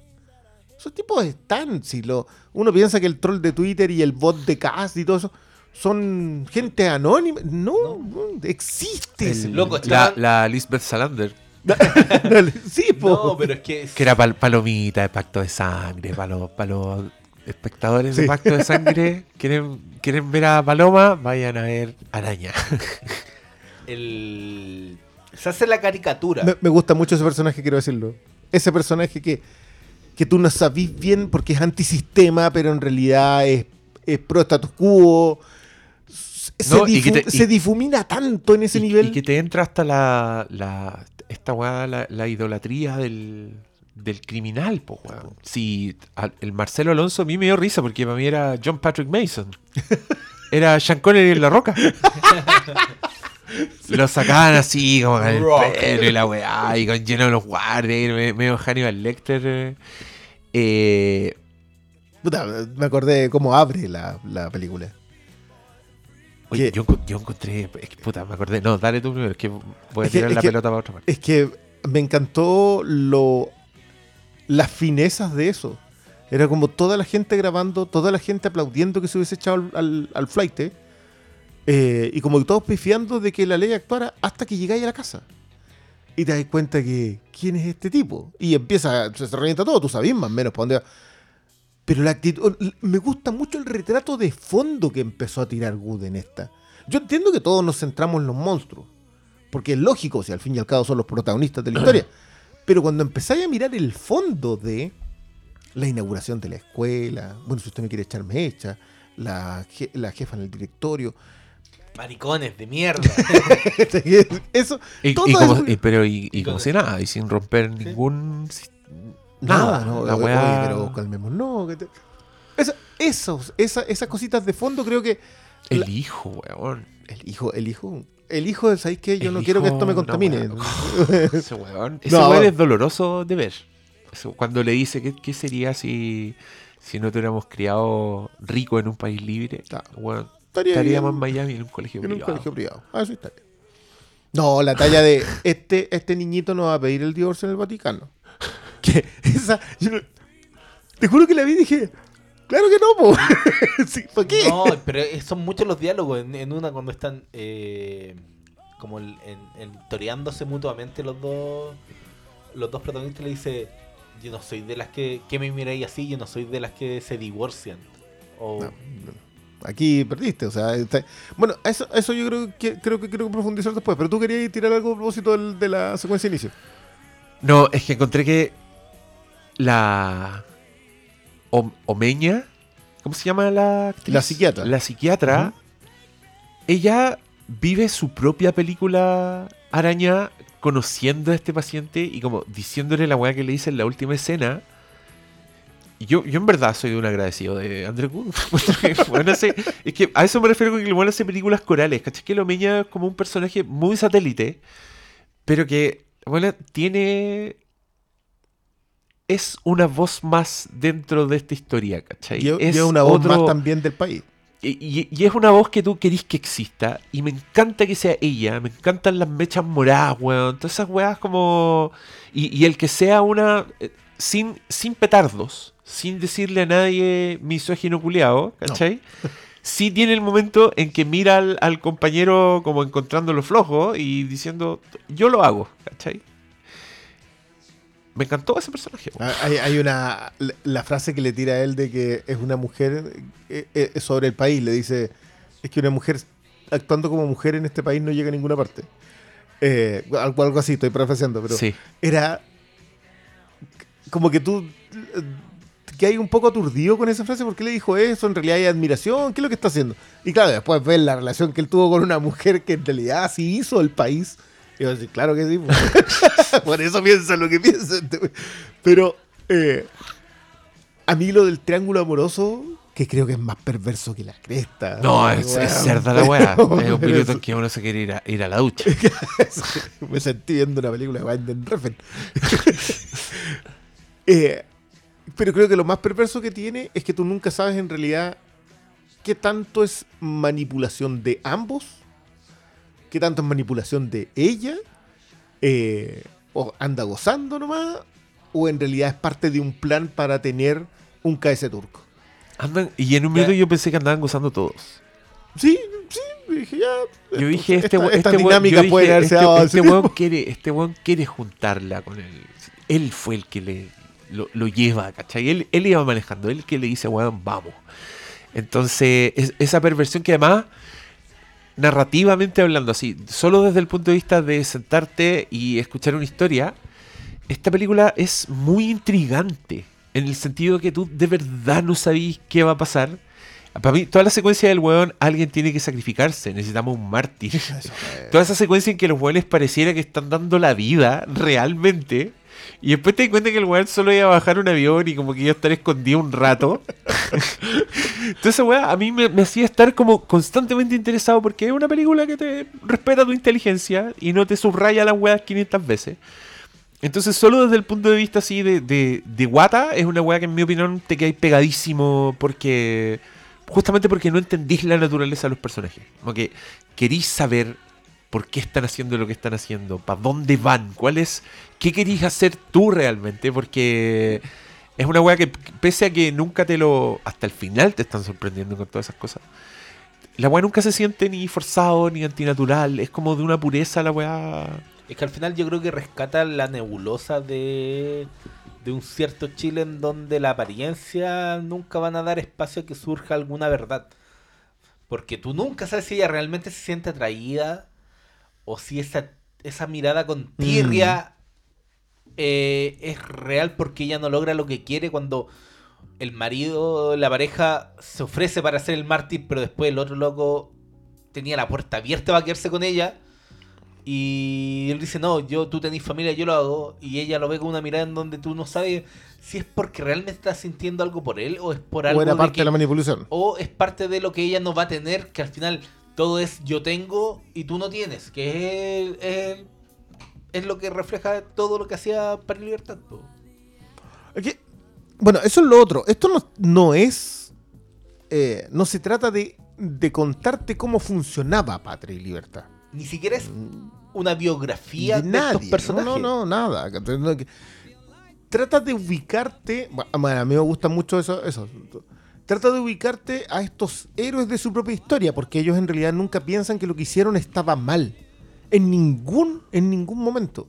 Esos tipos están. Si lo, uno piensa que el troll de Twitter y el bot de Cast y todo eso son gente anónima. No, no, existe. El- Loco, la, la Lisbeth Salander. [laughs] sí, po. No, pero es que. Que era pal- palomita de pacto de sangre. Para los, pa' los espectadores de pacto de sangre. [laughs] ¿Quieren, quieren ver a Paloma? Vayan a ver Araña. [laughs] el- se hace la caricatura. Me, me gusta mucho ese personaje, quiero decirlo. Ese personaje que, que tú no sabís bien porque es antisistema, pero en realidad es, es pro status quo. Se, No, y que difu- te- y- se difumina tanto en ese y, nivel. y que te entra hasta la, la esta weá, la, la idolatría del, del criminal, po, weón. Si al- el Marcelo Alonso a mí me dio risa porque para mí era John Patrick Mason. [laughs] Era Sean Connery en La Roca. [laughs] Lo sacaban así, como con el pelo y la weá, y con lleno de los guardias, me- medio Hannibal Lecter. eh. Eh, Puta, me acordé de cómo abre la, la película. Oye, yo, encon- yo encontré. Es que puta, me acordé. No, dale tú primero, es que voy a Es tirar la que- pelota para otra parte. Es que me encantó lo las finezas de eso. Era como toda la gente grabando, toda la gente aplaudiendo que se hubiese echado al, al, al flight. eh, y como que todos pifiando de que la ley actuara hasta que llegáis a la casa. Y te das cuenta que, ¿quién es este tipo? Y empieza, se, se revienta todo, tú sabes más o menos para dónde va. Pero la actitud, me gusta mucho el retrato de fondo que empezó a tirar Good en esta. Yo entiendo que todos nos centramos en los monstruos. Porque es lógico, si al fin y al cabo son los protagonistas de la historia. [clears throat] Pero cuando empezáis a mirar el fondo de la inauguración de la escuela, bueno, si usted me quiere echar, me echa, la, je- la jefa en el directorio, Maricones de mierda. [laughs] eso, Y, todo y como, y- pero y, y como si nada, y sin romper ningún. Nada, Nada, no, la oye, weá- pero calmemos, no. que te- esa- esos, esa- esas cositas de fondo creo que El La- hijo, weón. el hijo, el hijo, el hijo, ¿sabéis qué? Yo El no quiero que hijo, esto me no, contamine. weón. [laughs] [laughs] Ese weón. Ese No. weón es doloroso de ver. Cuando le dice, ¿qué, qué sería si, si no tuviéramos criado rico en un país libre? Claro. Weón, Estaría estaríamos en Miami en un colegio en un privado. colegio privado. Ah, eso bien. No, la talla de este, este niñito no va a pedir el divorcio en el Vaticano. Que esa, yo te juro que la vi y dije, claro que no, po. [laughs] sí, ¿Por qué? No, pero eh, son muchos los diálogos en, en una cuando están eh, como el- en, en- toreándose mutuamente los dos los dos protagonistas le dice yo no soy de las que, que me miráis así, yo no soy de las que se divorcian. O No. Aquí perdiste, o sea, está- bueno, eso, eso yo creo que creo que creo profundizar después, pero tú querías tirar algo a propósito del- de la secuencia de inicio. No, es que encontré que la Om- Omeña, ¿cómo se llama la actriz? La psiquiatra. La psiquiatra, ella vive su propia película araña conociendo a este paciente y como diciéndole la weá que le dice en la última escena. Yo, yo en verdad soy un agradecido de Andrew Wood. [laughs] Bueno, hace- es que a eso me refiero con que el bueno hace películas corales. ¿Cachai? Que lo Omeña es como un personaje muy satélite, pero que bueno, tiene. Es una voz más dentro de esta historia, ¿cachai? Y, es una voz otro- más también del país. y, es una voz que tú querís que exista. Y me encanta que sea ella. Me encantan las mechas moradas, weón. Todas esas weas como. Y, el que sea una. eh, sin, sin petardos. Sin decirle a nadie misógino culiao, ¿cachai? [laughs] Sí tiene el momento en que mira al, al compañero como encontrándolo flojo y diciendo, yo lo hago, ¿cachai? Me encantó ese personaje. Ah, Hay, hay una. La, frase que le tira a él de que es una mujer eh, eh, sobre el país. Le dice: Es que una mujer actuando como mujer en este país no llega a ninguna parte. Eh, algo, algo así, estoy parafraseando, pero Sí. era. Como que tú. que hay un poco aturdido con esa frase, ¿por qué le dijo eso? En realidad hay admiración, ¿qué es lo que está haciendo? Y claro, después ves la relación que él tuvo con una mujer que en realidad sí hizo el país. Y yo decir, claro que sí. pues. [laughs] Por eso piensa lo que piensa. este. Pero eh, a mí lo del triángulo amoroso, que creo que es más perverso que la cresta. No, es, es cerda la weá. [laughs] Es un minuto en que uno se quiere ir a, ir a la ducha. [laughs] Me sentí viendo una película de Wanden Refn. Eh, pero creo que lo más perverso que tiene es que tú nunca sabes en realidad qué tanto es manipulación de ambos, qué tanto es manipulación de ella, eh, o anda gozando nomás, o en realidad es parte de un plan para tener un KS turco. Andan, y en un minuto yo pensé que andaban gozando todos. Sí, sí, dije ya. Yo dije, este, esta, este dinámica dije, puede haberse este, dado este tiempo. weón [laughs] quiere, este weón quiere juntarla con él. Él fue el que le lo, lo lleva, ¿cachai? Él, él iba manejando, él que le dice, weón, vamos. Entonces, es- esa perversión que además, narrativamente hablando, así, solo desde el punto de vista de sentarte y escuchar una historia, esta película es muy intrigante. En el sentido que tú de verdad no sabís qué va a pasar. Para mí, toda la secuencia del weón, alguien tiene que sacrificarse. Necesitamos un mártir. [laughs] Toda esa secuencia en que los weones pareciera que están dando la vida realmente. Y después te das cuenta que el weón solo iba a bajar un avión y como que iba a estar escondido un rato. [laughs] Entonces, weón, a mí me, hacía estar como constantemente interesado porque es una película que te respeta tu inteligencia y no te subraya las weas 500 veces. Entonces, solo desde el punto de vista así de, de, de guata, es una wea que en mi opinión te quedáis pegadísimo porque... Justamente porque no entendís la naturaleza de los personajes. Como que querís saber por qué están haciendo lo que están haciendo, para dónde van, cuál es, qué querís hacer tú realmente, porque es una weá que pese a que nunca te lo, hasta el final te están sorprendiendo con todas esas cosas, la weá nunca se siente ni forzado ni antinatural, es como de una pureza la weá. Es que al final yo creo que rescata la nebulosa de, de un cierto Chile en donde la apariencia nunca van a dar espacio a que surja alguna verdad. Porque tú nunca sabes si ella realmente se siente atraída o si esa, esa mirada con tirria eh, es real porque ella no logra lo que quiere cuando el marido, la pareja, se ofrece para ser el mártir, pero después el otro loco tenía la puerta abierta para quedarse con ella. Y él dice, no, yo, tú tenés familia, yo lo hago. Y ella lo ve con una mirada en donde tú no sabes si es porque realmente estás sintiendo algo por él o es por algo O era de parte que- de la manipulación. o es parte de lo que ella no va a tener, que al final todo es yo tengo y tú no tienes, que es, es, es lo que refleja todo lo que hacía para Libertad. bueno, eso es lo otro. Esto no, no es. eh, no se trata de, de contarte cómo funcionaba Patria y Libertad. Ni siquiera es una biografía de de, estos nadie. personajes. No, no, no, nada. Trata de ubicarte. Bueno, a mí me gusta mucho eso, eso. Trata de ubicarte a estos héroes de su propia historia, porque ellos en realidad nunca piensan que lo que hicieron estaba mal. En ningún, en ningún momento.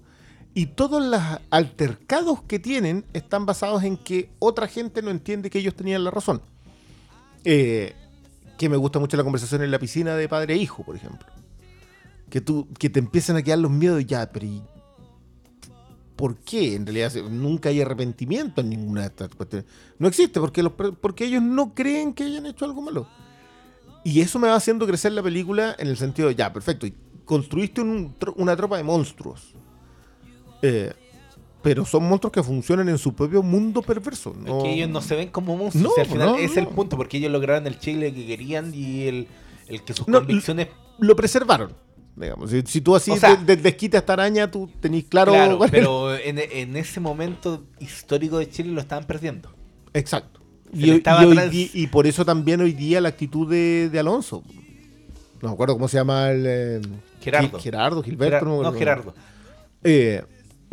Y todos los altercados que tienen están basados en que otra gente no entiende que ellos tenían la razón. Eh, que me gusta mucho la conversación en la piscina de padre e hijo, por ejemplo. Que, tú, que te empiezan a quedar los miedos ya, pero ¿y ¿por qué? En realidad nunca hay arrepentimiento en ninguna de estas cuestiones. No existe porque, los, porque ellos no creen que hayan hecho algo malo. Y eso me va haciendo crecer la película en el sentido de, ya, perfecto, y construiste un una tropa de monstruos. Eh, pero son monstruos que funcionan en su propio mundo perverso. Es no- que ellos no se ven como monstruos. No, o sea, al final no, es el punto, porque ellos lograron el Chile que querían y el, el que sus convicciones Lo preservaron. Digamos. Si, si tú así O sea- de- de- desquite a esta araña, tú tenés claro. Pero en, en ese momento histórico de Chile lo estaban perdiendo. Exacto. Y, hoy- hoy por eso también hoy día la actitud de, de Alonso. No me acuerdo cómo se llama el. eh, Gerardo. Gerardo, Gilberto. No, acuerdo. Gerardo. Eh,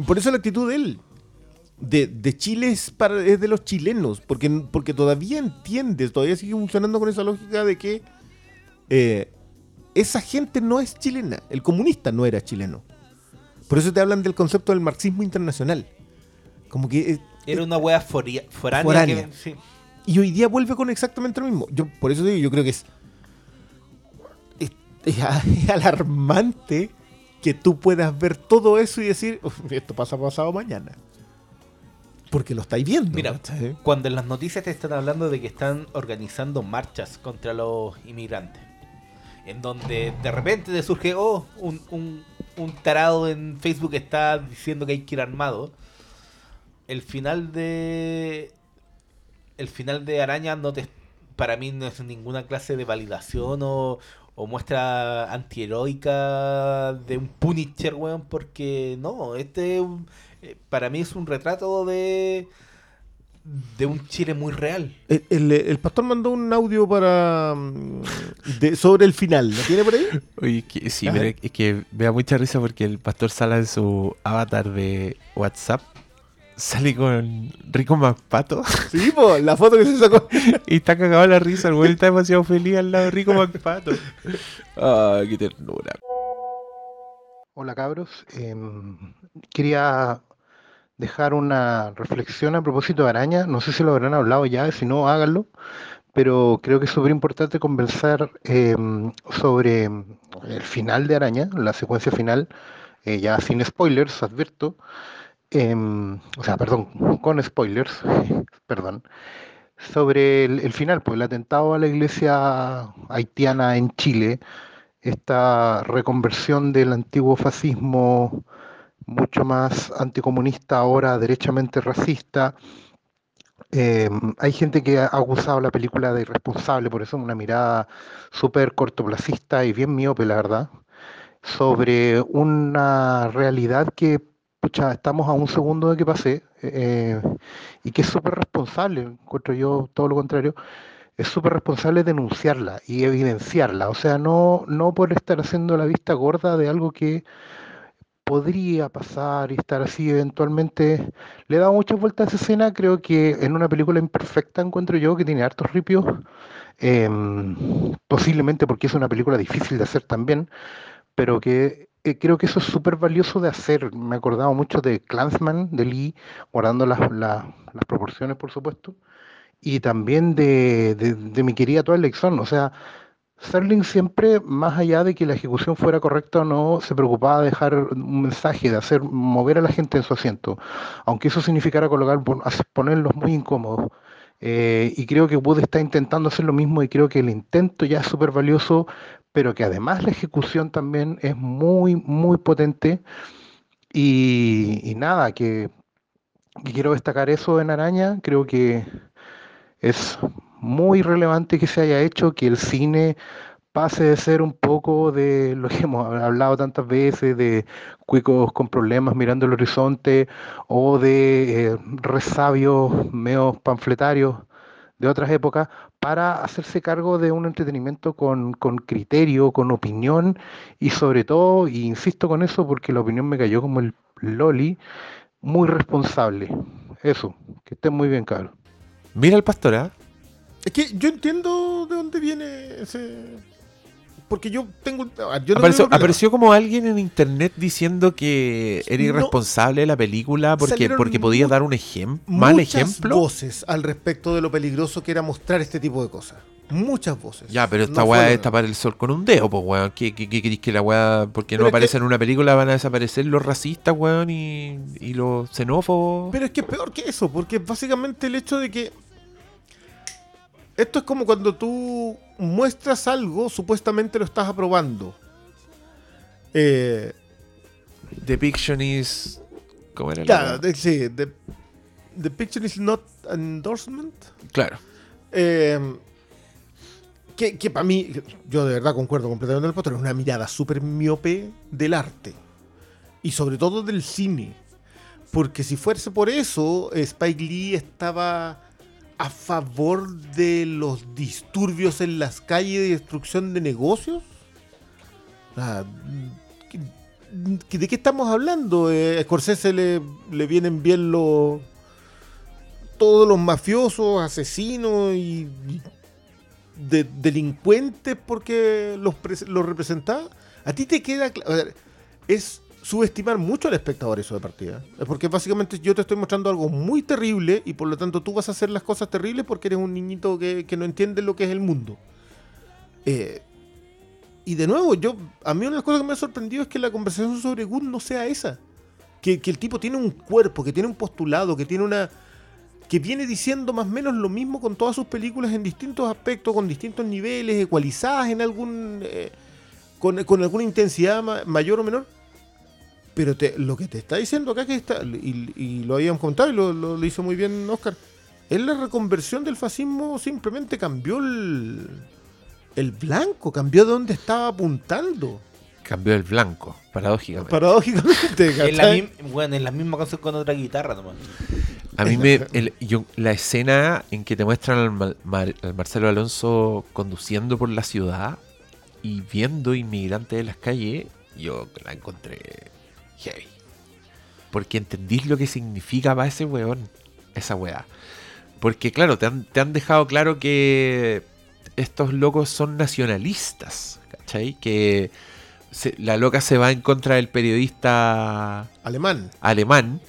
por eso la actitud de él. De, de Chile es, para, es de los chilenos. Porque, porque todavía entiendes, todavía sigue funcionando con esa lógica de que eh, esa gente no es chilena. El comunista no era chileno. Por eso te hablan del concepto del marxismo internacional. Como que eh, Era una wea foria- foránea. Foránea. que- sí. Y hoy día vuelve con exactamente lo mismo. Yo por eso digo, yo creo que es, es, a- [laughs] alarmante que tú puedas ver todo eso y decir, "Uf, esto pasa pasado mañana. Porque lo estáis viendo. Mira. Cuando en las noticias te están hablando de que están organizando marchas contra los inmigrantes, en donde de repente te surge, oh, un, un, un tarado en Facebook está diciendo que hay que ir armado, el final de. El final de Araña no te. Para mí no es ninguna clase de validación o, o muestra antiheroica de un Punisher, weón, porque no, este es un- eh, para mí es un retrato de de un Chile muy real. El, el- el pastor mandó un audio para mm, de- sobre el final. ¿Lo tiene por ahí? Oye, que, sí, pero es que me da mucha risa porque el pastor Sala en su avatar de WhatsApp sale con Rico Macpato Sí, po, la foto que se sacó. [laughs] y está cagado la risa. El güey está demasiado feliz al lado de Rico Macpato. Ay, qué ternura. Hola cabros, Em, quería dejar una reflexión a propósito de Araña, no sé si lo habrán hablado ya, si no háganlo, pero creo que es súper importante conversar em, sobre el final de Araña, la secuencia final, eh, ya sin spoilers, advierto, em, o sea, perdón, con spoilers, [laughs] perdón, sobre el, final, pues el atentado a la iglesia haitiana en Chile, esta reconversión del antiguo fascismo mucho más anticomunista, ahora derechamente racista. Eh, hay gente que ha acusado la película de irresponsable, por eso una mirada súper cortoplacista y bien miope, la verdad, sobre una realidad que, estamos a un segundo de que pase eh, y que es súper responsable, encuentro yo todo lo contrario, es súper responsable denunciarla y evidenciarla, o sea, no, no por estar haciendo la vista gorda de algo que podría pasar y estar así eventualmente. Le he dado muchas vueltas a esa escena, creo que en una película imperfecta encuentro yo que tiene hartos ripios, em, posiblemente porque es una película difícil de hacer también, pero que eh, creo que eso es súper valioso de hacer. Me he acordado mucho de Clansman, de Lee, guardando las, las- proporciones, por supuesto, y también de, de, mi querida Twilight Zone. O sea, Serling siempre, más allá de que la ejecución fuera correcta o no, se preocupaba de dejar un mensaje, de hacer mover a la gente en su asiento, aunque eso significara colocar, ponerlos muy incómodos. Eh, y creo que Wood está intentando hacer lo mismo y creo que el intento ya es súper valioso, pero que además la ejecución también es muy, muy potente. Y, nada, que, que quiero destacar eso en Araña, creo que es muy relevante que se haya hecho, que el cine pase de ser un poco de lo que [laughs] hemos hablado tantas veces, de cuicos con problemas mirando el horizonte, o de eh, resabios medio panfletarios de otras épocas, para hacerse cargo de un entretenimiento con, con criterio, con opinión, y sobre todo, y insisto con eso porque la opinión me cayó como el loli, muy responsable. Eso, que estén muy bien, cabrón. Mira el pastor, ¿ah? Es que yo entiendo de dónde viene ese. Porque yo tengo. a ver, yo no Apareció, tengo problema. apareció como alguien en internet diciendo que era No. irresponsable la película porque, porque podía dar un ejemplo, mal Muchas ejemplo. voces al respecto de lo peligroso que era mostrar este tipo de cosas. Muchas voces. Ya, pero esta No weá es tapar el sol con un dedo, pues weón. ¿Qué, qué, qué que la weá, porque Pero no que- aparece en una película, van a desaparecer los racistas, weón, y, y los xenófobos? Pero es que es peor que eso, porque básicamente el hecho de que. Esto es como cuando tú muestras algo, supuestamente lo estás aprobando. Eh, The Fiction is. ¿Cómo era la claro, sí, the, picture is not an endorsement. Claro. Eh, que, que para mí, yo de verdad concuerdo completamente con el postre, es una mirada súper miope del arte. Y sobre todo del cine. Porque si fuese por eso, Spike Lee estaba a favor de los disturbios en las calles y destrucción de negocios. Ah, ¿qué- qué- ¿De qué estamos hablando? Eh, a Scorsese le, le vienen bien los todos los mafiosos, asesinos y, de- delincuentes porque los, los representaba. A ti te queda cla- a ver, es subestimar mucho al espectador eso de partida. Es porque básicamente yo te estoy mostrando algo muy terrible y por lo tanto tú vas a hacer las cosas terribles porque eres un niñito que, que no entiende lo que es el mundo. Eh, y de nuevo, yo a mí una de las cosas que me ha sorprendido es que la conversación sobre Good no sea esa. Que, que el tipo tiene un cuerpo, que tiene un postulado, que tiene una, que viene diciendo más o menos lo mismo con todas sus películas en distintos aspectos, con distintos niveles, ecualizadas en algún. eh, con, con alguna intensidad ma- mayor o menor. Pero te- lo que te está diciendo acá, que está, y, y lo habíamos comentado y lo, lo- lo hizo muy bien Oscar, es la reconversión del fascismo, simplemente cambió el, el blanco, cambió de dónde estaba apuntando. Cambió el blanco, paradójicamente. Paradójicamente, [laughs] Es la, bueno, es la misma canción con otra guitarra nomás. A mí me. el- yo, la escena en que te muestran al, Mar- al Marcelo Alonso conduciendo por la ciudad y viendo inmigrantes de las calles, yo la encontré heavy. Porque entendís lo que significa para ese weón, esa weá. Porque, claro, te han, te han dejado claro que estos locos son nacionalistas, ¿cachai? Que se- la loca se va en contra del periodista Alemán. alemán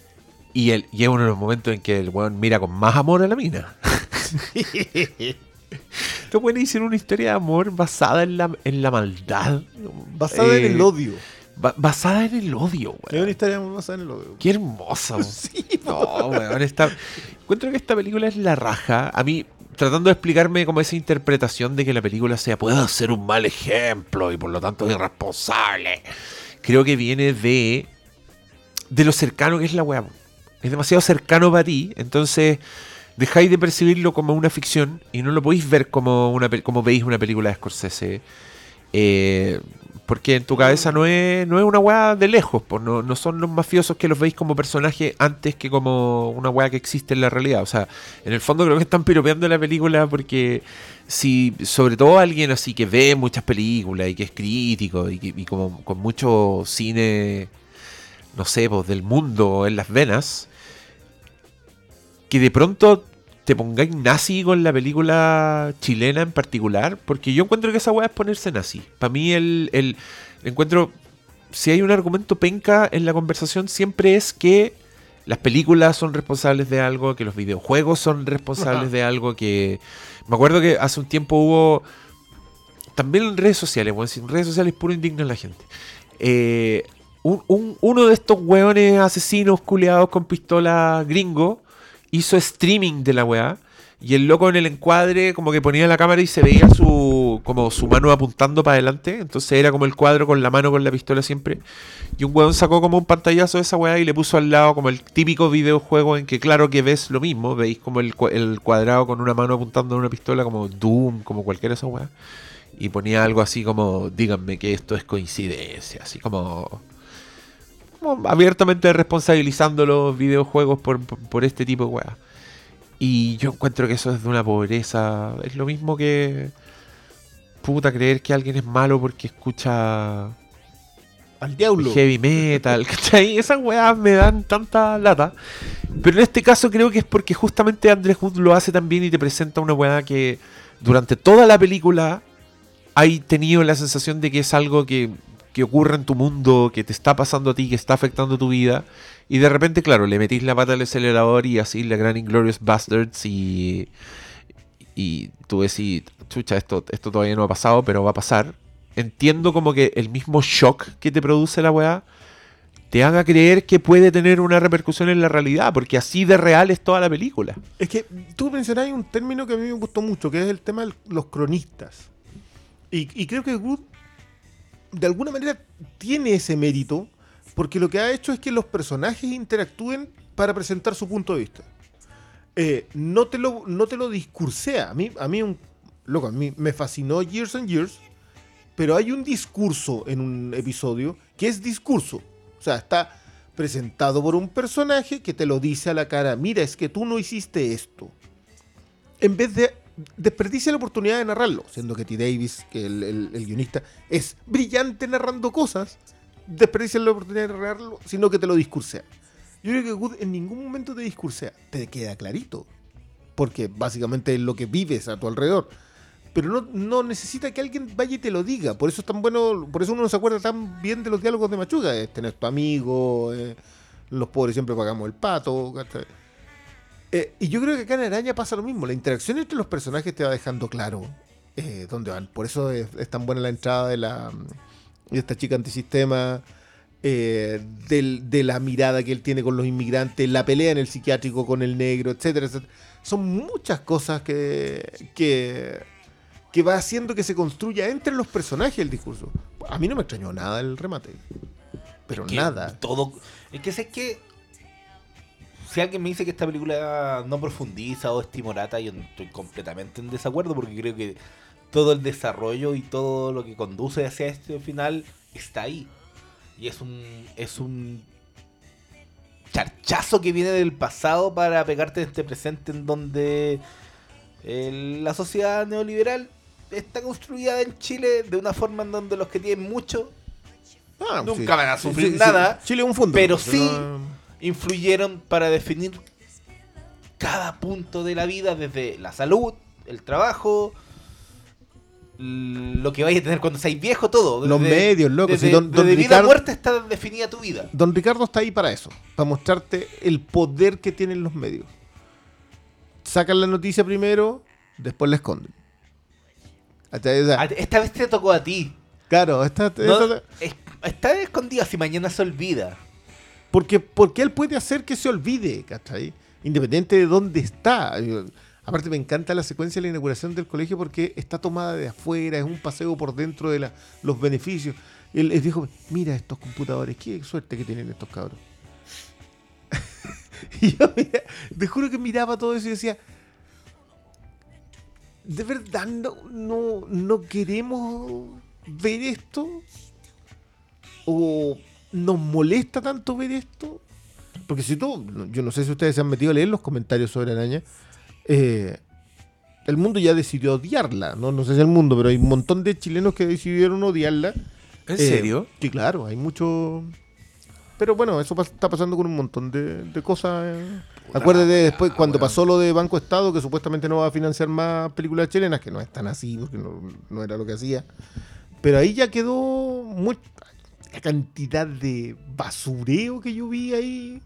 y, el, y es uno de los momentos en que el weón mira con más amor a la mina. [laughs] Los weones hicieron una historia de amor basada en la, en la maldad. Basada en Eh, el odio. Ba- basada en el odio, Es una weón. historia basada en el odio. Qué hermosa. [laughs] weón. Sí, No, weón, esta- Encuentro que esta película es la raja. A mí, tratando de explicarme como esa interpretación de que la película sea, puede ser un mal ejemplo y por lo tanto irresponsable. Creo que viene de de lo cercano que es la weá. Es demasiado cercano para ti, entonces dejáis de percibirlo como una ficción y no lo podéis ver como, una, como veis una película de Scorsese. Eh, porque en tu cabeza no es, no es una weá de lejos, pues no, no son los mafiosos que los veis como personajes antes que como una weá que existe en la realidad. O sea, en el fondo creo que están piropeando la película porque si, sobre todo alguien así que ve muchas películas y que es crítico y, que, y como con mucho cine, no sé, pues del mundo en las venas, que de pronto te pongáis nazi con la película chilena en particular, porque yo encuentro que esa weá es ponerse nazi. Para mí el, el encuentro, si hay un argumento penca en la conversación, siempre es que las películas son responsables de algo, que los videojuegos son responsables de algo, que... Me acuerdo que hace un tiempo hubo... También en redes sociales, bueno, en redes sociales puro indigna la gente. Eh, un- un- uno de estos weones asesinos culeados con pistola gringo hizo streaming de la weá. Y el loco en el encuadre como que ponía la cámara y se veía su como su mano apuntando para adelante. Entonces era como el cuadro con la mano con la pistola siempre. Y un weón sacó como un pantallazo de esa weá y le puso al lado como el típico videojuego en que claro que ves lo mismo. Veis como el, cua- el cuadrado con una mano apuntando a una pistola como Doom, como cualquiera de esas weas. Y ponía algo así como, díganme que esto es coincidencia. Así como como abiertamente responsabilizando los videojuegos por, por- por este tipo de weas. Y yo encuentro que eso es de una pobreza. Es lo mismo que. Puta, creer que alguien es malo porque escucha Al diablo. heavy metal. [laughs] ¿cachai? Esas weas me dan tanta lata. Pero en este caso creo que es porque justamente Andrés Wood lo hace también y te presenta una weá que durante toda la película hay tenido la sensación de que es algo que, que ocurre en tu mundo, que te está pasando a ti, que está afectando tu vida. Y de repente, claro, le metís la pata al acelerador y así la gran Inglorious Bastards y, y tú decís, chucha, esto, esto todavía no ha pasado, pero va a pasar. Entiendo como que el mismo shock que te produce la weá te haga creer que puede tener una repercusión en la realidad, porque así de real es toda la película. Es que tú mencionabas un término que a mí me gustó mucho, que es el tema de los cronistas. Y, y creo que Good, de alguna manera, tiene ese mérito, porque lo que ha hecho es que los personajes interactúen para presentar su punto de vista. Eh, no, te lo, no te lo discursea. A mí, a mí, un, loco, a mí me fascinó Years and Years, pero hay un discurso en un episodio que es discurso. O sea, está presentado por un personaje que te lo dice a la cara, mira, es que tú no hiciste esto. En vez de desperdicia la oportunidad de narrarlo, siendo que T. Davis, el, el- el guionista, es brillante narrando cosas, desperdicia la oportunidad de narrarlo, sino que te lo discursea. Yo creo que Good en ningún momento te discursea, te queda clarito, porque básicamente es lo que vives a tu alrededor. Pero no, no necesita que alguien vaya y te lo diga. Por eso es tan bueno, por eso uno no se acuerda tan bien de los diálogos de Machuga. Es tener tu amigo, eh, los pobres siempre pagamos el pato. ¿cachai? Eh, y yo creo que acá en Araña pasa lo mismo. La interacción entre los personajes te va dejando claro eh, dónde van. Por eso es, es tan buena la entrada de, la, de esta chica antisistema, eh, del- de la mirada que él tiene con los inmigrantes, la pelea en el psiquiátrico con el negro, etcétera, etcétera. Son muchas cosas que, que, que va haciendo que se construya entre los personajes el discurso. A mí no me extrañó nada el remate. Pero que nada. Todo. Es que sé que. Si alguien me dice que esta película no profundiza o es timorata, yo estoy completamente en desacuerdo porque creo que todo el desarrollo y todo lo que conduce hacia este final está ahí. Y es un. es un charchazo que viene del pasado para pegarte en este presente en donde eh, la sociedad neoliberal está construida en Chile de una forma en donde los que tienen mucho Ah, Nunca van a sufrir nada, Chile es un fondo. pero sí- no- influyeron para definir cada punto de la vida, desde la salud, el trabajo, lo que vais a tener cuando seáis viejo, todo. Los medios, loco, Desde, si don- don desde vida Ricardo- a muerte está definida tu vida. Don Ricardo está ahí para eso, para mostrarte el poder que tienen los medios. Sacan la noticia primero, después la esconden. Ah, Esta vez te tocó a ti. Claro, esta, No, esta- es- está escondida si mañana se olvida. Porque, porque él puede hacer que se olvide, ¿cachai? Independiente de dónde está. Aparte me encanta la secuencia de la inauguración del colegio porque está tomada de afuera, es un paseo por dentro de los beneficios. Él, él dijo, mira estos computadores, qué suerte que tienen estos cabros. [laughs] Y yo mira- te juro que miraba todo eso y decía, ¿de verdad no, no queremos ver esto? ¿O nos molesta tanto ver esto? Porque si tú, yo no sé si ustedes se han metido a leer los comentarios sobre Araña, eh, el mundo ya decidió odiarla, ¿no? No sé si el mundo, pero hay un montón de chilenos que decidieron odiarla. ¿En Eh, serio? Sí, claro, hay mucho. Pero bueno, eso pas- está pasando con un montón de, de cosas. eh. Acuérdate después, cuando pasó lo de Banco Estado, que supuestamente no va a financiar más películas chilenas, que no es tan así, porque no, no era lo que hacía. Pero ahí ya quedó mucha la cantidad de basureo que yo vi ahí,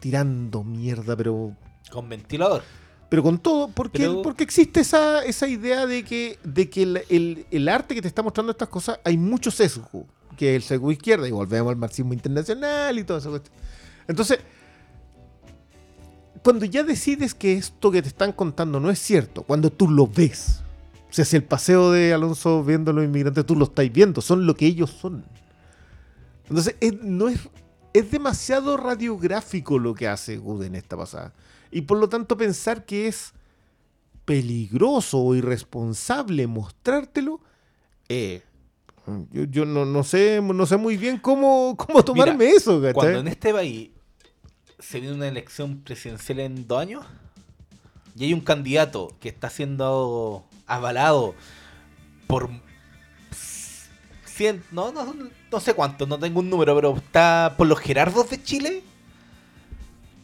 tirando mierda, pero Con ventilador. pero con todo, porque, Pero- porque existe esa, esa idea de que, de que el, el- el arte que te está mostrando estas cosas, hay mucho sesgo, que es el sesgo izquierda, y volvemos al marxismo internacional y todo eso. Entonces, cuando ya decides que esto que te están contando no es cierto, cuando tú lo ves, o sea, si el paseo de Alonso viendo a los inmigrantes, tú lo estás viendo, son lo que ellos son. Entonces, es, no es, es demasiado radiográfico lo que hace Good en esta pasada. Y por lo tanto pensar que es peligroso o irresponsable mostrártelo, eh, yo, yo no, no sé no sé muy bien cómo, cómo tomarme Mira, eso, ¿cachai? Cuando en este país se viene una elección presidencial en dos años y hay un candidato que está siendo avalado por 100, no, no, no sé cuánto, no tengo un número, pero está por los Gerardos de Chile.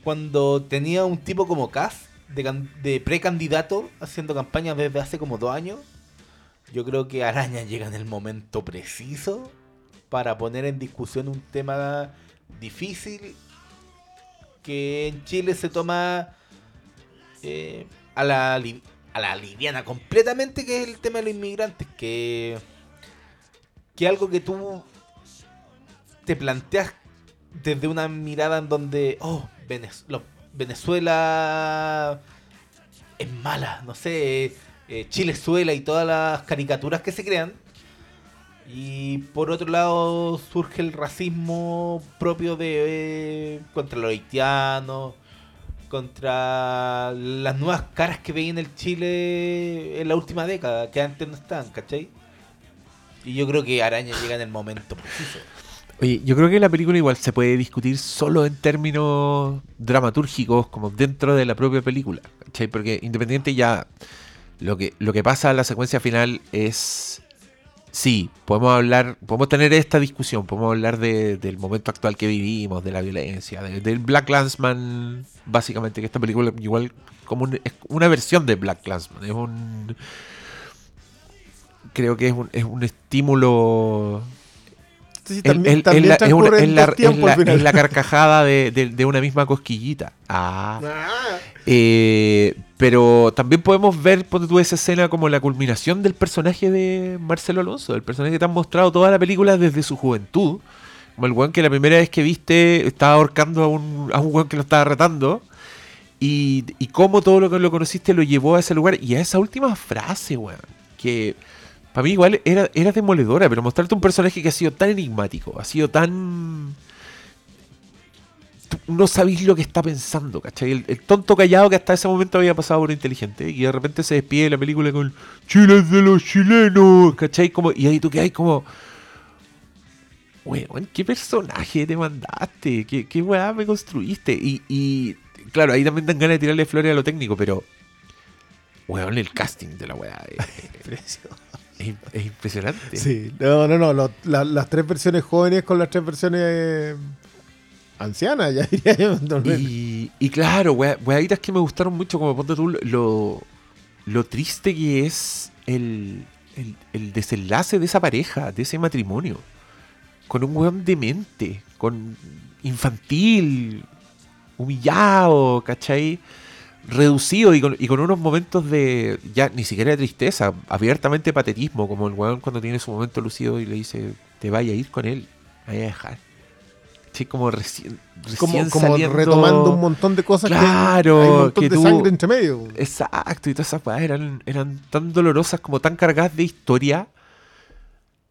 Cuando tenía un tipo como Cas de, de precandidato haciendo campaña desde hace como dos años, yo creo que Araña llega en el momento preciso para poner en discusión un tema difícil que en Chile se toma eh, a, la, a la liviana completamente, que es el tema de los inmigrantes, que, que algo que tú te planteas desde una mirada en donde, oh, Venezuela es mala, no sé, eh, Chilezuela y todas las caricaturas que se crean. Y por otro lado surge el racismo propio de eh, contra los haitianos, contra las nuevas caras que veía en el Chile en la última década, que antes no estaban, ¿cachai? Y yo creo que Araña llega en el momento preciso. Oye, yo creo que la película igual se puede discutir solo en términos dramatúrgicos, como dentro de la propia película. Porque independiente ya, lo que, lo que pasa en la secuencia final es... Sí, podemos hablar, podemos tener esta discusión, podemos hablar de- del momento actual que vivimos, de la violencia, de- del Black Landsman, básicamente, que esta película igual como un- es una versión de Black Landsman, es un... Creo que es un, es un estímulo es la- carcajada de, de- de una misma cosquillita. Ah. Ah, Eh, pero también podemos ver, ponte tú esa escena como la culminación del personaje de Marcelo Alonso, el personaje que te han mostrado toda la película desde su juventud. Como el weón que la primera vez que viste estaba ahorcando a un, a un weón que lo estaba retando. Y, y cómo todo lo que lo conociste lo llevó a ese lugar. Y a esa última frase, weón. Que para mí igual era, era demoledora, pero mostrarte un personaje que ha sido tan enigmático, ha sido tan... no sabéis lo que está pensando, ¿cachai? El, tonto callado que hasta ese momento había pasado por inteligente y de repente se despide de la película con Chile de los chilenos, ¿cachai? Como, y ahí tú que hay como... Weón, ¿qué personaje te mandaste? ¿Qué, qué weá me construiste? Y, y claro, ahí también dan ganas de tirarle flores a lo técnico, pero... Weón, el casting de la weá es, [laughs] es- es impresionante. Sí, no, no, no. lo- la- las tres versiones jóvenes con las tres versiones ancianas, [laughs] ya diría yo. Y, y claro, wea- weaditas que me gustaron mucho, como ponte tú lo, lo triste que es el, el, el desenlace de esa pareja, de ese matrimonio. Con un weón demente, con infantil, humillado, ¿cachai? Reducido y con, y con unos momentos de, ya ni siquiera de tristeza, abiertamente patetismo, como el weón cuando tiene su momento lucido y le dice, te vaya a ir con él, me vaya a dejar. Sí, como recién, como recién como saliendo- retomando un montón de cosas Claro, que hay un montón que de tú- sangre entre medio. Exacto, y todas esas weas eran, eran tan dolorosas como tan cargadas de historia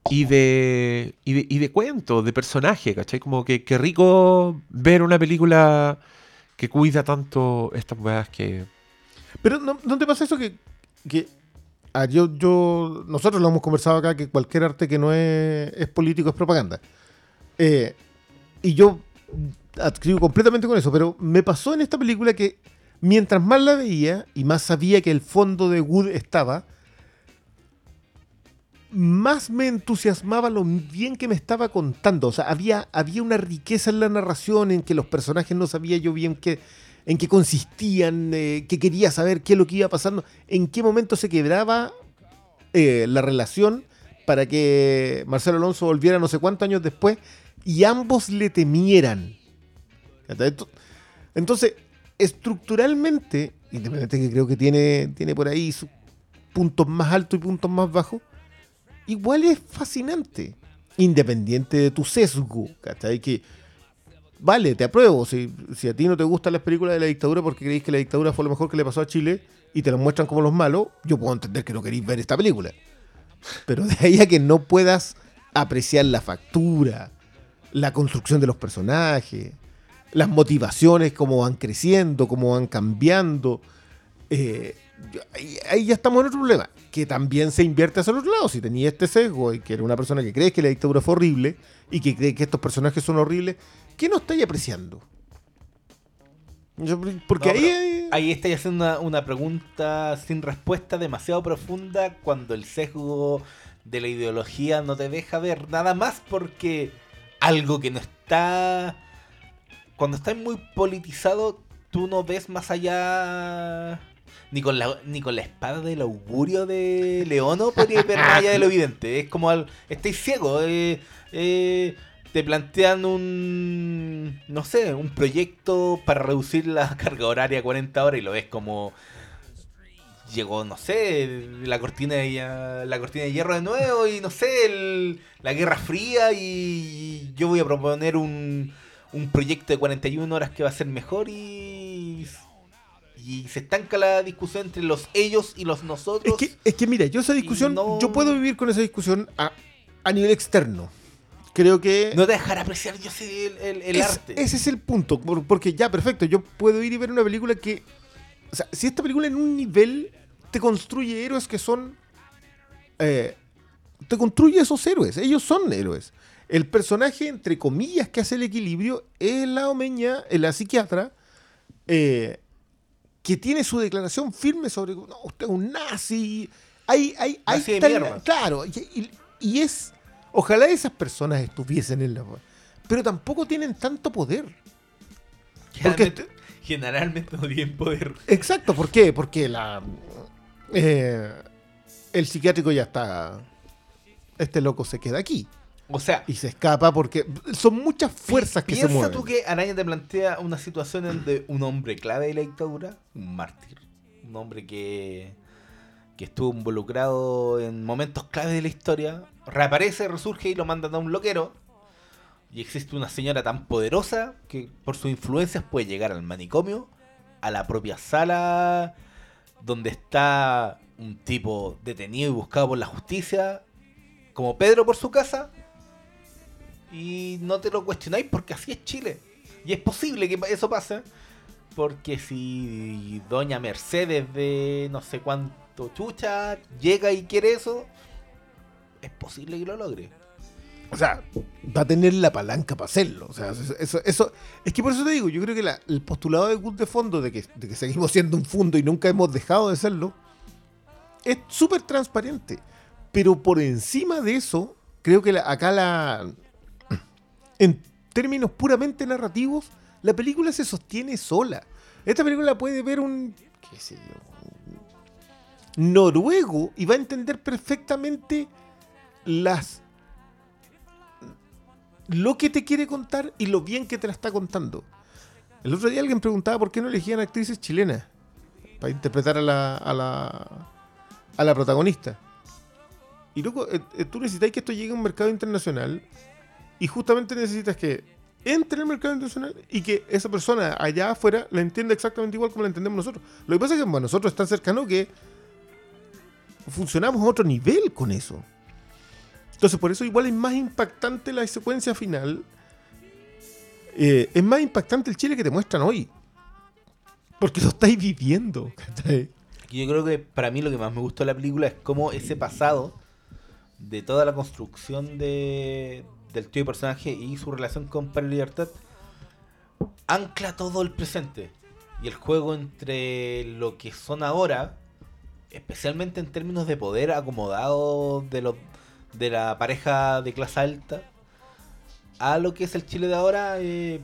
y de, y de, y de cuento, de personaje, ¿cachai? Como que, que rico ver una película que cuida tanto estas weas que. Pero ¿no, no te pasa eso que, que yo, yo, nosotros lo hemos conversado acá, que cualquier arte que no es, es político es propaganda. Eh, y yo adscribo completamente con eso, pero me pasó en esta película que mientras más la veía y más sabía que el fondo de Wood estaba, más me entusiasmaba lo bien que me estaba contando. O sea, había, había una riqueza en la narración en que los personajes no sabía yo bien qué, en qué consistían, eh, que quería saber qué es lo que iba pasando, en qué momento se quebraba eh, la relación para que Marcelo Alonso volviera no sé cuántos años después y ambos le temieran. Entonces, estructuralmente, independiente que creo que tiene, tiene por ahí sus puntos más altos y puntos más bajos, igual es fascinante. Independiente de tu sesgo, ¿cachai? Que, vale, te apruebo. Si, si a ti no te gustan las películas de la dictadura porque creéis que la dictadura fue lo mejor que le pasó a Chile y te lo muestran como los malos, yo puedo entender que no queréis ver esta película. Pero de ahí a que no puedas apreciar la factura, la construcción de los personajes, las motivaciones, cómo van creciendo, cómo van cambiando. eh, ahí, ahí ya estamos en otro problema. Que también se invierte hacia el otro lado. Si tenía este sesgo y que era una persona que cree que la dictadura fue horrible y que cree que estos personajes son horribles, ¿qué no estáis apreciando? Yo- porque No, ahí hay- Ahí estáis haciendo una, una pregunta sin respuesta demasiado profunda cuando el sesgo de la ideología no te deja ver nada más porque algo que no está... Cuando está muy politizado, tú no ves más allá... Ni con la, ni con la espada del augurio de Leono podría ver más allá de lo [laughs] evidente. Es como al, estáis ciegos. eh, eh, te plantean un, no sé, un proyecto para reducir la [laughs] carga horaria a 40 horas y lo ves como llegó, no sé, la cortina de, la cortina de hierro de nuevo y no sé, el- la Guerra Fría y yo voy a proponer un, un proyecto de 41 horas que va a ser mejor y, y se estanca la discusión entre los ellos y los Es nosotros. que, es que mira, yo esa discusión, no- yo puedo vivir con esa discusión a, a nivel externo. Creo que... no te dejará apreciar yo sé el, el- el Es- arte. Ese es el punto, por- porque ya, perfecto, yo puedo ir y ver una película que... O sea, si esta película en un nivel te construye héroes que son... eh, te construye esos héroes, ellos son héroes. El personaje, entre comillas, que hace el equilibrio es la omeña, eh, la psiquiatra, eh, que tiene su declaración firme sobre, no, usted es un nazi. Hay, hay, hay Nazi tal-. Claro, y, y- y es... Ojalá esas personas estuviesen en la... Pero tampoco tienen tanto poder. porque Generalmente, generalmente no tienen poder. Exacto, ¿por qué? Porque la eh, el psiquiátrico ya está. Este loco se queda aquí O sea, y se escapa porque son muchas fuerzas que se piensa mueven. tú que Araña te plantea una situación en donde un hombre clave de la dictadura, un mártir, un hombre que, que estuvo involucrado en momentos clave de la historia, reaparece, resurge y lo mandan a un loquero. Y existe una señora tan poderosa que por sus influencias puede llegar al manicomio, a la propia sala donde está un tipo detenido y buscado por la justicia, como Pedro por su casa, y no te lo cuestionáis porque así es Chile. Y es posible que eso pase, porque si Doña Mercedes de no sé cuánto chucha llega y quiere eso, es posible que lo logre. O sea, va a tener la palanca para hacerlo. O sea, eso, eso, es que por eso te digo, yo creo que la- el postulado de Good de fondo de que, de que seguimos siendo un fondo y nunca hemos dejado de serlo, es súper transparente. Pero por encima de eso, creo que la- acá la. En términos puramente narrativos, la película se sostiene sola. Esta película la puede ver un. qué sé yo. noruego y va a entender perfectamente las lo que te quiere contar y lo bien que te la está contando. El otro día alguien preguntaba por qué no elegían actrices chilenas para interpretar a la, a la, a la protagonista. Y loco, eh, eh, tú necesitas que esto llegue a un mercado internacional y justamente necesitas que entre en el mercado internacional y que esa persona allá afuera la entienda exactamente igual como la entendemos nosotros. Lo que pasa es que para nosotros es tan cercano que funcionamos a otro nivel con eso. Entonces, por eso igual es más impactante la secuencia final. Eh, es más impactante el Chile que te muestran hoy. Porque lo estáis viviendo. Yo creo que para mí lo que más me gustó de la película es cómo ese pasado de toda la construcción de, del tío y personaje y su relación con Para Libertad ancla todo el presente. Y el juego entre lo que son ahora, especialmente en términos de poder acomodado de, los de la pareja de clase alta, a lo que es el Chile de ahora, eh,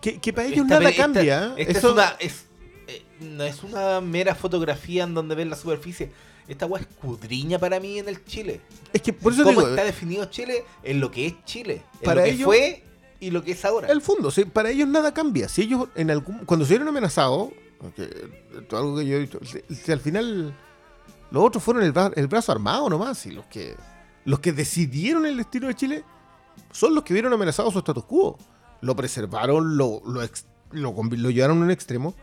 Que, que para ellos esta nada esta- cambia. ¿eh? esta Eso- es una, es, eh, no es una mera fotografía en donde ven la superficie. Esta weá escudriña para mí en el Chile. es que por eso ¿Cómo digo, está definido Chile en lo que es Chile? En Para lo que ellos- fue y lo que es ahora. el fondo, para ellos nada cambia. Si ellos en algún cuando se vieron amenazados, que- es algo que yo he si, si al final los otros fueron el, bra- el brazo armado nomás y los que los que decidieron el destino de Chile son los que vieron amenazado su status quo. Lo preservaron, lo, lo, ex- lo, convi- lo llevaron a un extremo.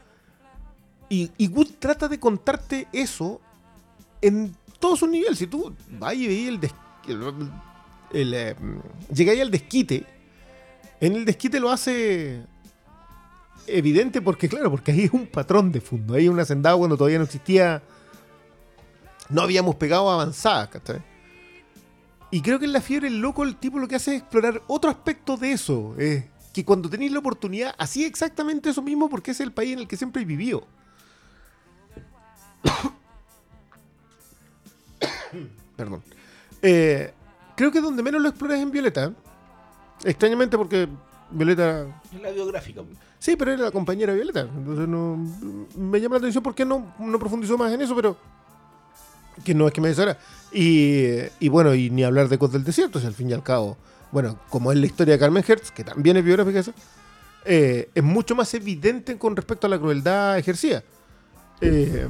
Y, y Wood trata de contarte eso en todo su nivel. Si tú vas y veis el, des- eh, al desquite, en el desquite lo hace evidente porque, claro, porque ahí es un patrón de fondo. Ahí es un hacendado cuando todavía no existía. No habíamos pegado avanzada, ¿cachai? Y creo que en la fiebre el loco, el tipo lo que hace es explorar otro aspecto de eso. Es que cuando tenéis la oportunidad, así exactamente eso mismo porque es el país en el que siempre he vivido. [coughs] Perdón. Eh, creo que donde menos lo exploras es en Violeta. Extrañamente porque Violeta Es la biográfica. Sí, pero era la compañera Violeta. Entonces no. Me llama la atención porque no, no profundizó más en eso, pero. Que no es que me desara. Y, y bueno, y ni hablar de Cos del Desierto, si al fin y al cabo. Bueno, como es la historia de Carmen Hertz, que también es biográfica esa, eh, es mucho más evidente con respecto a la crueldad ejercida. Eh,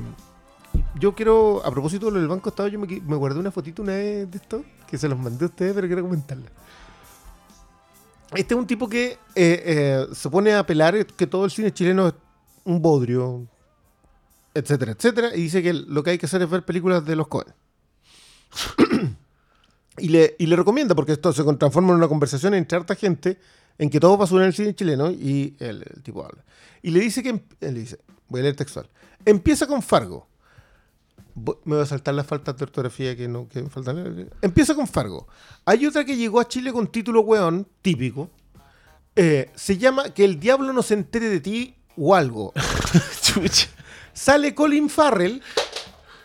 yo quiero, a propósito de lo del Banco Estado, yo me, me guardé una fotito una vez de esto, que se los mandé a ustedes, pero quiero comentarla. Este es un tipo que eh, eh, se pone a apelar que todo el cine chileno es un bodrio, etcétera, etcétera, y dice que lo que hay que hacer es ver películas de los Cohen. [coughs] y, le, y le recomienda, porque esto se transforma en una conversación entre harta gente en que todo pasó en el cine chileno y el, el tipo habla. Y le dice que, em- él dice, voy a leer textual, empieza con Fargo. Me voy a saltar las faltas de ortografía que no que me faltan. Empieza con Fargo. Hay otra que llegó a Chile con título weón, típico. Eh, se llama Que el diablo no se entere de ti o algo. [laughs] Sale Colin Farrell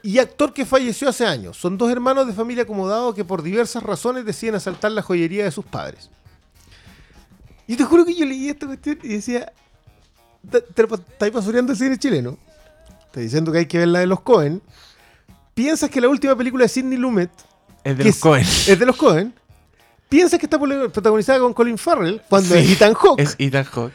y actor que falleció hace años. Son dos hermanos de familia acomodado que por diversas razones deciden asaltar la joyería de sus padres. Y te juro que yo leí esta cuestión y decía, "Ta- te lo pa- estáis basureando el cine chileno. Está diciendo que hay que ver la de los Cohen. Piensas que la última película de Sidney Lumet Es de los Cohen. es de los Cohen. Piensas que está protagonizada con Colin Farrell cuando Sí, es Ethan Hawke. Es Ethan Hawke.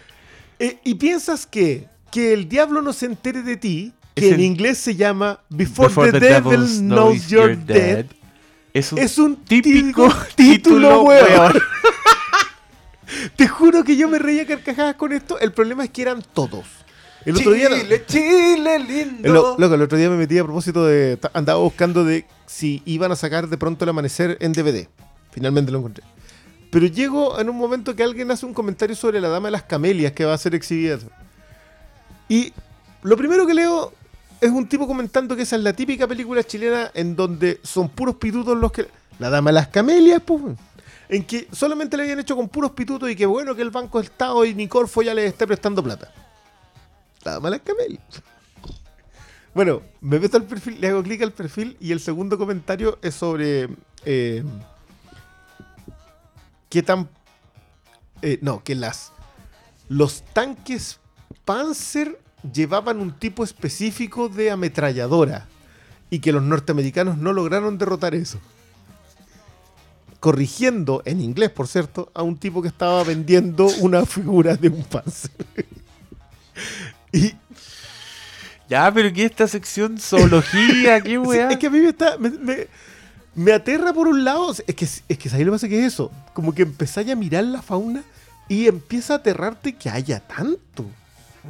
Eh, y piensas que que el diablo no se entere de ti, Es que en el- inglés se llama Before, Before the, Devil Knows You're Dead, Es un, es un típico [laughs] título, weón. [laughs] Te juro que yo me reía carcajadas con esto. El problema es que eran todos. El otro día. Chile, Chile lindo. El, lo- loco, el otro día me metí a propósito de. Andaba buscando de si iban a sacar de pronto el amanecer en DVD. Finalmente lo encontré. Pero llego en un momento que alguien hace un comentario sobre la Dama de las Camelias que va a ser exhibida. Y lo primero que leo es un tipo comentando que esa es la típica película chilena en donde son puros pitutos los que. La Dama de las Camelias, pues. En que solamente le habían hecho con puros pitutos y que bueno que el Banco Estado y Nicorfo ya les esté prestando plata. La Dama de las Camelias. Bueno, me meto al perfil, le hago clic al perfil y el segundo comentario es sobre eh, qué tan eh, no, que las los tanques Panzer llevaban un tipo específico de ametralladora y que los norteamericanos no lograron derrotar eso. Corrigiendo, en inglés por cierto, a un tipo que estaba vendiendo una figura de un Panzer. Y Ya, pero ¿qué esta sección? Zoología, qué [laughs] Sí, weá. es que a mí me, está, me, me- me aterra por un lado. Es que, es que ¿sabes lo que pasa? Que es eso. Como que empezáis a mirar la fauna y empieza a aterrarte que haya tanto.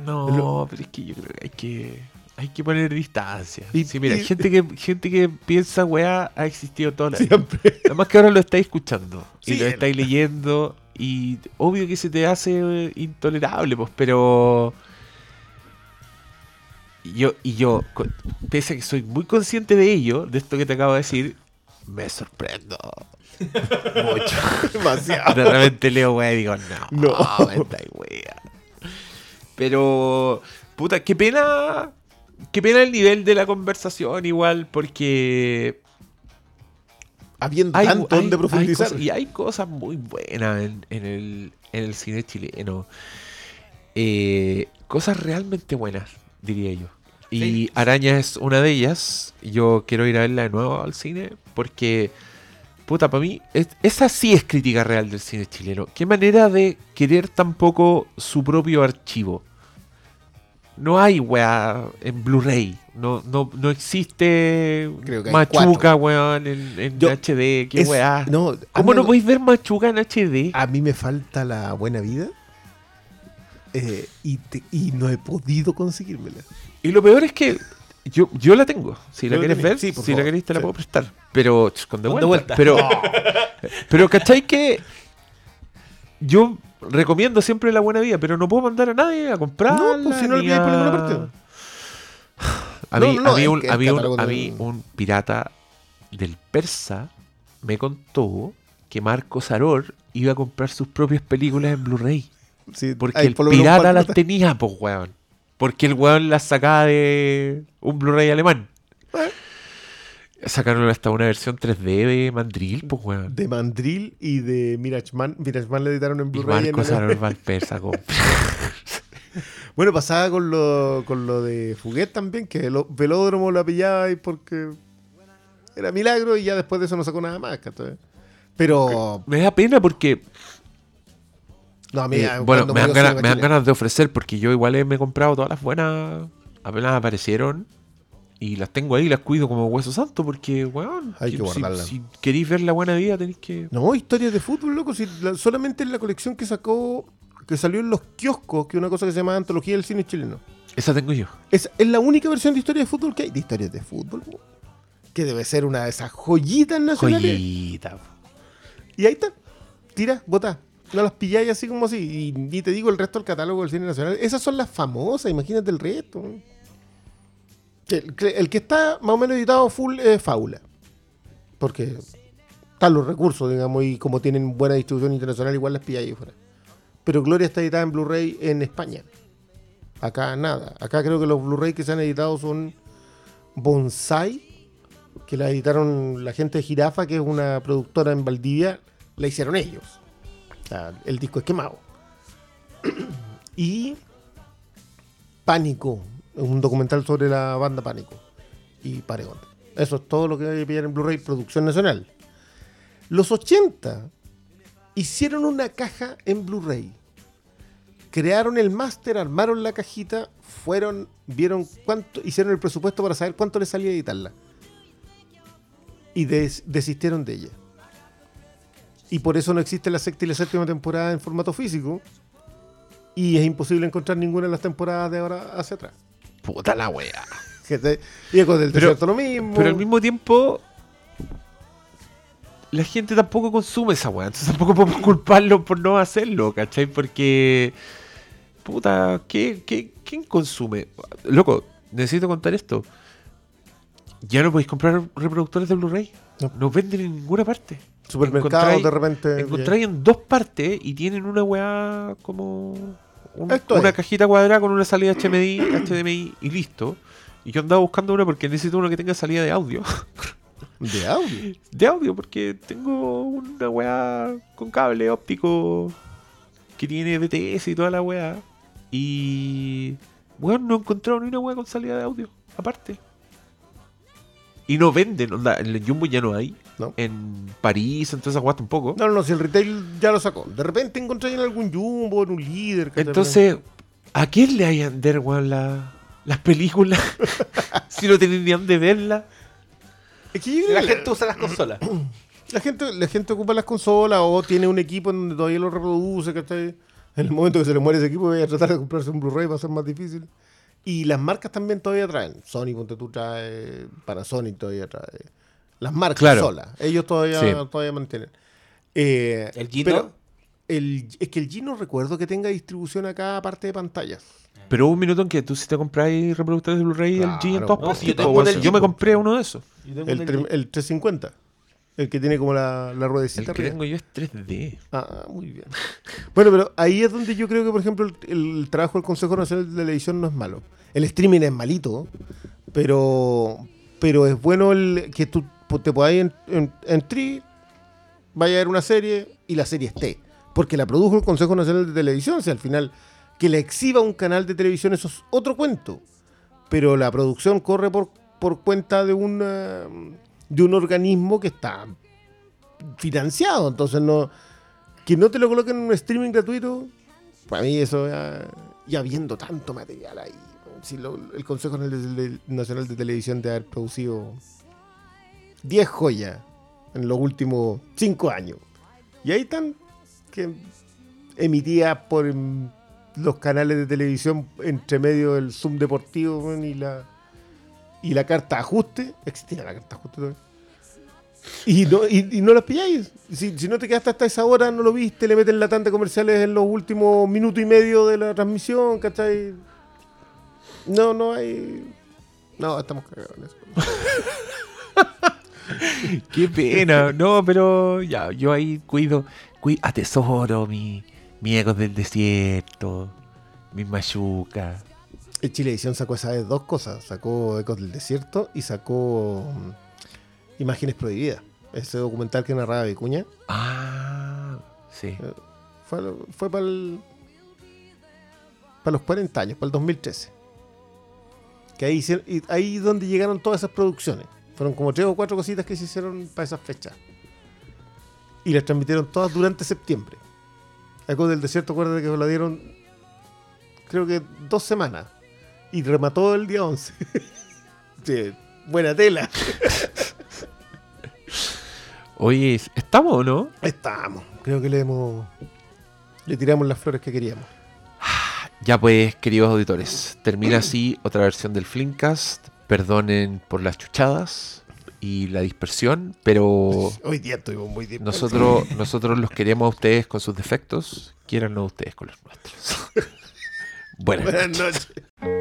No, pero es que yo creo que hay que, hay que poner distancia. Y- sí, mira, y- gente, que, gente que piensa weá ha existido toda la vida. Siempre. [laughs] Además que ahora lo estáis escuchando y lo estáis leyendo y obvio que se te hace intolerable, pues, pero Y yo, y yo, pese a que soy muy consciente de ello, de esto que te acabo de decir, me sorprendo [laughs] mucho. Demasiado. De repente leo weá y digo, no, No. me estáis wea. Pero, puta, qué pena. Qué pena el nivel de la conversación, igual, porque Habiendo hay, tanto hay- hay profundizar. cosas- y hay cosas muy buenas en, en el, en el cine chileno. Eh, cosas realmente buenas, diría yo. Y Sí. Araña es una de ellas. Yo quiero ir a verla de nuevo al cine porque, puta, para mí, es- esa sí es crítica real del cine chileno. Qué manera de querer tampoco su propio archivo. No hay weá en Blu-ray. No, no, no existe Creo que hay Machuca, weón, en, en Yo- HD. Qué Es- weá. no, ¿Cómo no podéis ver Machuca en HD? A mí me falta la buena vida. Eh, y, te- y no he podido conseguírmela. Y lo peor es que yo, yo la tengo. Si la quieres ver, Sí, si la favor. queréis te la Sí. puedo prestar. Pero ch, con de vuelta. vuelta. Pero, [laughs] pero ¿cachai que yo recomiendo siempre la buena vida, pero no puedo mandar a nadie a comprarla? No, pues, si no por a- ninguna parte. A No, mí, no, a mí es un, a un- mí un pirata del persa me contó que Marco Saror iba a comprar sus propias películas en Blu-ray. Sí, Porque hay el por pirata las tenía, pues, weón. Porque el weón las sacaba de un Blu-ray alemán. Sacaron hasta una versión 3D de Mandrill, pues, weón. De Mandrill y de Mirachman. Mirachman le editaron en Y Blu-ray. en [laughs] Marco el- Saror va al persa. [laughs] Bueno, pasaba con lo, con lo de Fuguet también, que el velódromo lo pillaba y porque era milagro y ya después de eso no sacó nada más. ¿cachai? Pero, Me da pena porque no, a mí, Eh, bueno, me dan, ganas, me dan ganas de ofrecer porque yo igual me he comprado todas las buenas, apenas aparecieron y las tengo ahí, las cuido como hueso santo porque, weón, Hay que si- guardarlas. Si, queréis ver la buena vida tenéis que... No, historias de fútbol, loco. Si la- solamente en la colección que sacó, que salió en los kioscos, que es una cosa que se llama Antología del Cine Chileno. Esa tengo yo. Es, es la única versión de historia de fútbol que hay. De historias de fútbol, que debe ser una de esas joyitas nacionales. Joyita. Y ahí está. Tira, bota. No las pilláis así como así. Y, te digo el resto del catálogo del cine nacional. Esas son las famosas, imagínate el resto. El, que- está más o menos editado full es Fábula. Porque están los recursos, digamos, y como tienen buena distribución internacional, igual las pilláis fuera. Pero Gloria está editada en Blu-ray en España. Acá nada. Acá creo que los Blu-ray que se han editado son Bonsai, que la editaron la gente de Jirafa, que es una productora en Valdivia, la hicieron ellos. El disco es quemado. y Pánico, un documental sobre la banda Pánico y Paregón. Eso es todo lo que hay que pillar en Blu-ray, producción nacional. Los 80 hicieron una caja en Blu-ray. Crearon el máster, armaron la cajita, fueron, vieron cuánto, hicieron el presupuesto para saber cuánto les salía editarla. Y des- desistieron de ella. Y por eso no existe la sexta y la séptima temporada en formato físico. Y es imposible encontrar ninguna de las temporadas de ahora hacia atrás. Puta la wea. Y con el desierto lo mismo. Pero al mismo tiempo, la gente tampoco consume esa weá. Entonces tampoco podemos [laughs] culparlo por no hacerlo, ¿cachai? Porque, puta, ¿qué, qué, quién consume? Loco, necesito contar esto. Ya no podéis comprar reproductores de Blu-ray. No. No venden en ninguna parte. Supermercados Encontráis- de repente. Encontráis en dos partes y tienen una weá como un- una cajita cuadrada con una salida HDMI, HDMI y listo. Y yo andaba buscando una porque necesito uno que tenga salida de audio. [laughs] De audio. De audio, porque tengo una weá con cable óptico que tiene BTS y toda la weá. Y. Weón, no he encontrado ni una weá con salida de audio, aparte. Y no venden, onda, en el Jumbo ya no hay. No. En París, en todas esas weas tampoco. No, no, no, si el retail ya lo sacó. De repente encontré en algún jumbo, en un líder. Entonces, ¿a quién le hay a vender, weón, la- las películas? [laughs] si no tienen ni dónde verlas. Es que La gente usa las consolas. [clears throat] La gente, la gente ocupa las consolas o tiene un equipo en donde todavía lo reproduce, ¿cachai? En el momento que se le muere ese equipo, voy a tratar de comprarse un Blu-ray, va a ser más difícil. Y las marcas también todavía traen. Sony, ponte tú, trae. Panasonic todavía trae. Las marcas Claro. solas. Ellos todavía, Sí. todavía mantienen. Eh, ¿El Gino? pero el- es que el Gino recuerdo que tenga distribución acá aparte de pantallas. Pero hubo un minuto en que tú sí te compráis reproductores de Blu-ray Claro. LG en todas No, partes, yo tengo Si me compré uno de esos. El, tre- el 350. El que tiene como la, la ruedecita. El que arriba. tengo yo es 3D. Ah, muy bien. Bueno, pero ahí es donde yo creo que, por ejemplo, el, el trabajo del Consejo Nacional de Televisión no es malo. El streaming es malito, pero pero es bueno el que tú te puedas en, en, entrar, vaya a ver una serie y la serie esté. Porque la produjo el Consejo Nacional de Televisión. O sea, al final, que la exhiba un canal de televisión, eso es otro cuento. Pero la producción corre por, por cuenta de un, eh, de un organismo que está financiado. Entonces, no que no te lo coloquen en un streaming gratuito, para mí eso ya, ya viendo tanto material ahí. Si lo- el Consejo Nacional de Televisión de haber producido 10 joyas en los últimos 5 años. Y ahí están que emitidas por mm, los canales de televisión entre medio del Zoom deportivo y la y la carta ajuste. Existía la carta ajuste todavía. Y no, y, no las pilláis. Si, si no te quedaste hasta esa hora, no lo viste, le meten la tanda comerciales en los últimos minuto y medio de la transmisión, ¿cachai? No, no hay. No, estamos cagados en. [laughs] [laughs] Qué pena. No, pero ya, yo ahí cuido, cui- atesoro mi, mi del desierto, mi machuca. El Chilevisión sacó esa vez dos cosas. Sacó Ecos del Desierto y sacó mm, Imágenes Prohibidas. Ese documental que narraba Vicuña. Ah, sí. Fue, fue para para los 40 años, para el 2013. Que ahí, ahí donde llegaron todas esas producciones. Fueron como tres o cuatro cositas que se hicieron para esas fechas. Y las transmitieron todas durante septiembre. Ecos del Desierto, acuérdate que la dieron, creo que dos semanas. Y remató el día 11. [laughs] Sí, buena tela. [laughs] Oye, ¿estamos o no? Estamos. Creo que le hemos. Le tiramos las flores que queríamos. Ya pues, queridos auditores, termina así otra versión del Flimcast. Perdonen por las chuchadas y la dispersión, pero [laughs] Hoy día estuvimos muy bien. nosotros, nosotros los queremos a ustedes con sus defectos, quierannos ustedes con los nuestros. [laughs] Buenas Buenas noches. noches.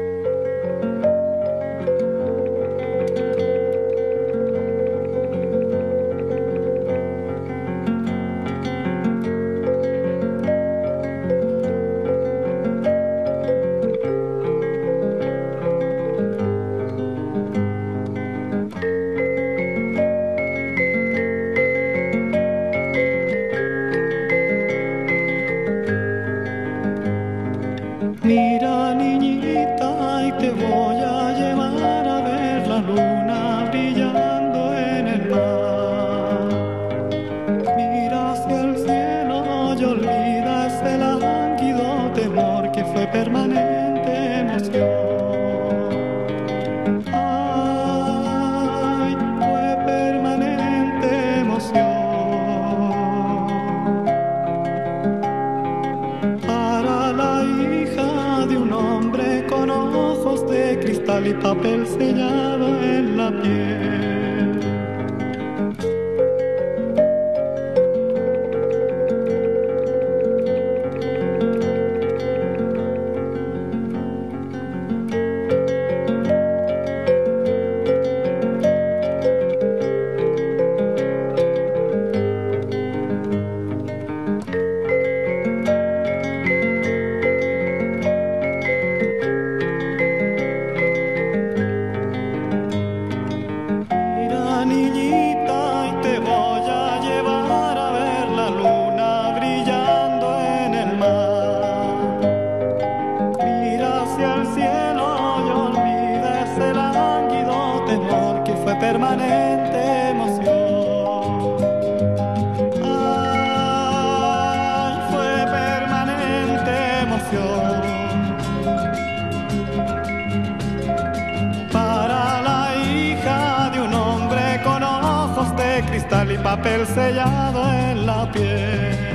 Cristal y papel sellado en la piel.